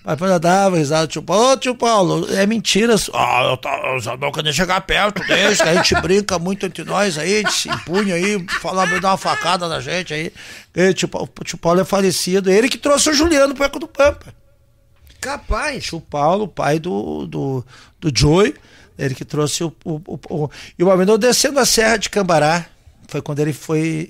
Speaker 3: Mas depois dava risada, tio Paulo, ô tio Paulo, é mentira. Ah, eu, tô, eu não quero nem chegar perto deixa, a gente brinca muito entre nós aí, a gente se empunha aí, fala, dá uma facada na gente aí. E, tio, tio Paulo é falecido, ele que trouxe o Juliano pro Eco do Pampa.
Speaker 1: Capaz.
Speaker 3: O Paulo, pai do, do, do Joey, ele que trouxe o. o, o, o e o Abendão descendo a Serra de Cambará. Foi quando ele foi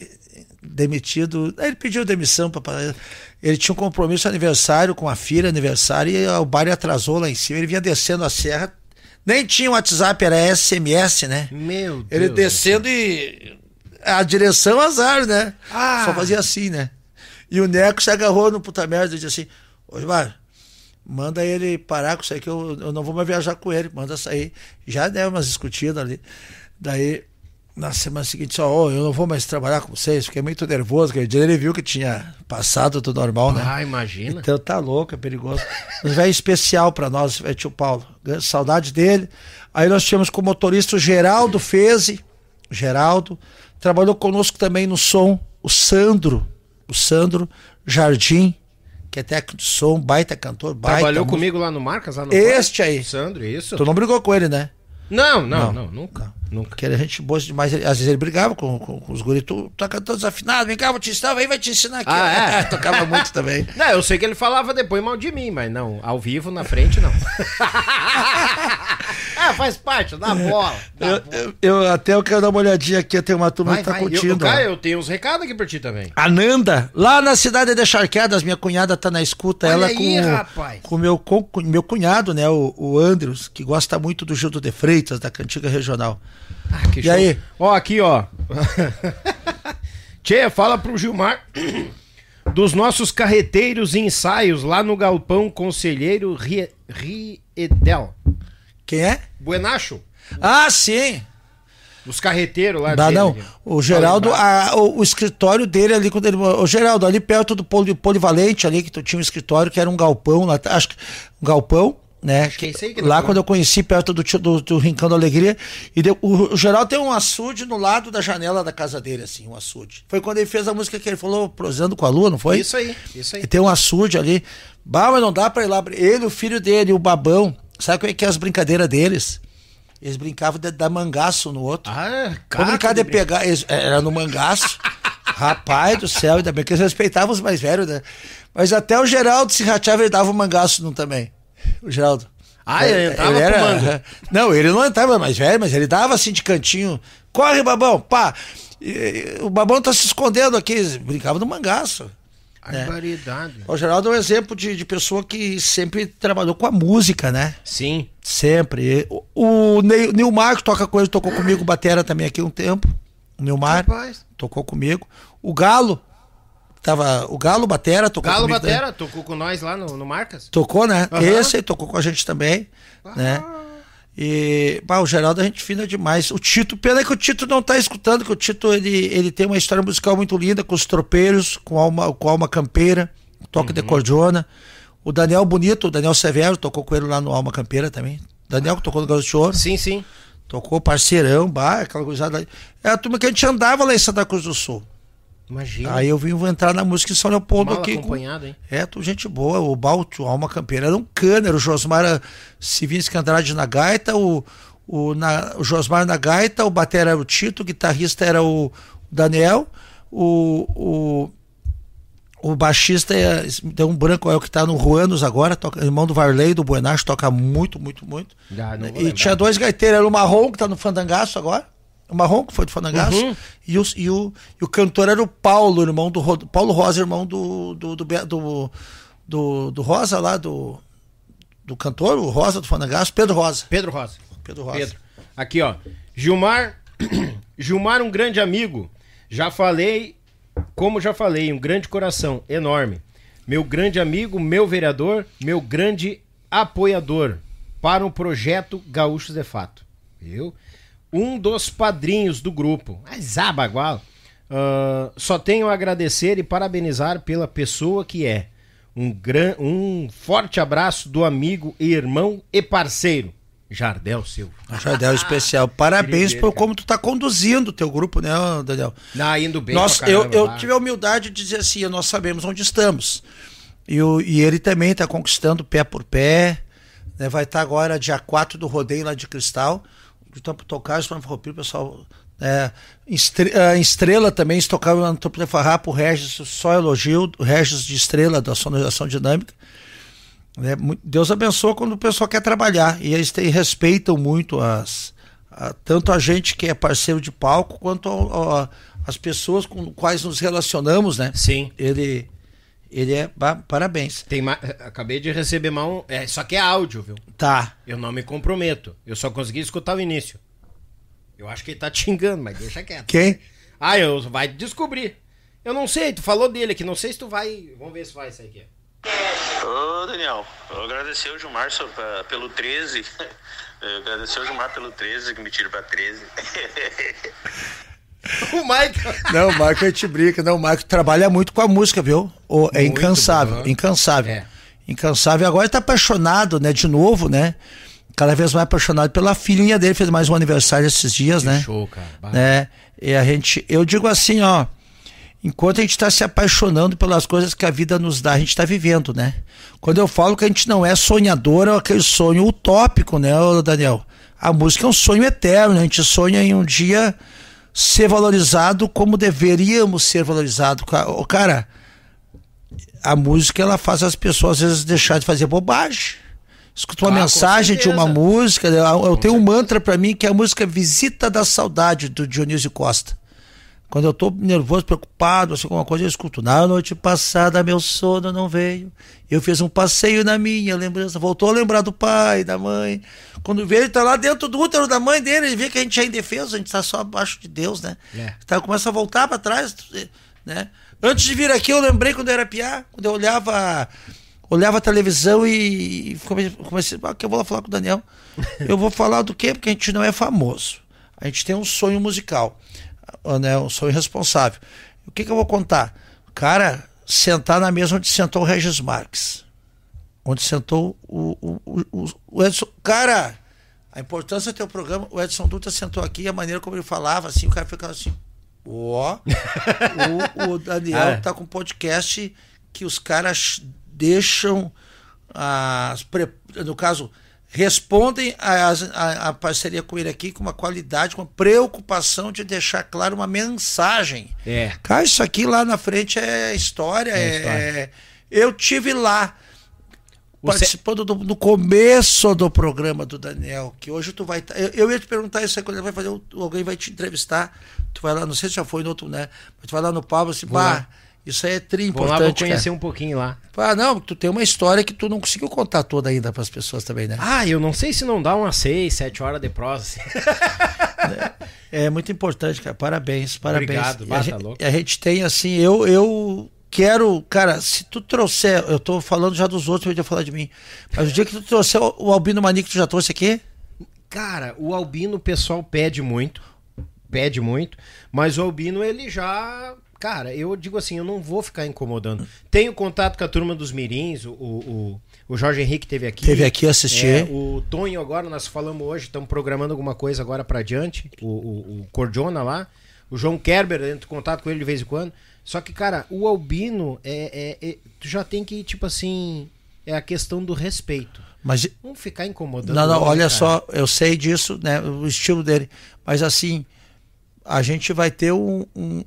Speaker 3: demitido. Ele pediu demissão para. Ele tinha um compromisso aniversário com a filha, aniversário, e o baile atrasou lá em cima. Ele vinha descendo a serra. Nem tinha WhatsApp, era SMS, né?
Speaker 1: Meu Deus.
Speaker 3: Ele descendo e. A direção azar, né? Ah. Só fazia assim, né? E o Neco se agarrou no puta merda e disse assim: Ô, Gilmar, manda ele parar com isso aí que eu, eu não vou mais viajar com ele, manda sair. Já deu umas discutidas ali. Daí, na semana seguinte, só, oh, eu não vou mais trabalhar com vocês, fiquei muito nervoso, dia ele viu que tinha passado tudo normal, né?
Speaker 1: Ah, imagina.
Speaker 3: Então tá louco, é perigoso. Mas é especial para nós, é tio Paulo. Saudade dele. Aí nós tínhamos como motorista o Geraldo Feze, Geraldo, trabalhou conosco também no som, o Sandro, o Sandro Jardim, que é técnico de som, baita cantor, baita.
Speaker 1: Trabalhou comigo lá no Marcas? Lá no
Speaker 3: este aí.
Speaker 1: Sandro, isso.
Speaker 3: Tu não brigou com ele, né?
Speaker 1: Não, não, não, não nunca. Não.
Speaker 3: Nunca. Que era gente boa demais. Às vezes ele brigava com, com, com os guris. Tu tá cantando desafinado, vem cá, vou te ensinar, aí vai te ensinar aqui.
Speaker 1: Ah,
Speaker 3: é? Tocava muito também.
Speaker 1: Não, eu sei que ele falava depois mal de mim, mas não, ao vivo, na frente, não. ah, faz parte, dá bola. Dá
Speaker 3: eu, bola. Eu, eu, até eu quero dar uma olhadinha aqui, tem uma turma vai, que tá vai. curtindo.
Speaker 1: Eu, cara, eu tenho uns recados aqui pra ti também.
Speaker 3: Ananda, lá na cidade de Charqueadas, minha cunhada tá na escuta. Olha ela aí, com, rapaz. com meu, com meu cunhado, né, o, o Andrews, que gosta muito do Gildo de Freitas, da Cantiga Regional.
Speaker 1: Ah, que e show. aí? Ó, aqui, ó. Tchê, fala pro Gilmar dos nossos carreteiros e ensaios lá no Galpão Conselheiro Riedel.
Speaker 3: Quem é?
Speaker 1: Buenacho.
Speaker 3: Ah, sim.
Speaker 1: Os carreteiros lá
Speaker 3: Dá, não. O Geraldo, a, o, o, escritório dele ali, quando ele. O Geraldo, ali perto do poli, Polivalente, ali, que tu tinha um escritório que era um galpão, lá, acho que um galpão né? Que que lá quando eu conheci perto do, do, do Rincão da Alegria, e deu, o, o Geraldo tem um açude no lado da janela da casa dele, assim, um açude. Foi quando ele fez a música que ele falou, prosando com a lua, não foi?
Speaker 1: Isso aí, isso aí.
Speaker 3: E tem um açude ali. Bah, mas não dá pra ir lá. Ele, o filho dele, o babão, sabe como é que é as brincadeiras deles? Eles brincavam de dar mangaço no outro.
Speaker 1: Ah,
Speaker 3: cara. brincar de, de pegar, eles, era no mangaço. Rapaz do céu, ainda bem que eles respeitavam os mais velhos, né? Mas até o Geraldo se rateava, ele dava um mangaço no também o Geraldo.
Speaker 1: Ah, ele entrava ele era,
Speaker 3: Não, ele não entrava mais velho, mas ele dava assim de cantinho. Corre, babão, pá. E, o babão tá se escondendo aqui. Brincava no mangaço.
Speaker 1: Né? Variedade.
Speaker 3: O Geraldo é um exemplo de, de pessoa que sempre trabalhou com a música, né?
Speaker 1: Sim.
Speaker 3: Sempre. O, o Nilmar, que toca ele, tocou comigo, batera também aqui um tempo. O Nilmar Rapaz. tocou comigo. O Galo, Tava o Galo Batera
Speaker 1: tocou Galo Batera também. tocou com nós lá no, no Marcas?
Speaker 3: Tocou, né? Uhum. Esse tocou com a gente também, ah. né? E, bah, o Geraldo a gente fina demais. O Tito, pena que o Tito não tá escutando, que o Tito ele, ele tem uma história musical muito linda com os tropeiros, com alma, com alma campeira, toque uhum. de cordiona. O Daniel Bonito, o Daniel Severo, tocou com ele lá no Alma Campeira também. Daniel que tocou no Garoto de Ouro.
Speaker 1: Sim, sim.
Speaker 3: Tocou parceirão, bah, aquela coisa. É a turma que a gente andava lá em Santa Cruz do Sul.
Speaker 1: Imagina.
Speaker 3: Aí eu vim entrar na música em São Leopoldo
Speaker 1: Mal
Speaker 3: aqui.
Speaker 1: acompanhado, hein?
Speaker 3: É, tu gente boa. O Balto, Alma Campeira, era um cano. Era o Josmar Civinsky Andrade na gaita, o, o, na, o Josmar na gaita, o batera era o Tito, o guitarrista era o Daniel, o, o, o baixista é, deu um branco, é o que tá no Ruanos agora, toca, irmão do Varley, do Buenacho, toca muito, muito, muito.
Speaker 1: Ah,
Speaker 3: e
Speaker 1: lembrar.
Speaker 3: tinha dois gaiteiros, era o Marrom, que tá no Fandangaço agora. O Marrom, que foi do Fandangaço.
Speaker 1: Uhum.
Speaker 3: E, o, e, o, e o cantor era o Paulo, irmão do Paulo Rosa, irmão do do, do, do, do, do Rosa lá, do, do cantor, o Rosa do Fandangaço, Pedro Rosa.
Speaker 1: Pedro Rosa.
Speaker 3: Pedro Rosa.
Speaker 1: Pedro. Aqui, ó. Gilmar. Gilmar, um grande amigo. Já falei, como já falei, um grande coração, enorme. Meu grande amigo, meu vereador, meu grande apoiador para o projeto Gaúchos de Fato. Viu? Um dos padrinhos do grupo. Mas ah, bagual. Ah, só tenho a agradecer e parabenizar pela pessoa que é. Um, gran... um forte abraço do amigo e irmão e parceiro, Jardel Silva.
Speaker 3: Jardel especial. Parabéns por como tu tá conduzindo o teu grupo, né, Daniel?
Speaker 1: Não, indo bem.
Speaker 3: Nós,
Speaker 1: pra
Speaker 3: eu,
Speaker 1: caramba,
Speaker 3: eu
Speaker 1: vai.
Speaker 3: tive a humildade de dizer assim, nós sabemos onde estamos. E, o, e ele também está conquistando pé por pé. né? Vai estar agora dia 4 do rodeio lá de Cristal. De Tampo Tocar, para o pessoal. É, estrela também, estocar no Tampo de Farrapo, o Regis, só elogio, o Regis de estrela da sonorização dinâmica. Mu- Deus abençoa quando o pessoal quer trabalhar. E eles têm, respeitam muito as, a- tanto a gente que é parceiro de palco, quanto a- a- as pessoas com quais nos relacionamos, né?
Speaker 1: Sim.
Speaker 3: Ele, ele é. Parabéns.
Speaker 1: Tem ma... Acabei de receber mal. um- É, só que é áudio, viu?
Speaker 3: Tá.
Speaker 1: Eu não me comprometo. Eu só consegui escutar o início. Eu acho que ele tá te xingando, mas deixa quieto.
Speaker 3: Quem?
Speaker 1: Ah, eu vai descobrir. Eu não sei, tu falou dele aqui, não sei se tu vai. Vamos ver se vai sair aqui.
Speaker 4: Ô Daniel, eu agradecer o Gilmar pa- pelo 13. Eu agradecer o Gilmar pelo 13, que me tira pra 13.
Speaker 1: O Michael.
Speaker 3: Não, o a gente brinca. Não, o Marco trabalha muito com a música, viu? O- é
Speaker 1: Muito
Speaker 3: incansável,
Speaker 1: bom.
Speaker 3: incansável.
Speaker 1: É.
Speaker 3: Incansável. Agora tá apaixonado, né? De novo, né? Cada vez mais apaixonado pela filhinha dele, fez mais um aniversário esses dias, né?
Speaker 1: show, cara. Bah.
Speaker 3: né? E a gente, eu digo assim, ó, enquanto a gente está se apaixonando pelas coisas que a vida nos dá, a gente está vivendo, né? Quando eu falo que a gente não é sonhador, é aquele sonho utópico, né, Daniel? A música é um sonho eterno, né? a gente sonha em um dia ser valorizado como deveríamos ser valorizados. Cara, a música ela faz as pessoas às vezes deixar de fazer bobagem. Escuta uma
Speaker 1: Ah,
Speaker 3: mensagem de uma música. né? Eu, eu tenho um mantra pra mim que é a música Visita da Saudade, do Dionísio Costa. Quando eu tô nervoso, preocupado, assim, alguma coisa, eu escuto. Na noite passada, meu sono não veio. Eu fiz um passeio na minha lembrança. Voltou a lembrar do pai, da mãe. Quando vê, ele tá lá dentro do útero da mãe dele, ele vê que a gente é indefeso, a gente tá só abaixo de Deus, né?
Speaker 1: É.
Speaker 3: Então começa a voltar pra trás, né? Antes de vir aqui, eu lembrei quando eu era piá, quando eu olhava olhava a televisão e come- comecei, ah, que eu vou lá falar com o Daniel. Eu vou falar do quê? Porque a gente não é famoso. A gente tem um sonho musical, né? um sonho responsável. O que, que eu vou contar? Cara, sentar na mesa onde sentou o Regis Marques. Onde sentou o, o, o, o- o Edson. Cara, a importância do teu programa, o Edson Dutra sentou aqui, a maneira como ele falava, assim, o cara ficava assim. Ó, o, o Daniel
Speaker 1: Ah, é.
Speaker 3: tá com um podcast que os caras deixam as pre- no caso respondem às- à a, parceria com ele aqui com uma qualidade, com uma preocupação de deixar claro uma mensagem.
Speaker 1: É.
Speaker 3: Cara, isso aqui lá na frente é história.
Speaker 1: É
Speaker 3: É
Speaker 1: história.
Speaker 3: Eu tive lá participando do, do começo do programa do Daniel, que hoje tu vai tá- eu, eu ia te perguntar isso aí quando ele vai fazer, alguém vai te entrevistar, tu vai lá, não sei se já foi no outro, né? Mas tu vai lá no Pablo assim,
Speaker 1: lá.
Speaker 3: Isso aí é tri
Speaker 1: Vou lá,
Speaker 3: importante.
Speaker 1: vou conhecer
Speaker 3: cara.
Speaker 1: um pouquinho lá.
Speaker 3: Ah, não, tu tem uma história que tu não conseguiu contar toda ainda para as pessoas também, né?
Speaker 1: Ah, eu não sei se não dá umas 6, 7 horas de prosa. assim.
Speaker 3: É muito importante, cara. Parabéns, parabéns.
Speaker 1: Obrigado,
Speaker 3: E
Speaker 1: bah,
Speaker 3: a,
Speaker 1: tá
Speaker 3: gente,
Speaker 1: louco.
Speaker 3: a gente tem assim, eu eu quero, cara, se tu trouxer, eu tô falando já dos outros, eu ia falar de mim. Mas o dia que tu trouxer o, o Albino Mani que tu já trouxe aqui,
Speaker 1: Cara, o Albino o pessoal pede muito. Pede muito. Mas o Albino, ele já. Cara, eu digo assim, eu não vou ficar incomodando. Tenho contato com a turma dos Mirins, o, o, o Jorge Henrique teve aqui.
Speaker 3: Teve aqui assistir.
Speaker 1: É, o Tonho agora, nós falamos hoje, estamos programando alguma coisa agora pra diante. O, o, o Cordiona lá. O João Kerber, entro em contato com ele de vez em quando. Só que, cara, o Albino é, é- é- Tu já tem que, tipo assim. É a questão do respeito.
Speaker 3: mas
Speaker 1: Não ficar incomodando.
Speaker 3: Não, não,
Speaker 1: ele,
Speaker 3: olha
Speaker 1: cara.
Speaker 3: só, eu sei disso, né? O estilo dele. Mas assim, a gente vai ter um, um,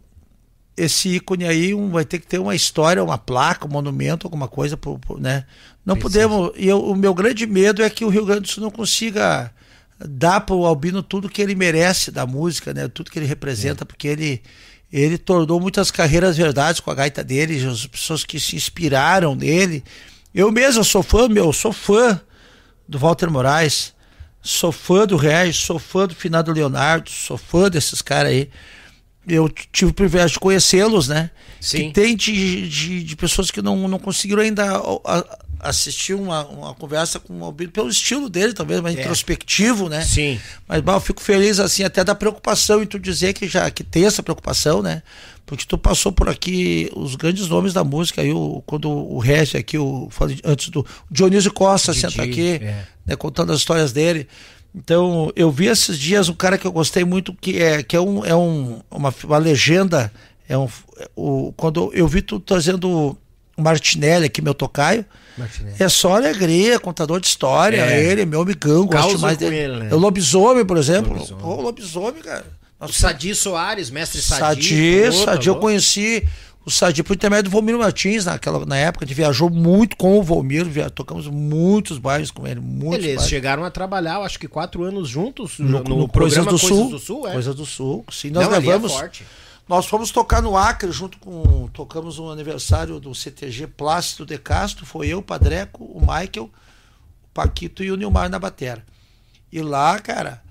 Speaker 3: esse ícone aí um, vai ter que ter uma história, uma placa, um monumento, alguma coisa, pro, pro, né? Não Precisa. podemos. E eu, o meu grande medo é que o Rio Grande do Sul não consiga dar para o Albino tudo que ele merece da música, né? Tudo que ele representa, é. porque ele ele tornou muitas carreiras verdades com a gaita dele, as pessoas que se inspiraram nele. Eu mesmo sou fã, meu, sou fã do Walter Moraes, sou fã do Regis, sou fã do finado Leonardo, sou fã desses caras aí eu tive o privilégio de conhecê-los, né? Sim. Que tem de, de, de, pessoas que não, não conseguiram ainda assistir uma, uma conversa com o Albino, pelo estilo dele, talvez, mais é. introspectivo, né?
Speaker 1: Sim.
Speaker 3: Mas, bah, eu fico feliz, assim, até da preocupação em tu dizer que já que tem essa preocupação, né? Porque tu passou por aqui os grandes nomes da música, aí o, quando o Regis aqui, o, antes do Dionísio Costa Didi, senta aqui, é. né, contando as histórias dele. Então, eu vi esses dias um cara que eu gostei muito, que é, que é, um, é um, uma, uma legenda. É um, o, quando eu vi tu trazendo o Martinelli aqui, meu tocaio. Martinelli. É só alegria, contador de história. É. Ele é meu amigão, gosto mais dele. Ele, né? É o Lobisomem, por exemplo. Lobisomem. Pô, o Lobisomem, cara.
Speaker 1: Nossa, o Sadi Soares, mestre Sadi.
Speaker 3: Sadi, Sadi eu conheci o Sadi por intermédio do Volmir Martins, naquela, na época, a gente viajou muito com o Volmir, via, tocamos muitos bairros com ele. Muitos
Speaker 1: Eles
Speaker 3: bairros.
Speaker 1: chegaram a trabalhar, acho que quatro anos juntos
Speaker 3: no, no, no Coisas do Sul. Coisas do Sul, é. Coisas do Sul, sim. Nós Não, é levamos. É nós fomos tocar no Acre junto com. Tocamos um aniversário do CTG Plácido de Castro. Foi eu, o Padreco, o Michael, o Paquito e o Nilmar na batera. E lá, cara,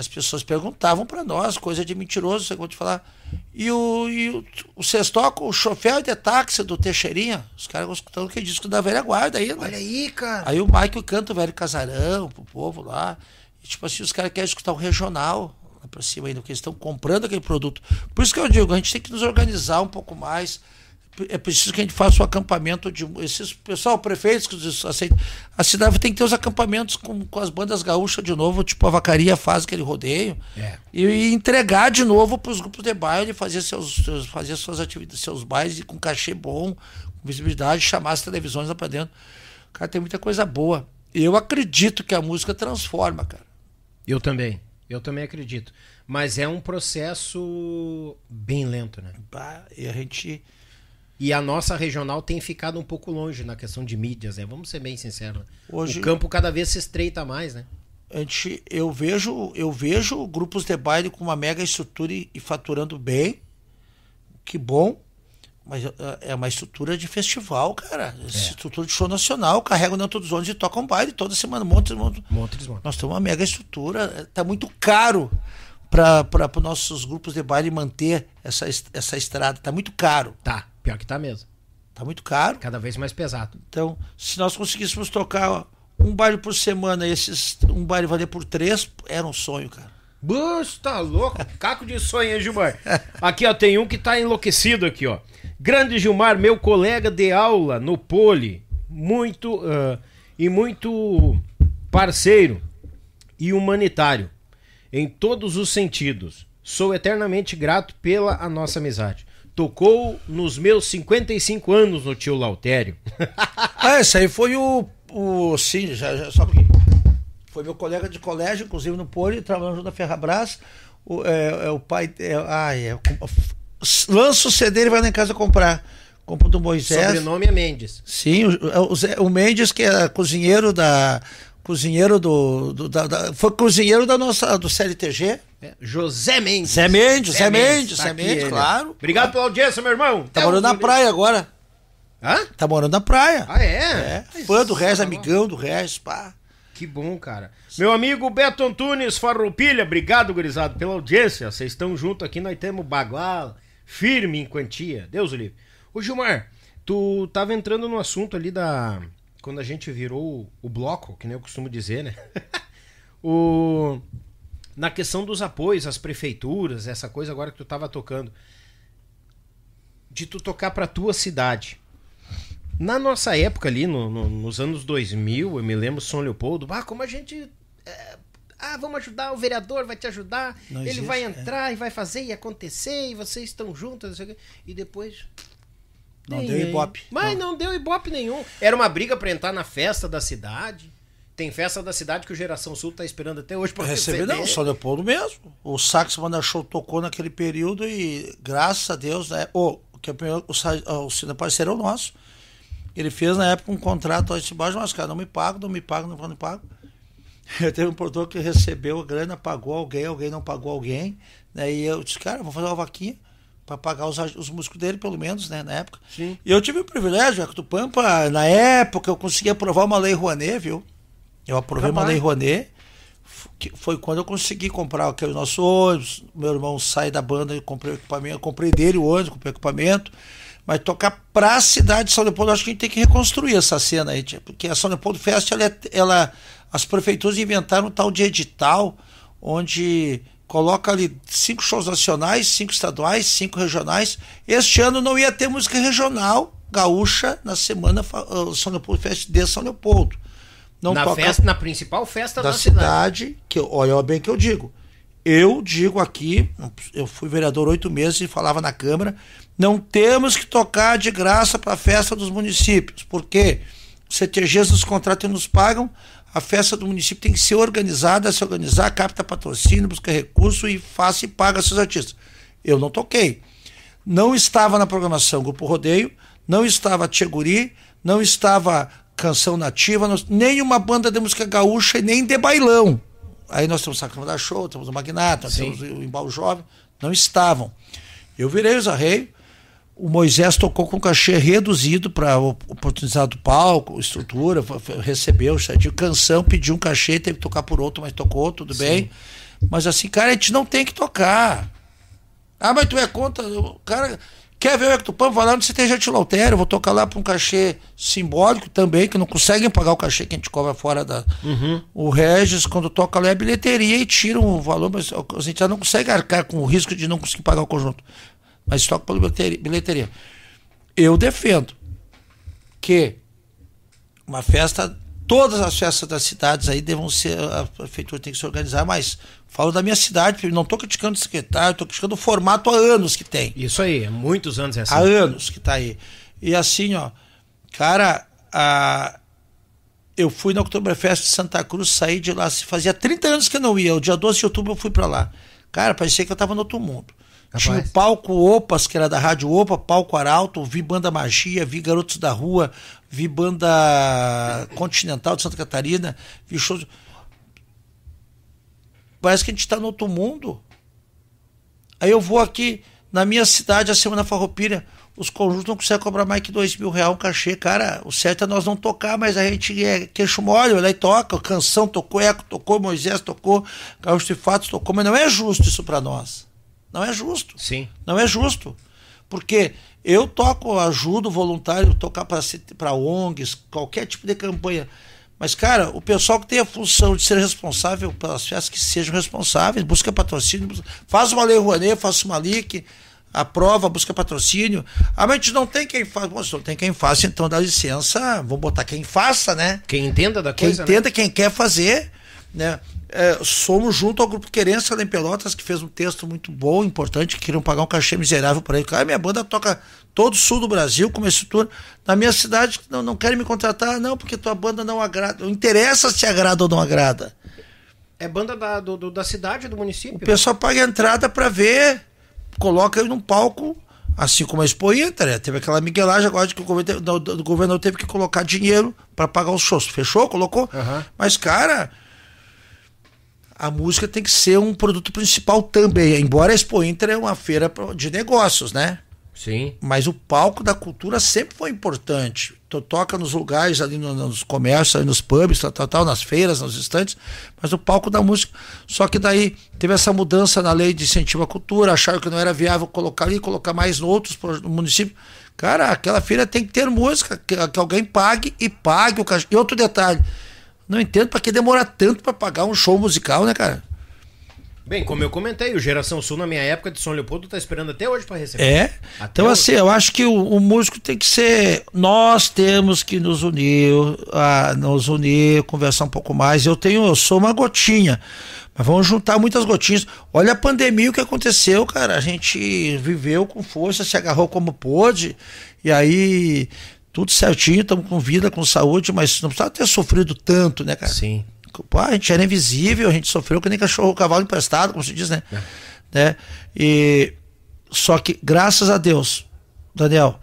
Speaker 3: as pessoas perguntavam para nós, coisa de mentiroso, você vou te falar. E o, e o, o Sextoco, o chofer de táxi do Teixeirinha, os caras escutando que disco da velha guarda aí, né?
Speaker 1: Olha aí, cara.
Speaker 3: Aí o Michael canta o velho casarão pro povo lá. E, tipo assim, os caras querem escutar o regional lá pra cima ainda, porque eles estão comprando aquele produto. Por isso que eu digo, a gente tem que nos organizar um pouco mais é preciso que a gente faça o um acampamento de esses pessoal prefeitos que aceitam. A cidade tem que ter os acampamentos com, com as bandas gaúchas de novo tipo a vacaria faz aquele rodeio. É. e, e, entregar de novo para os grupos de baile fazer seus, seus fazer suas atividades seus bailes com cachê bom com visibilidade chamar as televisões lá para dentro. Cara tem muita coisa boa. Eu acredito que a música transforma cara.
Speaker 1: Eu também. Eu também acredito. Mas é um processo bem lento né?
Speaker 3: Bah, e a gente
Speaker 1: e a nossa regional tem ficado um pouco longe na questão de mídias, né? Vamos ser bem sinceros. Né? Hoje, o campo cada vez se estreita mais, né?
Speaker 3: Gente, eu vejo, eu vejo grupos de baile com uma mega estrutura e, e faturando bem. Que bom. Mas uh, é uma estrutura de festival, cara. É. Estrutura de show nacional. Carregam dentro dos ônibus e tocam baile toda semana. Montes, montes. montes, montes. Nós temos uma mega estrutura. Tá muito caro para os nossos grupos de baile manter essa, essa estrada. Tá muito caro.
Speaker 1: Tá. Pior que tá mesmo.
Speaker 3: Tá muito caro.
Speaker 1: Cada vez mais pesado.
Speaker 3: Então, se nós conseguíssemos tocar um baile por semana e esses um baile valer por três, era um sonho, cara.
Speaker 1: Bush, tá louco? Caco de sonho, hein, Gilmar? Aqui, ó, tem um que tá enlouquecido aqui, ó. Grande Gilmar, meu colega de aula no Poli. Muito uh, e muito parceiro e humanitário em todos os sentidos. Sou eternamente grato pela a nossa amizade tocou nos meus 55 anos no tio Lautério.
Speaker 3: ah, esse aí foi o. o sim, já, já, só porque foi meu colega de colégio, inclusive no Poli, trabalhando junto na Ferrabras. O, é, é, o pai. É, ah, é, lança o CD e vai lá em casa comprar. Compra do Moisés.
Speaker 1: Sobrenome é Mendes.
Speaker 3: Sim, o, o, o Mendes, que é cozinheiro da cozinheiro do, do da, da, foi cozinheiro da nossa do CLTG.
Speaker 1: É, José Mendes.
Speaker 3: Zé Mendes, Zé Mendes, Zé Mendes, tá claro.
Speaker 1: Obrigado pela audiência, meu irmão.
Speaker 3: Tá morando na praia agora.
Speaker 1: Hã?
Speaker 3: Tá morando na praia.
Speaker 1: Ah, é?
Speaker 3: É. Fã do Regis, amigão do Regis, pá.
Speaker 1: Que bom, cara. Meu amigo Beto Antunes Farroupilha, obrigado, gurizado, pela audiência. Vocês estão junto aqui, nós temos Bagual, firme em quantia. Deus o livre. Ô, Gilmar, tu tava entrando no assunto ali da quando a gente virou o bloco, que nem eu costumo dizer, né? o, na questão dos apoios às prefeituras, essa coisa agora que tu estava tocando, de tu tocar para tua cidade. Na nossa época ali, no, no, nos anos 2000, eu me lembro São Leopoldo, ah, como a gente é, ah, vamos ajudar, o vereador vai te ajudar, Não ele existe, vai é. entrar é. e vai fazer e acontecer, e vocês estão juntos, e depois
Speaker 3: não deu ibope.
Speaker 1: Mas não. não deu ibope nenhum. Era uma briga para entrar na festa da cidade. tem festa da cidade que o Geração Sul tá esperando até hoje para
Speaker 3: receber. Não, São Leopoldo mesmo. O Sax Manda Show tocou naquele período e, graças a Deus, né? O, campeão, o, o Parceiro é o nosso. Ele fez na época um contrato lá de baixo, mas cara, não me pago, não me pago, não me pago. Eu teve um produtor que recebeu a grana, pagou alguém, alguém não pagou alguém. Né? E eu disse, cara, vou fazer uma vaquinha para pagar os, os músicos dele, pelo menos, né, na época. Sim. E eu tive o privilégio, do Pampa, na época eu consegui aprovar uma lei Rouanet, viu? Eu aprovei uma lei Rouanet, que foi quando eu consegui comprar aquele nosso ônibus. Meu irmão sai da banda e comprei equipamento, comprei dele o ônibus, comprei equipamento. Mas tocar pra cidade de São Leopoldo, acho que a gente tem que reconstruir essa cena aí, porque a São Leopoldo Fest, ela, é, ela as prefeituras inventaram um tal de edital, onde coloca ali cinco shows nacionais, cinco estaduais, cinco regionais. Este ano não ia ter música regional gaúcha na semana uh, São Leopoldo Fest de São Leopoldo.
Speaker 1: Não na toca festa, na principal festa
Speaker 3: da, da cidade. cidade. Que olha bem que eu digo. Eu digo aqui, eu fui vereador oito meses e falava na Câmara, não temos que tocar de graça para a festa dos municípios, porque CTGs nos contratam e nos pagam, a festa do município tem que ser organizada, se organizar, capta patrocínio, busca recurso e faça e paga seus artistas. Eu não toquei. Não estava na programação Grupo Rodeio, não estava Tcheguri, não estava Canção Nativa, nem uma banda de música gaúcha e nem de bailão. Aí nós temos o Sacrament da Show, temos o Magnata, Sim. temos o Embalo Jovem, não estavam. Eu virei os arreios, o Moisés tocou com cachê reduzido para oportunidade do palco, estrutura, recebeu certinho, canção, pediu um cachê, teve que tocar por outro, mas tocou, tudo Sim. bem. Mas assim, cara, a gente não tem que tocar. Ah, mas tu é conta, o cara quer ver o Hector Pan, vai lá no CTG Lautério, vou tocar lá para um cachê simbólico também, que não conseguem pagar o cachê que a gente cobra fora da. Uhum. O Regis, quando toca lá, é bilheteria e tira um valor, mas a gente já não consegue arcar com o risco de não conseguir pagar o conjunto mas toca pela bilheteria. Eu defendo que uma festa, todas as festas das cidades aí devam ser, a prefeitura tem que se organizar, mas falo da minha cidade, não estou criticando o secretário, estou criticando o formato há anos que tem.
Speaker 1: Isso aí, há muitos anos é assim.
Speaker 3: Há anos que está aí. E assim, ó, cara, a, eu fui na Oktoberfest de Santa Cruz, saí de lá, fazia 30 anos que eu não ia, o dia 12 de outubro eu fui para lá. Cara, parecia que eu estava no outro mundo. Rapaz. Tinha o palco Opas, que era da Rádio Opa, palco Arauto, vi banda Magia, vi Garotos da Rua, vi banda Continental de Santa Catarina, vi shows. Parece que a gente está no outro mundo. Aí eu vou aqui na minha cidade, a Semana Farroupilha, os conjuntos não conseguem cobrar mais que dois mil reais um cachê. Cara, o certo é nós não tocar, mas a gente é queixo mole, lá e toca. Canção tocou, Eco tocou, Moisés tocou, Carlos de Fatos tocou, mas não é justo isso para nós. Não é justo.
Speaker 1: Sim.
Speaker 3: Não é justo. Porque eu toco, ajudo voluntário, tocar para ONGs, qualquer tipo de campanha. Mas, cara, o pessoal que tem a função de ser responsável pelas festas, que sejam responsáveis, busca patrocínio, faz uma lei Rouanet, faça uma LIC, aprova, busca patrocínio. Ah, mas a gente não tem quem faça. Bom, se não tem quem faça, então dá licença, vamos botar quem faça, né?
Speaker 1: Quem entenda da
Speaker 3: quem
Speaker 1: coisa,
Speaker 3: Quem entenda, né? quem quer fazer, né? É, somos junto ao Grupo Querência lá em Pelotas, que fez um texto muito bom, importante, que queriam pagar um cachê miserável para ele. Cara, minha banda toca todo o sul do Brasil, como esse tour. Na minha cidade, não, não querem me contratar, não, porque tua banda não agrada. Não interessa se agrada ou não agrada.
Speaker 1: É banda da, do, do, da cidade, do município. O
Speaker 3: pessoal paga entrada para ver, coloca ele num palco, assim como a Expo Inter. Né? Teve aquela miguelagem agora de que o governo, o governo teve que colocar dinheiro para pagar os shows. Fechou? Colocou? Uhum. Mas, cara a música tem que ser um produto principal também. Embora a Expo Inter é uma feira de negócios, né?
Speaker 1: Sim.
Speaker 3: Mas o palco da cultura sempre foi importante. Tu toca nos lugares ali nos comércios, ali nos pubs, tal, tal, tal, nas feiras, nos estantes, mas o palco da música. Só que daí teve essa mudança na lei de incentivo à cultura, acharam que não era viável colocar ali, colocar mais outros no município. Cara, aquela feira tem que ter música, que, que alguém pague e pague o cachê. E outro detalhe, não entendo para que demora tanto para pagar um show musical, né, cara?
Speaker 1: Bem, como eu comentei, o Geração Sul na minha época de São Leopoldo tá esperando até hoje para receber.
Speaker 3: É. Até então, hoje. assim, eu acho que o, o, músico tem que ser. Nós temos que nos unir, a, nos unir, conversar um pouco mais. Eu tenho, eu sou uma gotinha. Mas vamos juntar muitas gotinhas. Olha a pandemia o que aconteceu, cara. A gente viveu com força, se agarrou como pôde. E aí tudo certinho, estamos com vida, com saúde, mas não precisava ter sofrido tanto, né, cara?
Speaker 1: Sim.
Speaker 3: Pô, a gente era invisível, a gente sofreu que nem cachorro, cavalo emprestado, como se diz, né? É. né? E só que graças a Deus, Daniel,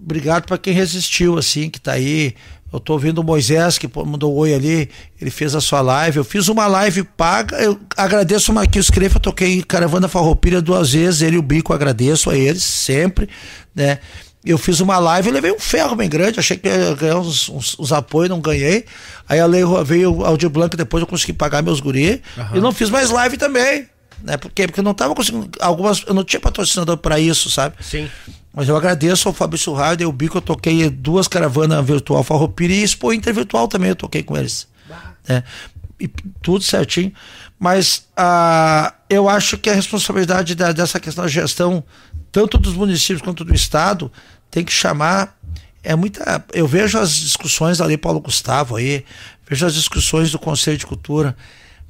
Speaker 3: obrigado para quem resistiu assim, que tá aí. Eu tô ouvindo o Moisés que mandou um oi ali, ele fez a sua live. Eu fiz uma live paga. Eu agradeço o Marquinhos Crefa, eu toquei Caravana Farroupilha duas vezes, ele e o Bico, agradeço a eles sempre, né? Eu fiz uma live e levei um ferro bem grande, achei que ia ganhar uns, uns, uns apoios, não ganhei. Aí a lei veio o Audio Blanco, depois eu consegui pagar meus guri. Uhum. E não fiz mais live também. Né? Por quê? Porque eu não tava conseguindo. Algumas. Eu não tinha patrocinador para isso, sabe?
Speaker 1: Sim.
Speaker 3: Mas eu agradeço ao Fabrício Raio, deu o bico, eu toquei duas caravanas virtual Farroupilha e Expo Inter Virtual também, eu toquei com eles. Né? E tudo certinho. Mas uh, eu acho que a responsabilidade da, dessa questão da gestão tanto dos municípios quanto do estado, tem que chamar. É muita. Eu vejo as discussões ali, Paulo Gustavo aí, vejo as discussões do Conselho de Cultura.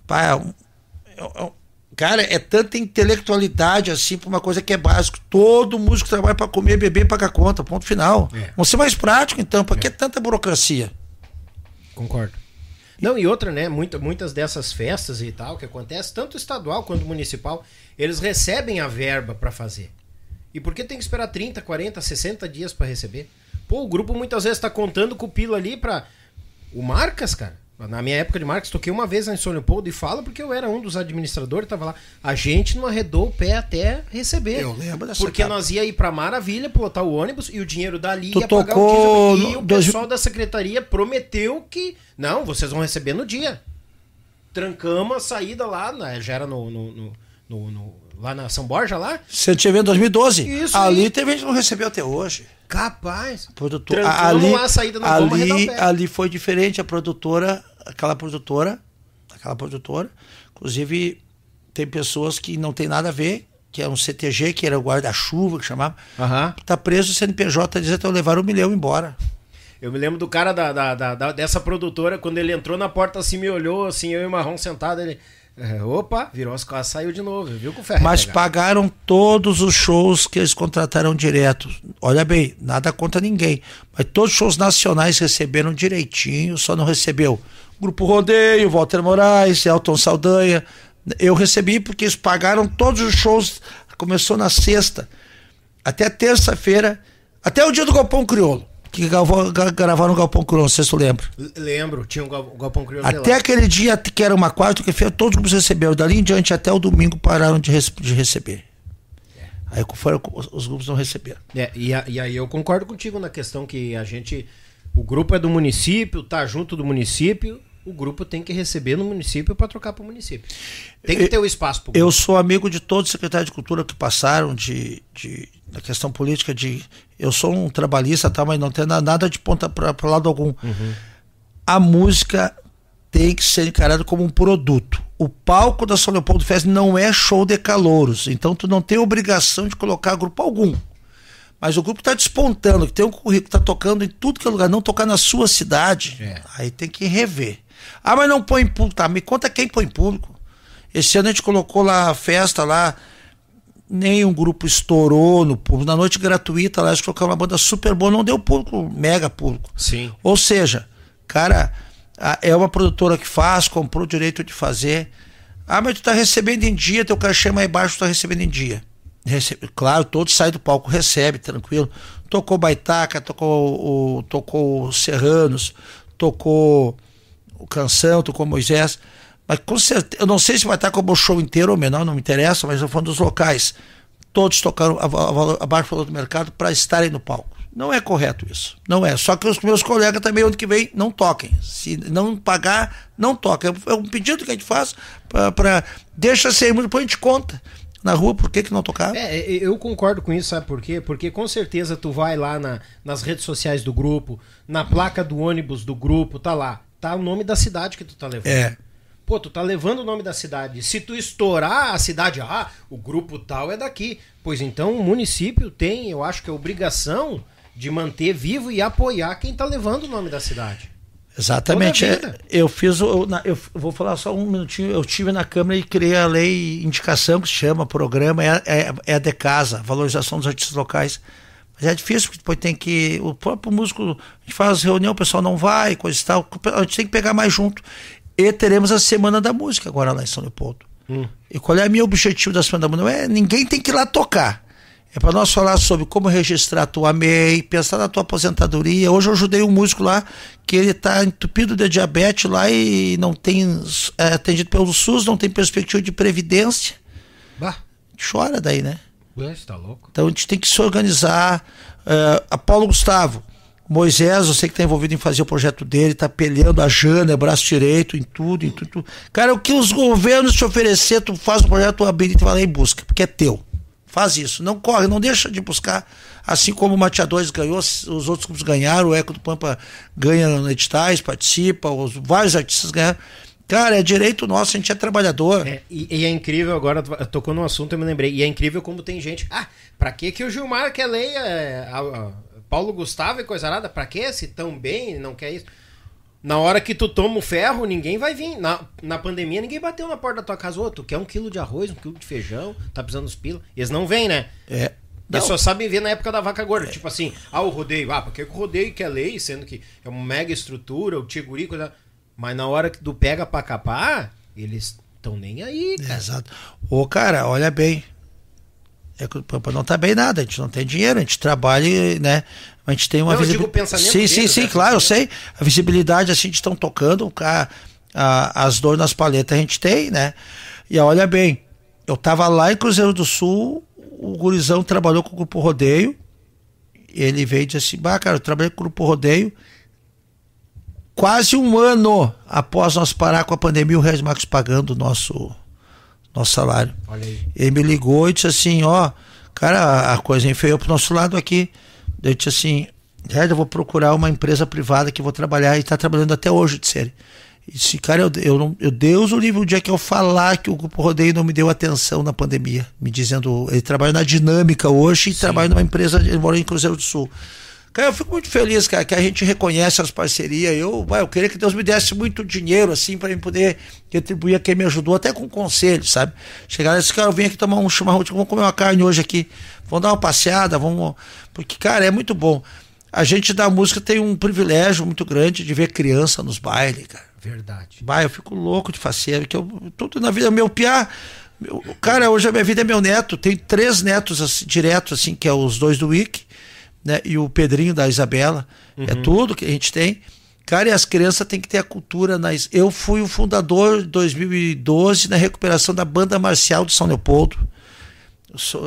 Speaker 3: Pá, é, é, é cara, é tanta intelectualidade assim para uma coisa que é básico. Todo músico trabalha para comer, beber e pagar conta, ponto final. É. Vamos ser mais prático então, para que é. tanta burocracia?
Speaker 1: Concordo. Não, e outra, né? Muita, muitas dessas festas e tal que acontece, tanto estadual quanto municipal, eles recebem a verba para fazer. E por que tem que esperar 30, 40, 60 dias para receber? Pô, o grupo muitas vezes tá contando com o pila ali pra. O Marcas, cara. Na minha época de Marcas, toquei uma vez na São Leopoldo e fala porque eu era um dos administradores, tava lá. A gente não arredou o pé até receber.
Speaker 3: Eu lembro dessa
Speaker 1: Porque capa. nós ia ir pra Maravilha, pilotar o ônibus e o dinheiro dali
Speaker 3: tu ia pagar o
Speaker 1: diesel. E o pessoal da secretaria prometeu que. Não, vocês vão receber no dia. Trancamos a saída lá, né? já era no, no, no, no Lá na São Borja, lá?
Speaker 3: Você tinha em 2012. Isso ali aí. teve gente que não recebeu até hoje.
Speaker 1: Capaz.
Speaker 3: Produtor, ali, a saída ali, ali foi diferente. A produtora, aquela produtora, aquela produtora, inclusive tem pessoas que não tem nada a ver, que é um CTG, que era o guarda-chuva, que chamava.
Speaker 1: Uhum.
Speaker 3: Tá preso o CNPJ, dizendo que levaram um milhão embora.
Speaker 1: Eu me lembro do cara da, da, da, dessa produtora, quando ele entrou na porta assim, me olhou, assim, eu e o Marrom sentado, ele. É, opa, virou as costas, saiu de novo, viu com o ferro.
Speaker 3: Mas pagaram todos os shows que eles contrataram direto. Olha bem, nada contra ninguém. Mas todos os shows nacionais receberam direitinho, só não recebeu Grupo Rodeio, Walter Moraes, Elton Saldanha. Eu recebi porque eles pagaram todos os shows. Começou na sexta, até terça-feira, até o dia do Galpão Crioulo que gravaram no Galpão Crioulo, não sei se tu lembra.
Speaker 1: Lembro, tinha um Galpão Crioulo.
Speaker 3: Até aquele dia que era uma quarta, que feira, todos os grupos receberam. Dali em diante, até o domingo, pararam de, de receber. É. Aí foram, os grupos não receberam.
Speaker 1: É, e, a, e aí eu concordo contigo na questão que a gente. O grupo é do município, tá junto do município, o grupo tem que receber no município para trocar para o município. Tem que ter o espaço
Speaker 3: para Eu sou amigo de todos os secretários de cultura que passaram de, de da questão política de eu sou um trabalhista, tá, mas não tem nada de ponta para lado algum. Uhum. A música tem que ser encarada como um produto. O palco da São Leopoldo Fest não é show de calouros, então tu não tem obrigação de colocar grupo algum. Mas o grupo está despontando, que tem um currículo, está tocando em tudo que é lugar, não tocar na sua cidade, é. aí tem que rever. Ah, mas não põe público, tá? Me conta quem põe público. Esse ano a gente colocou lá a festa lá, nenhum grupo estourou no público. Na noite gratuita lá, gente colocou uma banda super boa, não deu público, mega público.
Speaker 1: Sim.
Speaker 3: Ou seja, cara, é uma produtora que faz, comprou o direito de fazer. Ah, mas tu tá recebendo em dia, teu cachê é mais baixo, tu tá recebendo em dia. Recebe, claro, todos saem do palco, recebe, tranquilo. Tocou Baitaca, tocou o, tocou Serranos, tocou o Canção, tocou Moisés. Mas com certeza, eu não sei se vai estar como o show inteiro ou menor, não me interessa, mas eu falo dos locais. Todos tocaram abaixo do valor do mercado para estarem no palco. Não é correto isso. Não é. Só que os meus colegas também, ano que vem, não toquem. Se não pagar, não toquem. É um pedido que a gente faz para. Deixa ser, depois a gente conta na rua, por que, que não tocar?
Speaker 1: É, eu concordo com isso, sabe por quê? Porque com certeza tu vai lá na, nas redes sociais do grupo, na placa do ônibus do grupo, tá lá tá o nome da cidade que tu tá levando.
Speaker 3: É.
Speaker 1: Pô, tu tá levando o nome da cidade. Se tu estourar a cidade, ah, o grupo tal é daqui. Pois então o município tem, eu acho que a obrigação de manter vivo e apoiar quem tá levando o nome da cidade.
Speaker 3: Exatamente. É, eu fiz, eu, eu, vou falar só um minutinho. Eu tive na Câmara e criei a lei indicação que se chama programa, é, é, é a de casa, valorização dos artistas locais. Mas é difícil, porque depois tem que. O próprio músico, a gente faz reunião, o pessoal não vai, coisa e tal. A gente tem que pegar mais junto. E teremos a Semana da Música agora lá em São Leopoldo. Hum. E qual é o meu objetivo da Semana da Música? Não é, ninguém tem que ir lá tocar. É para nós falar sobre como registrar a tua MEI, pensar na tua aposentadoria. Hoje eu ajudei um músico lá que ele está entupido de diabetes lá e não tem é, atendido pelo SUS, não tem perspectiva de previdência. Bah. Chora daí, né?
Speaker 1: Ué, tá louco.
Speaker 3: Então a gente tem que se organizar. Uh, Apolo Gustavo, Moisés, eu sei que está envolvido em fazer o projeto dele, está peleando a Jana, braço direito, em tudo, em tudo. Cara, o que os governos te oferecer, tu faz o projeto, tu habilita e vai lá e busca, porque é teu. Faz isso. Não corre, não deixa de buscar. Assim como o Mateadores ganhou, os outros grupos ganharam, o Eco do Pampa ganha no editais, participa, os, vários artistas ganharam. Cara, é direito nosso, a gente é trabalhador.
Speaker 1: É, e, e, é incrível, agora tocou no assunto, eu me lembrei. E é incrível como tem gente. Ah, pra que que o Gilmar ler é, a, a, Paulo Gustavo e coisa nada? Pra que se tão bem não quer isso? Na hora que tu toma o ferro, ninguém vai vir. Na, na pandemia, ninguém bateu na porta da tua casa. Ô, tu quer um quilo de arroz, um quilo de feijão, tá precisando dos pila. Eles não vêm, né?
Speaker 3: É.
Speaker 1: Eles só sabem ver na época da vaca gorda. É. Tipo assim, ah, o rodeio. Ah, porque o rodeio quer lei, sendo que é uma mega estrutura, o tiguri, coisa. Mas na hora que tu pega pra capar, eles estão nem aí,
Speaker 3: cara. Exato. Ô, cara, olha bem. É que o Pampa não tá bem nada, a gente não tem dinheiro, a gente trabalha, né? A gente tem uma
Speaker 1: visibilidade.
Speaker 3: Sim, deles, sim, sim, né? claro, eu sei. A visibilidade, assim, estão tocando, a, a, as dores nas paletas a gente tem, né? E olha bem, eu tava lá em Cruzeiro do Sul, o Gurizão trabalhou com o Grupo Rodeio, ele veio e disse assim, bah, cara, eu trabalhei com o Grupo Rodeio, quase um ano após nós parar com a pandemia, o Reis Marcos pagando o nosso, nosso salário. Ele me ligou e disse assim, ó, cara, a coisa enfeiou pro nosso lado aqui. Eu disse assim, Red, eu vou procurar uma empresa privada que vou trabalhar e está trabalhando até hoje de série. E disse, cara, eu, eu, não, eu Deus o livro o dia que eu falar que o Grupo Rodeio não me deu atenção na pandemia, me dizendo, ele trabalha na dinâmica hoje e Sim. trabalha numa empresa, ele mora em Cruzeiro do Sul. Cara, eu fico muito feliz, cara, que a gente reconhece as parcerias. Eu, eu queria que Deus me desse muito dinheiro, assim, para eu poder retribuir a quem me ajudou, até com conselho, sabe? Chegar nesse cara, eu vim aqui tomar um chimarrão, vamos comer uma carne hoje aqui, vamos dar uma passeada, vamos. Porque, cara, é muito bom. A gente da música tem um privilégio muito grande de ver criança nos bailes, cara.
Speaker 1: Verdade.
Speaker 3: Vai, eu fico louco de faceiro, que eu, tudo na vida, meu piá. Meu, cara, hoje a minha vida é meu neto. Tem três netos assim, diretos, assim, que é os dois do Wiki né? E o Pedrinho da Isabela. É uhum. É tudo que a gente tem. Cara, e as crianças têm que ter a cultura. Nas... Eu fui o fundador de 2012 na recuperação da banda marcial de São Leopoldo.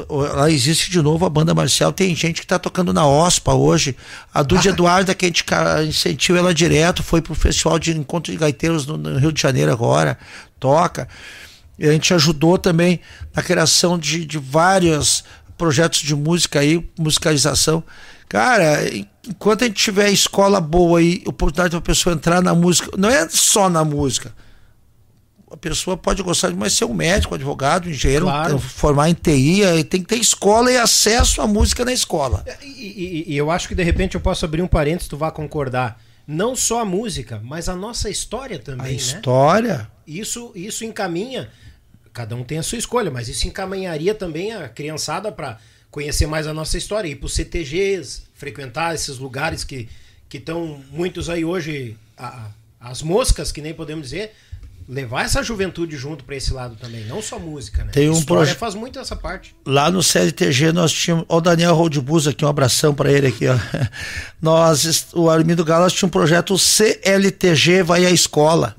Speaker 3: Lá existe de novo a banda marcial. Tem gente que está tocando na OSPA hoje. A Dude ah. Eduarda, que a gente incentiva ela direto, foi para o Festival de Encontro de Gaiteiros no, no, Rio de Janeiro agora. Toca. E a gente ajudou também na criação de, de várias projetos de música aí, musicalização. Cara, enquanto a gente tiver escola boa e oportunidade para a pessoa entrar na música, não é só na música. A pessoa pode gostar de mais ser um médico, advogado, engenheiro, claro. formar em TI, tem que ter escola e acesso à música na escola.
Speaker 1: É, e, e, e eu acho que de repente eu posso abrir um parênteses, tu vai concordar. Não só a música, mas a nossa história também. A né?
Speaker 3: história.
Speaker 1: Isso, isso encaminha cada um tem a sua escolha, mas isso encaminharia também a criançada para conhecer mais a nossa história, ir para os CTGs, frequentar esses lugares que estão muitos aí hoje, a, as moscas, que nem podemos dizer, levar essa juventude junto para esse lado também, não só música, né?
Speaker 3: Tem um projeto
Speaker 1: faz muito essa parte.
Speaker 3: Lá no CLTG nós tínhamos, ó, o Daniel Roldbus aqui, um abração para ele aqui, ó. Nós, o Armindo Galas tinha um projeto CLTG vai à escola.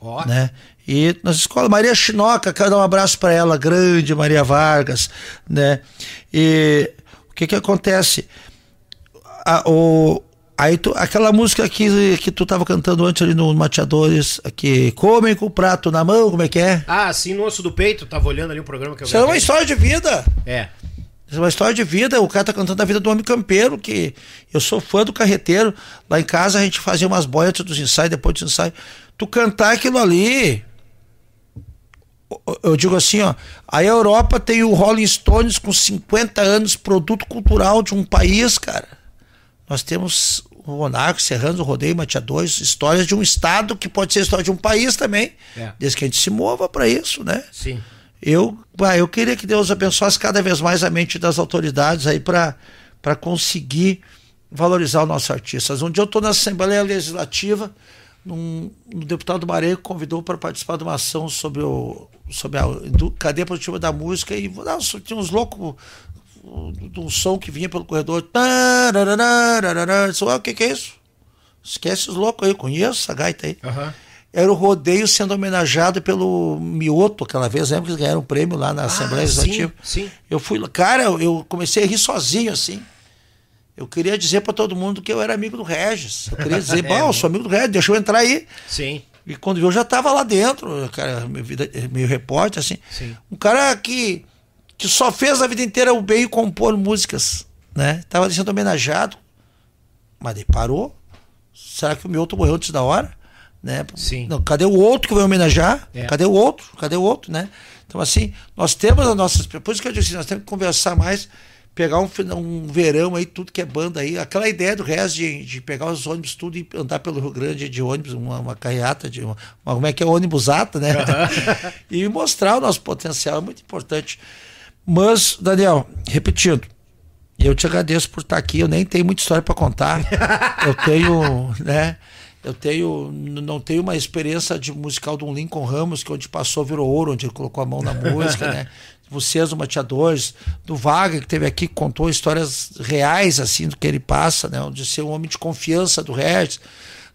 Speaker 3: Ó. Né? E nas escolas, Maria Chinoca, quero dar um abraço para ela, grande Maria Vargas, né? E o que que acontece? A, o, aí tu, aquela música que, que tu tava cantando antes ali no Mateadores, que comem com o prato na mão, como é que é?
Speaker 1: Ah, sim, no osso do peito, tava olhando ali o programa que eu
Speaker 3: Isso é uma história de vida.
Speaker 1: É.
Speaker 3: Isso é uma história de vida, o cara tá cantando a vida do homem campeiro, que eu sou fã do carreteiro. Lá em casa a gente fazia umas boias antes dos ensaios, depois dos ensaios. Tu cantar aquilo ali, eu digo assim, ó, a Europa tem o Rolling Stones com 50 anos, produto cultural de um país, cara. Nós temos o Monarco, Serrano, o Rodeio, Mateadores, histórias de um estado que pode ser história de um país também, é. desde que a gente se mova para isso, né?
Speaker 1: Sim.
Speaker 3: Eu, eu queria que Deus abençoasse cada vez mais a mente das autoridades aí para para conseguir valorizar o nosso artista. Um dia eu estou na Assembleia Legislativa, um, um deputado Mareco convidou para participar de uma ação sobre, o, sobre a do, cadeia produtiva da música e nossa, tinha uns loucos de um som que vinha pelo corredor. O que, que é isso? Esquece os loucos aí, eu conheço essa gaita aí. Uhum. Era o rodeio sendo homenageado pelo Mioto, aquela vez, lembra que eles ganharam um prêmio lá na ah, Assembleia Legislativa?
Speaker 1: Sim, sim.
Speaker 3: Eu fui cara, eu comecei a rir sozinho assim. Eu queria dizer para todo mundo que eu era amigo do Regis. Eu queria dizer, é, bom, eu sou amigo do Regis, deixa eu entrar aí.
Speaker 1: Sim.
Speaker 3: E quando eu já estava lá dentro, cara, meio repórter, assim. Sim. Um cara que, que só fez a vida inteira o bem e compor músicas, né? Tava sendo homenageado, mas ele parou. Será que o meu outro morreu antes da hora? Né?
Speaker 1: Sim.
Speaker 3: Não, cadê o outro que vai homenagear? É. Cadê o outro? Cadê o outro, né? Então, assim, nós temos as nossas. Por isso que eu disse, nós temos que conversar mais pegar um, um verão aí, tudo que é banda aí. Aquela ideia do Rez de, de pegar os ônibus tudo e andar pelo Rio Grande de ônibus, uma, uma carreata, de uma, uma, como é que é ônibusata, né? Uhum. e mostrar o nosso potencial, é muito importante. Mas, Daniel, repetindo, eu te agradeço por estar aqui. Eu nem tenho muita história para contar. eu tenho, né? Eu tenho, não tenho uma experiência de musical de um Lincoln Ramos, que onde passou virou ouro, onde ele colocou a mão na música, né? vocês, do Mateadores, do Vaga, que teve aqui, que contou histórias reais, assim, do que ele passa, né? De ser um homem de confiança do Regis.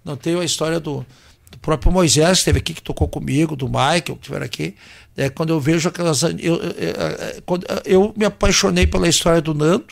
Speaker 3: Não tenho a história do, do próprio Moisés, que esteve aqui, que tocou comigo, do Michael, que estiveram aqui. É, quando eu vejo aquelas. Eu, eu, eu, eu, me apaixonei pela história do Nando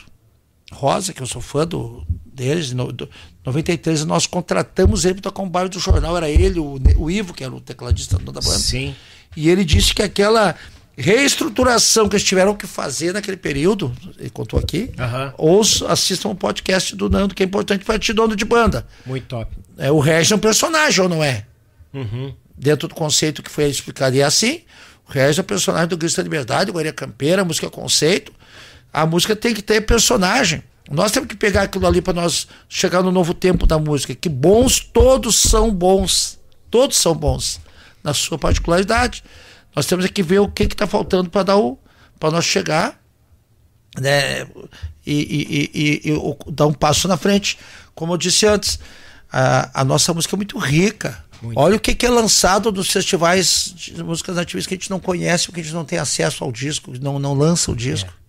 Speaker 3: Rosa, que eu sou fã do, deles, no, do, 93, nós contratamos ele para tocar um baile do jornal, era ele, o, o Ivo, que era o tecladista da banda.
Speaker 1: Sim.
Speaker 3: E ele disse que aquela reestruturação que eles tiveram que fazer naquele período, ele contou aqui, uhum. ou assistam o um podcast do Nando, que é importante para ti, dono de banda.
Speaker 1: Muito top.
Speaker 3: É, o Regis é um personagem, ou não é?
Speaker 1: Uhum.
Speaker 3: Dentro do conceito que foi explicado. E é assim, o Regis é o personagem do Grito da Liberdade, Guaria Campeira, a música é conceito. A música tem que ter personagem. Nós temos que pegar aquilo ali para nós chegar no novo tempo da música. Que bons, todos são bons. Todos são bons. Na sua particularidade. Nós temos que ver o que está faltando para dar o para nós chegar né, e, e, e, e, dar um passo na frente. Como eu disse antes, a, a nossa música é muito rica. Muito. Olha o que, que, é lançado dos festivais de músicas nativas que a gente não conhece, porque a gente não tem acesso ao disco, não, não lança o disco.
Speaker 1: É.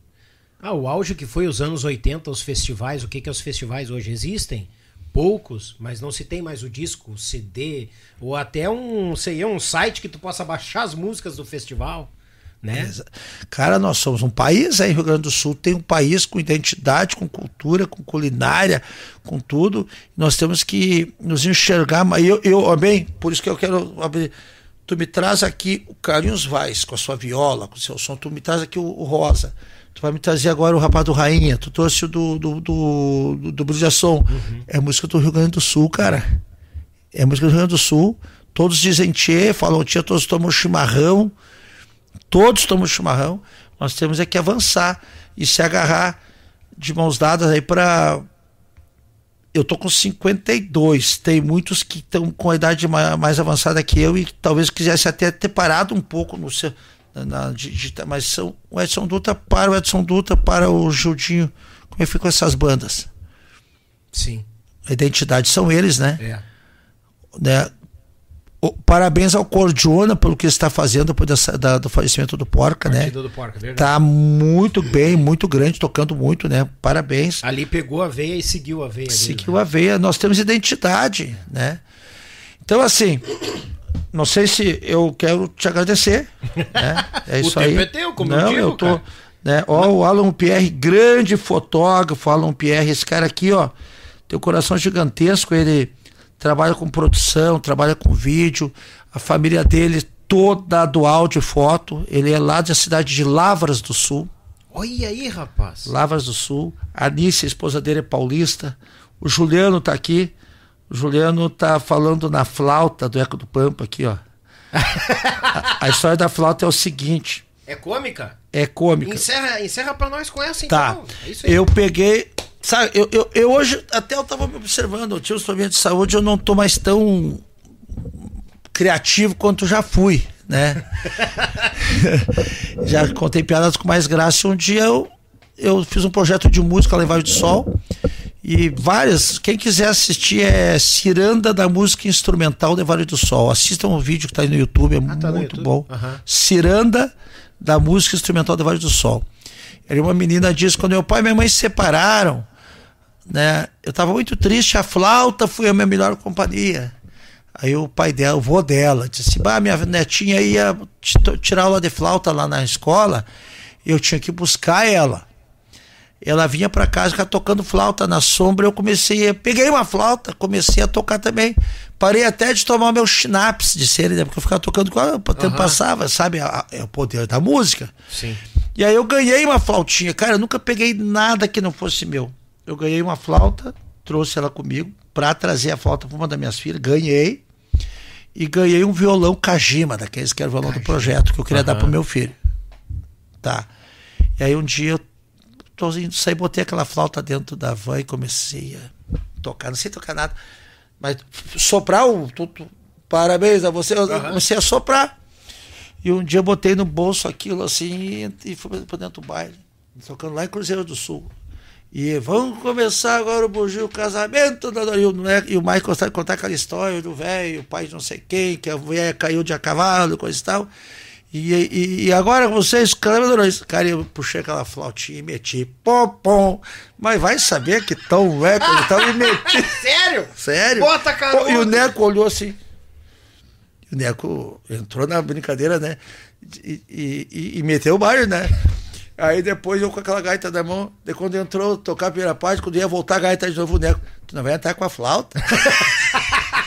Speaker 1: Ah, o auge que foi os anos 80, os festivais, o que, que os festivais hoje existem? Poucos, mas não se tem mais o disco, o CD, ou até um, sei um site que tu possa baixar as músicas do festival. Né?
Speaker 3: Cara, nós somos um país aí, Rio Grande do Sul tem um país com identidade, com cultura, com culinária, com tudo. Nós temos que nos enxergar. Eu, eu bem, por isso que eu quero abrir. Tu me traz aqui o Carlinhos Vaz com a sua viola, com o seu som. Tu me traz aqui o, o Rosa. Tu vai me trazer agora o Rapaz do Rainha. Tu trouxe o do, do, do, do, do. Uhum. É música do Rio Grande do Sul, cara. É música do Rio Grande do Sul. Todos dizem tchê, falam tchê, todos tomam chimarrão. Todos tomam chimarrão. Nós temos é que avançar e se agarrar de mãos dadas aí para eu tô com 52. Tem muitos que estão com a idade mais, mais avançada que eu e talvez quisesse até ter parado um pouco no seu, na, de, mas são o Edson Dutra para o Edson Dutra, para o Judinho. Como é que ficam essas bandas?
Speaker 1: Sim.
Speaker 3: A identidade são eles, né?
Speaker 1: É.
Speaker 3: né? O, parabéns ao Cordiona pelo que está fazendo depois dessa, da, do falecimento do Porca, né?
Speaker 1: Do Porca, verdade.
Speaker 3: Tá muito bem, muito grande, tocando muito, né? Parabéns.
Speaker 1: Ali pegou a veia e seguiu a veia.
Speaker 3: Seguiu a veia. Nós temos identidade, né? Então, assim, não sei se eu quero te agradecer. Né? É isso
Speaker 1: o
Speaker 3: aí.
Speaker 1: tempo é teu, como
Speaker 3: não,
Speaker 1: eu digo,
Speaker 3: eu tô, né? Ó, o Alan Pierre, grande fotógrafo, Alan Pierre, esse cara aqui, ó, tem um coração gigantesco, ele trabalha com produção, trabalha com vídeo, a família dele toda do áudio e foto, ele é lá da cidade de Lavras do Sul.
Speaker 1: Olha aí, rapaz.
Speaker 3: Lavras do Sul. A Anice, a esposa dele, é paulista. O Juliano tá aqui. O Juliano tá falando na flauta do Eco do Pampa aqui, ó. a, a, história da flauta é o seguinte.
Speaker 1: É cômica?
Speaker 3: É cômica.
Speaker 1: Encerra, encerra pra nós com essa,
Speaker 3: tá. então. É eu peguei. Sabe, eu, eu, eu, hoje, até eu tava me observando, eu tinha os problemas de saúde, eu não tô mais tão criativo quanto já fui, né? já contei piadas com mais graça. Um dia eu eu fiz um projeto de música lá em do Sol e várias. Quem quiser assistir é Ciranda da Música Instrumental de Vale do Sol. Assistam o vídeo que está aí no YouTube, é ah, tá muito YouTube? bom. Uhum. Ciranda da Música Instrumental de Vale do Sol. Era uma menina disse quando meu pai e minha mãe se separaram, né? Eu estava muito triste, a flauta foi a minha melhor companhia. Aí o pai dela, o vô dela, disse: Bah, minha netinha ia tirar aula de flauta lá na escola, eu tinha que buscar ela. Ela vinha para casa ficar tocando flauta na sombra. Eu comecei, a, peguei uma flauta, comecei a tocar também. Parei até de tomar meu schnapps de ser, né? Porque eu ficava tocando quando o tempo uhum. passava, sabe? É o poder da música.
Speaker 1: Sim.
Speaker 3: E aí eu ganhei uma flautinha. Cara, eu nunca peguei nada que não fosse meu. Eu ganhei uma flauta, trouxe ela comigo para trazer a flauta para uma das minhas filhas. Ganhei. E ganhei um violão Kajima, daqueles que era o violão Kajima. do projeto, que eu queria uhum. dar pro meu filho. Tá. E aí um dia eu tô indo sair, botei aquela flauta dentro da van e comecei a tocar, não sei tocar nada, mas soprar o. Tudo, parabéns a você, eu comecei a soprar. E um dia eu botei no bolso aquilo assim e fui para dentro do baile, tocando lá em Cruzeiro do Sul. E vamos começar agora o bugio, o casamento da Dorinho, né? E o gostava de contar aquela história do velho, o pai de não sei quem, que a mulher caiu de a cavalo, coisa e tal. E, e, e, agora vocês, cara, eu puxei aquela flautinha e meti, pom, pom. Mas vai saber que tão eco e tal, e meti.
Speaker 1: Sério?
Speaker 3: Sério?
Speaker 1: Bota, cara.
Speaker 3: E o Neco olhou assim. O Neco entrou na brincadeira, né? E, e, e meteu o baile, né? Aí depois eu com aquela gaita da mão, de quando entrou tocar a primeira parte, quando ia voltar a gaita de novo, o Neco, tu não vai entrar com a flauta?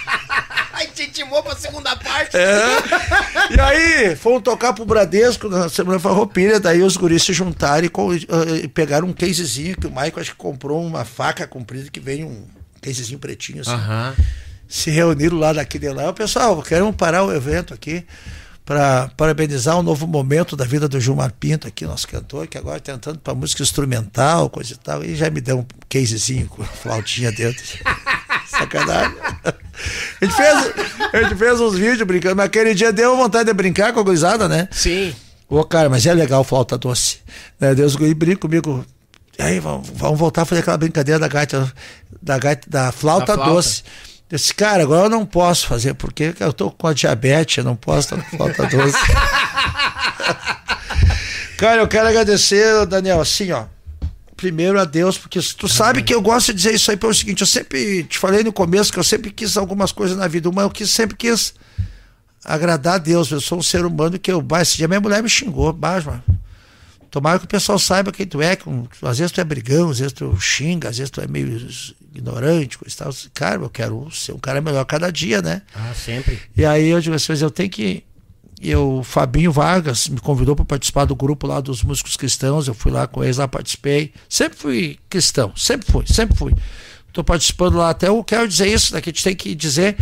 Speaker 1: Intimou pra segunda parte.
Speaker 3: É. E aí, fomos tocar pro Bradesco na Semana Farroupilha, daí os guris se juntaram e, uh, pegaram um casezinho que o Michael acho que comprou uma faca comprida que vem um casezinho pretinho assim.
Speaker 1: Uhum.
Speaker 3: Se reuniram lá daquele lá. O pessoal, queremos parar o evento aqui para parabenizar um novo momento da vida do Gilmar Pinto aqui, nosso cantor, que agora está entrando para música instrumental, coisa e tal, e já me deu um casezinho com flautinha dentro. Sacanagem. A gente, fez, a gente fez uns vídeos brincando, mas aquele dia deu vontade de brincar com a gurizada, né?
Speaker 1: Sim.
Speaker 3: Ô, cara, mas é legal flauta doce. Né? Deus brinca comigo. Aí, vamos, vamos voltar a fazer aquela brincadeira da gaita, da, gaita, da flauta, flauta. doce. Eu disse, cara, agora eu não posso fazer, porque eu tô com a diabetes, eu não posso estar com flauta doce. cara, eu quero agradecer, Daniel, assim, ó primeiro a Deus, porque tu sabe que eu gosto de dizer isso aí pelo seguinte, eu sempre te falei no começo que eu sempre quis algumas coisas na vida, uma eu quis, sempre quis agradar a Deus, eu sou um ser humano que eu, bah, esse dia minha mulher me xingou, bah, mano. Tomara que o pessoal saiba quem tu é, que às vezes tu é brigão, às vezes tu xinga, às vezes tu é meio ignorante, coisa tal. Cara, eu quero ser um cara melhor cada dia, né?
Speaker 1: Ah, sempre.
Speaker 3: E aí eu digo assim, eu tenho que eu, Fabinho Vargas me convidou para participar do grupo lá dos músicos cristãos. Eu fui lá com eles, lá participei. Sempre fui cristão, sempre fui, sempre fui. Estou participando lá, até eu quero dizer isso, né, que a gente tem que dizer.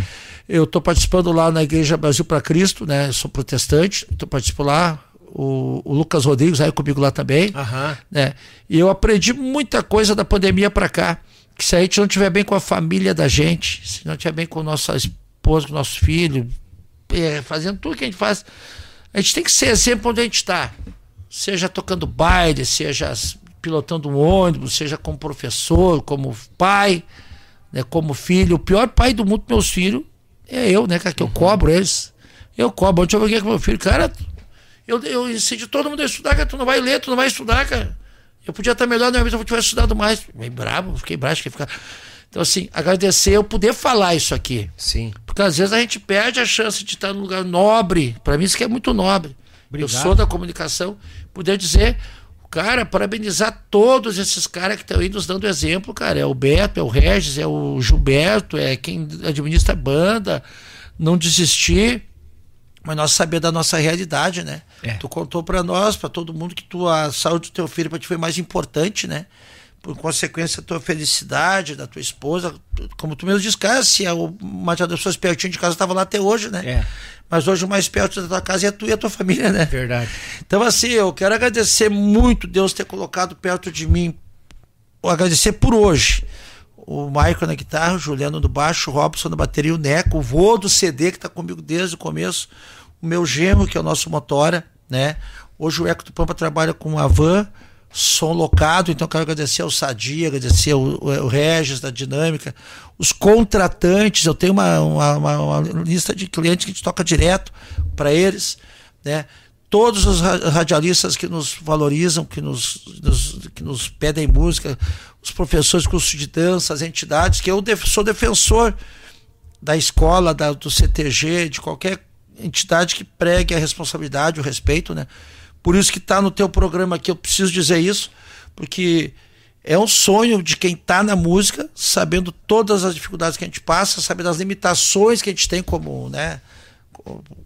Speaker 3: Eu estou participando lá na Igreja Brasil para Cristo, né? Sou protestante, estou participando lá. O, o, Lucas Rodrigues aí comigo lá também.
Speaker 1: Uhum.
Speaker 3: Né? E eu aprendi muita coisa da pandemia para cá. Que se a gente não estiver bem com a família da gente, se não estiver bem com nossa esposa, com nosso filho, é, fazendo tudo que a gente faz. A gente tem que ser exemplo onde a gente está. Seja tocando baile, seja pilotando um ônibus, seja como professor, como pai, né, como filho. O pior pai do mundo, meus filhos, é eu, né, cara, que eu uhum. cobro eles. Eu cobro. Ontem eu briguei com meu filho, cara, eu, eu incentivo todo mundo a estudar, cara, tu não vai ler, tu não vai estudar, cara. Eu podia estar melhor na minha vida se eu tivesse estudado mais. Meio bravo, fiquei bravo, fiquei ficar. Então, assim, agradecer eu poder falar isso aqui.
Speaker 1: Sim.
Speaker 3: Porque às vezes a gente perde a chance de estar num lugar nobre. Para mim, isso aqui é muito nobre. Obrigado. Eu sou da comunicação. Poder dizer, cara, parabenizar todos esses caras que estão aí nos dando exemplo, cara. É o Beto, é o Regis, é o Gilberto, é quem administra a banda. Não desistir mas nós saber da nossa realidade, né? É. Tu contou para nós, para todo mundo que tu, a saúde do teu filho para ti foi mais importante, né? Por consequência da tua felicidade, da tua esposa, como tu mesmo disse, cara, se uma das pessoas pertinho de casa estava lá até hoje, né?
Speaker 1: É.
Speaker 3: Mas hoje o mais perto da tua casa é tu e a tua família, né?
Speaker 1: Verdade.
Speaker 3: Então, assim, eu quero agradecer muito Deus ter colocado perto de mim, agradecer por hoje. O Michael na guitarra, o Juliano no baixo, o Robson na bateria, o Neco, o vô do CD que está comigo desde o começo, o meu genro, que é o nosso motora, né? Hoje o Eco do Pampa trabalha com a van, som locado, então quero agradecer ao Sadia, agradecer o, o, Regis da Dinâmica, os contratantes, eu tenho uma, uma, uma, lista de clientes que a gente toca direto para eles, né? Todos os radialistas que nos valorizam, que nos, nos, que nos pedem música, os professores de curso de dança, as entidades, que eu sou defensor da escola, da, do CTG, de qualquer entidade que pregue a responsabilidade, o respeito, né? Por isso que está no teu programa aqui, eu preciso dizer isso, porque é um sonho de quem está na música, sabendo todas as dificuldades que a gente passa, sabendo as limitações que a gente tem como, né,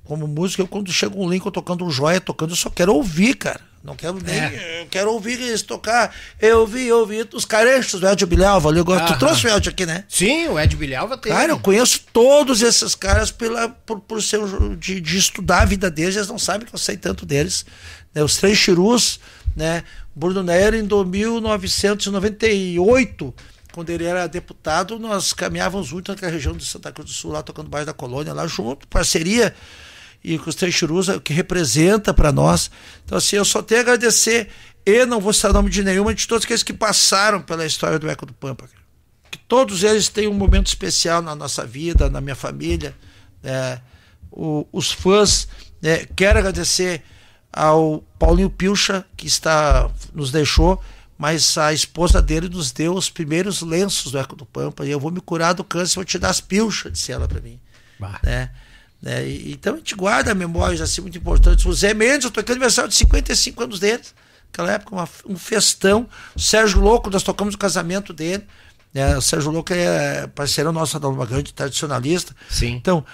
Speaker 3: como músico. Eu, quando chega um Lincoln tocando um joia, tocando, eu só quero ouvir, cara. Não quero nem. É. Eu quero ouvir eles tocar. Eu vi, eu vi os carechos do Ed Bilhalva. Eu gosto. Tu trouxe o Ed aqui, né?
Speaker 1: Sim, o Ed Bilhalva tem.
Speaker 3: Cara, eu conheço todos esses caras pela, por, por ser de, de estudar a vida deles. Eles não sabem que eu sei tanto deles. Né? Os três chirus, né? Bruno Neira, em 1998, quando ele era deputado, nós caminhávamos muito naquela região de Santa Cruz do Sul, lá tocando bairro da colônia, lá junto, parceria e com os três chirus, o que representa para nós. Então, assim, eu só tenho a agradecer, e não vou citar nome de nenhuma, de todos aqueles que passaram pela história do Eco do Pampa. Que todos eles têm um momento especial na nossa vida, na minha família. Né? O, os fãs, né? quero agradecer ao Paulinho Pilcha, que está nos deixou, mas a esposa dele nos deu os primeiros lenços do Eco do Pampa, e eu vou me curar do câncer, vou te dar as pilchas, disse ela para mim. Né? Né? E, então a gente guarda memórias assim muito importantes. O Zé Mendes, eu toquei aniversário de 55 anos dele, naquela época, uma, um festão. O Sérgio Louco, nós tocamos o casamento dele. Né? O Sérgio Louco é parceiro nosso da uma grande tradicionalista.
Speaker 1: Sim.
Speaker 3: Então,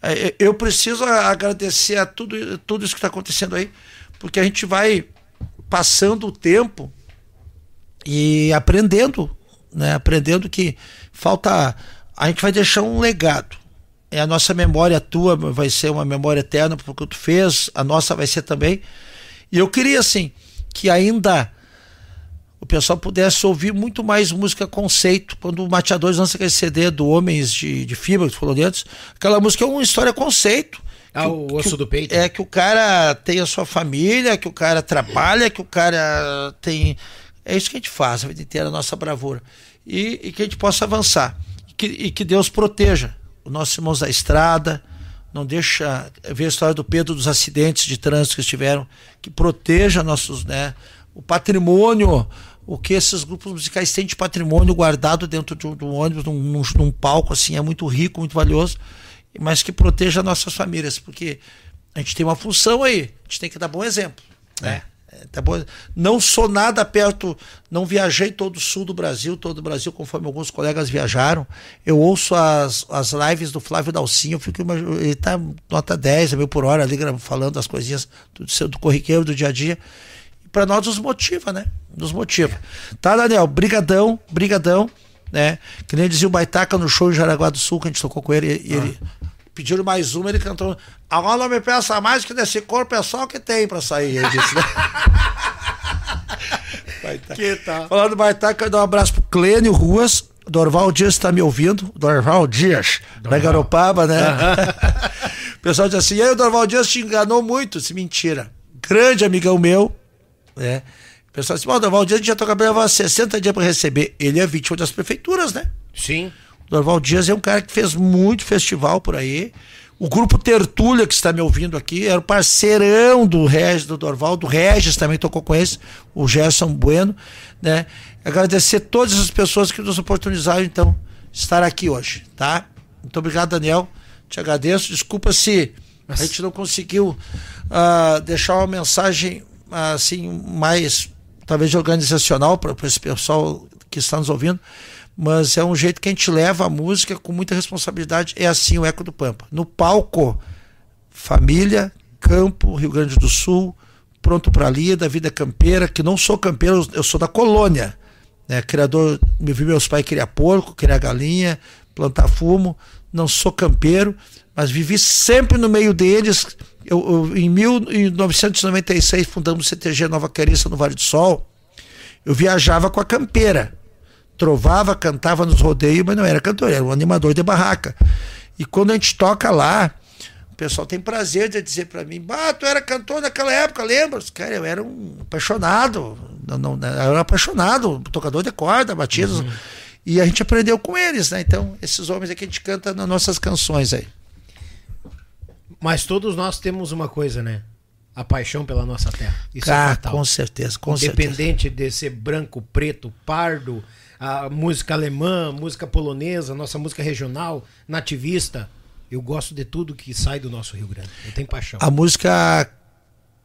Speaker 3: é, é, eu preciso agradecer a tudo, tudo isso que está acontecendo aí, porque a gente vai passando o tempo e aprendendo, né? Aprendendo que falta. A gente vai deixar um legado. É a nossa memória, a tua vai ser uma memória eterna porque tu fez, a nossa vai ser também. E eu queria, assim, que ainda o pessoal pudesse ouvir muito mais música conceito. Quando o Mateadores lança aquele CD do Homens de, de Fibra, que falou antes, aquela música é uma história conceito.
Speaker 1: Ah, o osso do peito.
Speaker 3: É que o cara tem a sua família, que o cara trabalha, que o cara tem. É isso que a gente faz a vida inteira, a nossa bravura. E, e que a gente possa avançar. E que, e que Deus proteja os nossos irmãos da estrada, não deixa ver a história do Pedro dos acidentes de trânsito que tiveram, que proteja nossos, né, o patrimônio o que esses grupos musicais têm de patrimônio guardado dentro de um, ônibus, num, num, num, palco, assim, é muito rico, muito valioso, mas que proteja nossas famílias, porque a gente tem uma função aí, a gente tem que dar bom exemplo. Né? Tá bom? Não sou nada perto, não viajei todo o sul do Brasil, todo o Brasil, conforme alguns colegas viajaram. Eu ouço as, as lives do Flávio Dalcinho, fico, ele está nota 10, mil por hora ali falando as coisinhas do, do corriqueiro do dia a dia para nós nos motiva, né? Nos motiva. Tá, Daniel? Brigadão, brigadão, né? Que nem dizia o Baitaca no show em Jaraguá do Sul, que a gente tocou com ele, e ah. Pediram mais uma, ele cantou. Agora não me peça mais que desse corpo é só o que tem para sair, ele disse, né? Que tá. Falando do Baitaca, dar um abraço pro Clênio Ruas. Dorval Dias está me ouvindo. Dorval Dias, Dorval. da Garopaba, né? o pessoal diz assim: e aí, o Dorval Dias te enganou muito. Se mentira. Grande amigão meu, né? O pessoal disse, Dorval Dias já toca leva 60 dias para receber. Ele é vítima das prefeituras, né?
Speaker 1: Sim.
Speaker 3: O Dorval Dias é um cara que fez muito festival por aí. O grupo Tertúlia, que está me ouvindo aqui, era o parceirão do Regis, do Dorval, do Regis também tocou com esse, o Gerson Bueno, né? Agradecer todas as pessoas que nos oportunizaram, então, estar aqui hoje, tá? Muito obrigado, Daniel. Te agradeço. Desculpa se a gente não conseguiu uh, deixar uma mensagem assim mais talvez organizacional para esse pessoal que está nos ouvindo, mas é um jeito que a gente leva a música com muita responsabilidade. É assim o Eco do Pampa. No palco, família, campo, Rio Grande do Sul, pronto para ali, da vida campeira, que não sou campeiro, eu sou da colônia. Né? Criador, me vi meus pais criar porco, criar galinha, plantar fumo. Não sou campeiro, mas vivi sempre no meio deles eu, eu, em 1996 fundamos o CTG Nova Querência no Vale do Sol. Eu viajava com a campeira. Trovava, cantava nos rodeios, mas não era cantor, era um animador de barraca. E quando a gente toca lá, o pessoal tem prazer de dizer para mim: Bah, tu era cantor naquela época, lembra? Cara, eu era um apaixonado não, não, né, eu era apaixonado, tocador de corda, batidas. Uhum. E a gente aprendeu com eles, né? Então, esses homens aqui a gente canta nas nossas canções aí.
Speaker 1: Mas todos nós temos uma coisa, né? A paixão pela nossa terra.
Speaker 3: Isso é ah, é fatal. com certeza, com
Speaker 1: Independente
Speaker 3: certeza.
Speaker 1: de ser branco, preto, pardo, a música alemã, música polonesa, nossa música regional, nativista. Eu gosto de tudo que sai do nosso Rio Grande. Eu tenho paixão.
Speaker 3: A música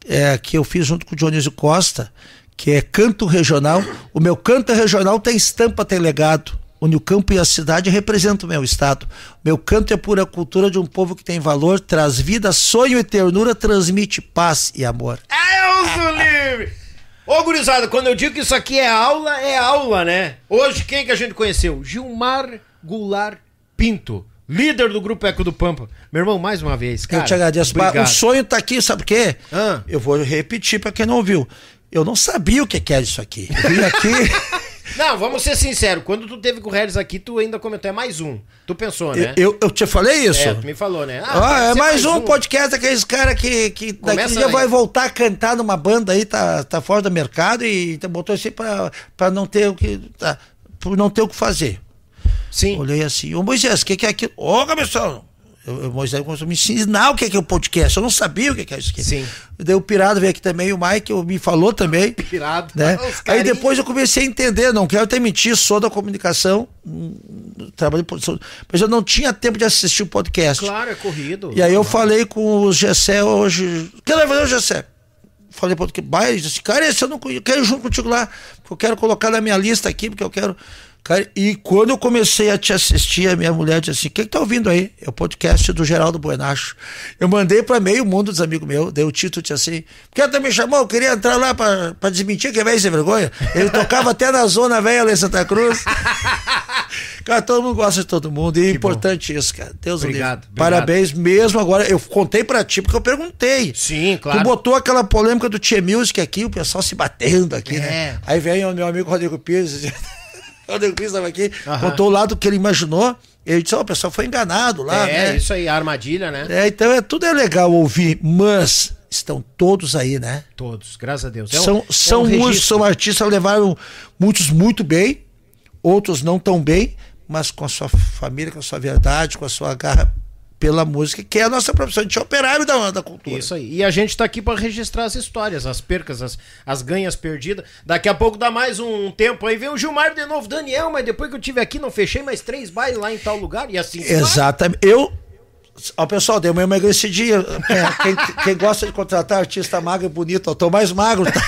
Speaker 3: é, que eu fiz junto com o Dionísio Costa, que é canto regional. O meu canto regional tem estampa, tem legado. Onde o campo e a cidade representam o meu estado. Meu canto é pura cultura de um povo que tem valor, traz vida, sonho e ternura, transmite paz e amor.
Speaker 1: É o livre! Ô, gurizada, quando eu digo que isso aqui é aula, é aula, né? Hoje, quem que a gente conheceu? Gilmar Goulart Pinto, líder do Grupo Eco do Pampa. Meu irmão, mais uma vez, cara.
Speaker 3: Eu te agradeço. Obrigado. O sonho tá aqui, sabe por quê? Ah. Eu vou repetir para quem não ouviu. Eu não sabia o que é isso aqui. Eu vim aqui...
Speaker 1: Não, vamos ser sinceros. Quando tu teve com o Regis aqui, tu ainda comentou, é mais um. Tu pensou,
Speaker 3: né? Eu, eu te falei isso? É,
Speaker 1: tu me falou, né?
Speaker 3: Ah, ah é mais, mais um, um, podcast aqueles cara que, que daqui dia vai voltar a cantar numa banda aí, tá, tá fora do mercado e botou assim pra, pra não ter o que. Tá, por não ter o que fazer.
Speaker 1: Sim.
Speaker 3: Olhei assim, ô Moisés, o que, que é aquilo? Ô, cabeção! O Moisés começou a me ensinar o que é, que é o podcast. Eu não sabia o que é, isso aqui.
Speaker 1: Sim.
Speaker 3: Daí o Pirado veio aqui também, o Mike me falou também.
Speaker 1: Pirado.
Speaker 3: Né? Aí depois eu comecei a entender, não quero até mentir, sou da comunicação, trabalho mas eu não tinha tempo de assistir o podcast.
Speaker 1: Claro, é corrido.
Speaker 3: E aí eu falei com o Gessé hoje. O que vai fazer o Gessé? Falei para o Baia, disse, cara, esse eu não eu quero ir junto contigo lá, porque eu quero colocar na minha lista aqui, porque eu quero. Cara, e quando eu comecei a te assistir, a minha mulher disse assim: o que, tá ouvindo aí? É o podcast do Geraldo Buenacho. Eu mandei para meio mundo dos amigos meus, dei o título disse assim: porque tu me chamou, eu queria entrar lá para desmentir que velho sem vergonha. Ele tocava até na zona velha lá em Santa Cruz. Cara, todo mundo gosta de todo mundo. E é importante bom. isso, cara. Deus obrigado, obrigado. Parabéns mesmo. Agora, eu contei pra ti porque eu perguntei.
Speaker 1: Sim, claro.
Speaker 3: Tu botou aquela polêmica do Tia Music aqui, o pessoal se batendo aqui, né? é. né? Aí vem o meu amigo Rodrigo Pires. Rodrigo Pires estava aqui, uhum. contou o lado que ele imaginou. Ele disse: Ó, oh, o pessoal foi enganado lá.
Speaker 1: É, né? isso aí, armadilha, né?
Speaker 3: É, então é, tudo é legal ouvir, mas estão todos aí, né?
Speaker 1: Todos, graças a Deus.
Speaker 3: É um, são são é um músicos, são artistas, levaram muitos muito bem, outros não tão bem, mas com a sua família, com a sua verdade, com a sua garra pela música, que é a nossa profissão. É operário da, da cultura.
Speaker 1: Isso aí. E a gente está aqui para registrar as histórias, as percas, as, as ganhas perdidas. Daqui a pouco dá mais um tempo aí. Vem o Gilmar de novo, Daniel, mas depois que eu tive aqui, não fechei mais três bailes lá em tal lugar. E assim.
Speaker 3: Exatamente. Eu. Ó, pessoal, deu uma emagrecidinha. É, quem, quem gosta de contratar artista magro e bonito, eu tô mais magro. Tá?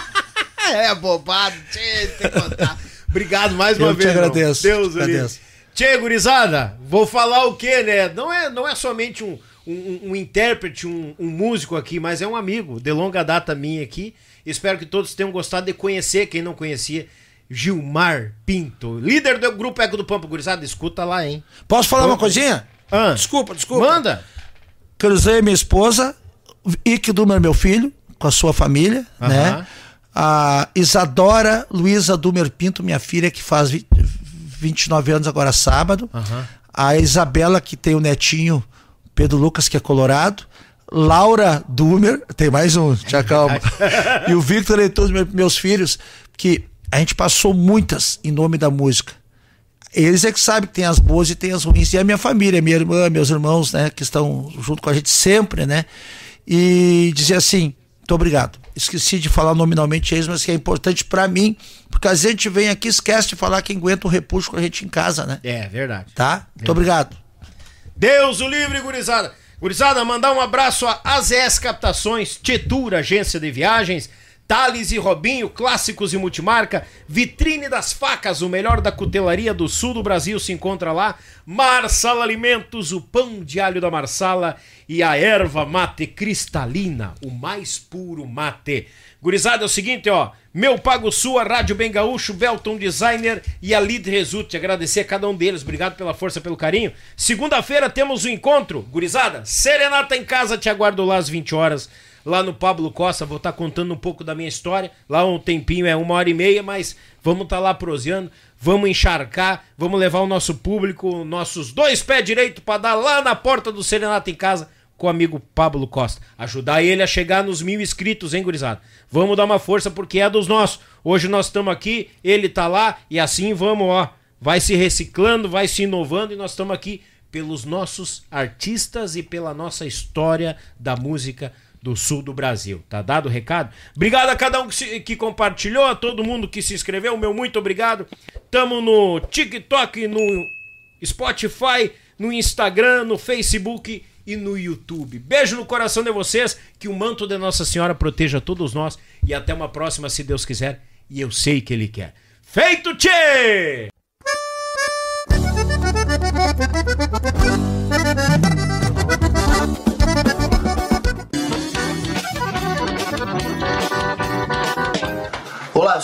Speaker 1: é bobado, tem que contar. Obrigado mais uma
Speaker 3: eu
Speaker 1: vez.
Speaker 3: Eu te agradeço.
Speaker 1: Deus agradeço. Tchê, gurizada, vou falar o quê, né? Não é, não é somente um, um, um intérprete, um, um, músico aqui, mas é um amigo de longa data minha aqui. Espero que todos tenham gostado de conhecer, quem não conhecia, Gilmar Pinto, líder do grupo Eco do Pampa. Gurizada, escuta lá, hein?
Speaker 3: Posso falar uma coisinha?
Speaker 1: Ah.
Speaker 3: Desculpa, desculpa.
Speaker 1: Manda.
Speaker 3: Cruzei minha esposa, Ike Dumer, meu filho, com a sua família, uh -huh. né? a Isadora Luiza Dumer Pinto, minha filha, que faz 29 anos agora sábado. Uhum. A Isabela, que tem o netinho, Pedro Lucas, que é colorado. Laura Dumer, tem mais um, te acalma. e o Victor e todos meus filhos, que a gente passou muitas em nome da música. Eles é que sabem que tem as boas e tem as ruins. E a minha família, minha irmã, meus irmãos, né, que estão junto com a gente sempre, né? E dizer assim, muito obrigado. Esqueci de falar nominalmente eles, mas que é importante para mim, porque às vezes a gente vem aqui e esquece de falar quem aguenta o repuxo com a gente em casa, né?
Speaker 1: É, verdade.
Speaker 3: Tá? Muito obrigado.
Speaker 1: Deus o livre, gurizada. Gurizada, mandar um abraço a AZS Captações, Tetura, agência de viagens, Thales e Robinho, clássicos e multimarca, Vitrine das Facas, o melhor da cutelaria do sul do Brasil se encontra lá, Marsala Alimentos, o pão de alho da Marsala. E a erva mate cristalina, o mais puro mate. Gurizada, é o seguinte, ó, meu Pago Sul, a Rádio Bem Gaúcho, Belton Designer e a Lead Result. Agradecer a cada um deles, obrigado pela força, pelo carinho. Segunda-feira temos o um encontro, gurizada, Serenata em casa, te aguardo lá às 20 horas lá no Pablo Costa, vou estar tá contando um pouco da minha história. Lá um tempinho, é uma hora e meia, mas vamos estar tá lá proseando, vamos encharcar, vamos levar o nosso público, nossos dois pés direitos para dar lá na porta do Serenata em Casa com o amigo Pablo Costa. Ajudar ele a chegar nos mil inscritos, hein, gurizada? Vamos dar uma força porque é dos nossos. Hoje nós estamos aqui, ele tá lá e assim vamos, ó. Vai se reciclando, vai se inovando e nós estamos aqui pelos nossos artistas e pela nossa história da música do sul do Brasil. Tá dado o recado? Obrigado a cada um que, se, que compartilhou, a todo mundo que se inscreveu. Meu muito obrigado. Tamo no TikTok, no Spotify, no Instagram, no Facebook e no YouTube. Beijo no coração de vocês, que o manto de Nossa Senhora proteja todos nós e até uma próxima, se Deus quiser, e eu sei que Ele quer. Feito, tchê!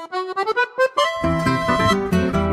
Speaker 1: O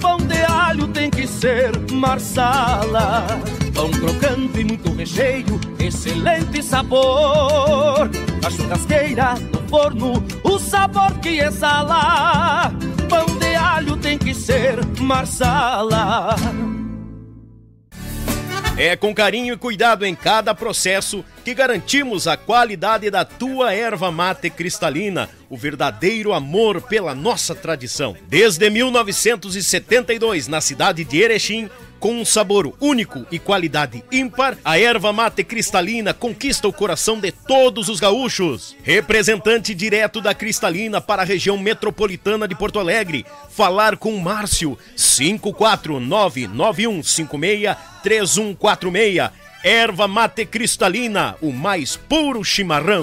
Speaker 2: Pão de alho tem que ser marsala. Pão crocante e muito recheio, excelente sabor. A churrasqueira, no forno, o sabor que exala. Pão de alho tem que ser marsala.
Speaker 1: É com carinho e cuidado em cada processo que garantimos a qualidade da tua erva mate cristalina, o verdadeiro amor pela nossa tradição. Desde 1972, na cidade de Erechim, com um sabor único e qualidade ímpar, a erva mate cristalina conquista o coração de todos os gaúchos. Representante direto da Cristalina para a região metropolitana de Porto Alegre. Falar com Márcio 54991563146. Erva mate cristalina, o mais puro chimarrão.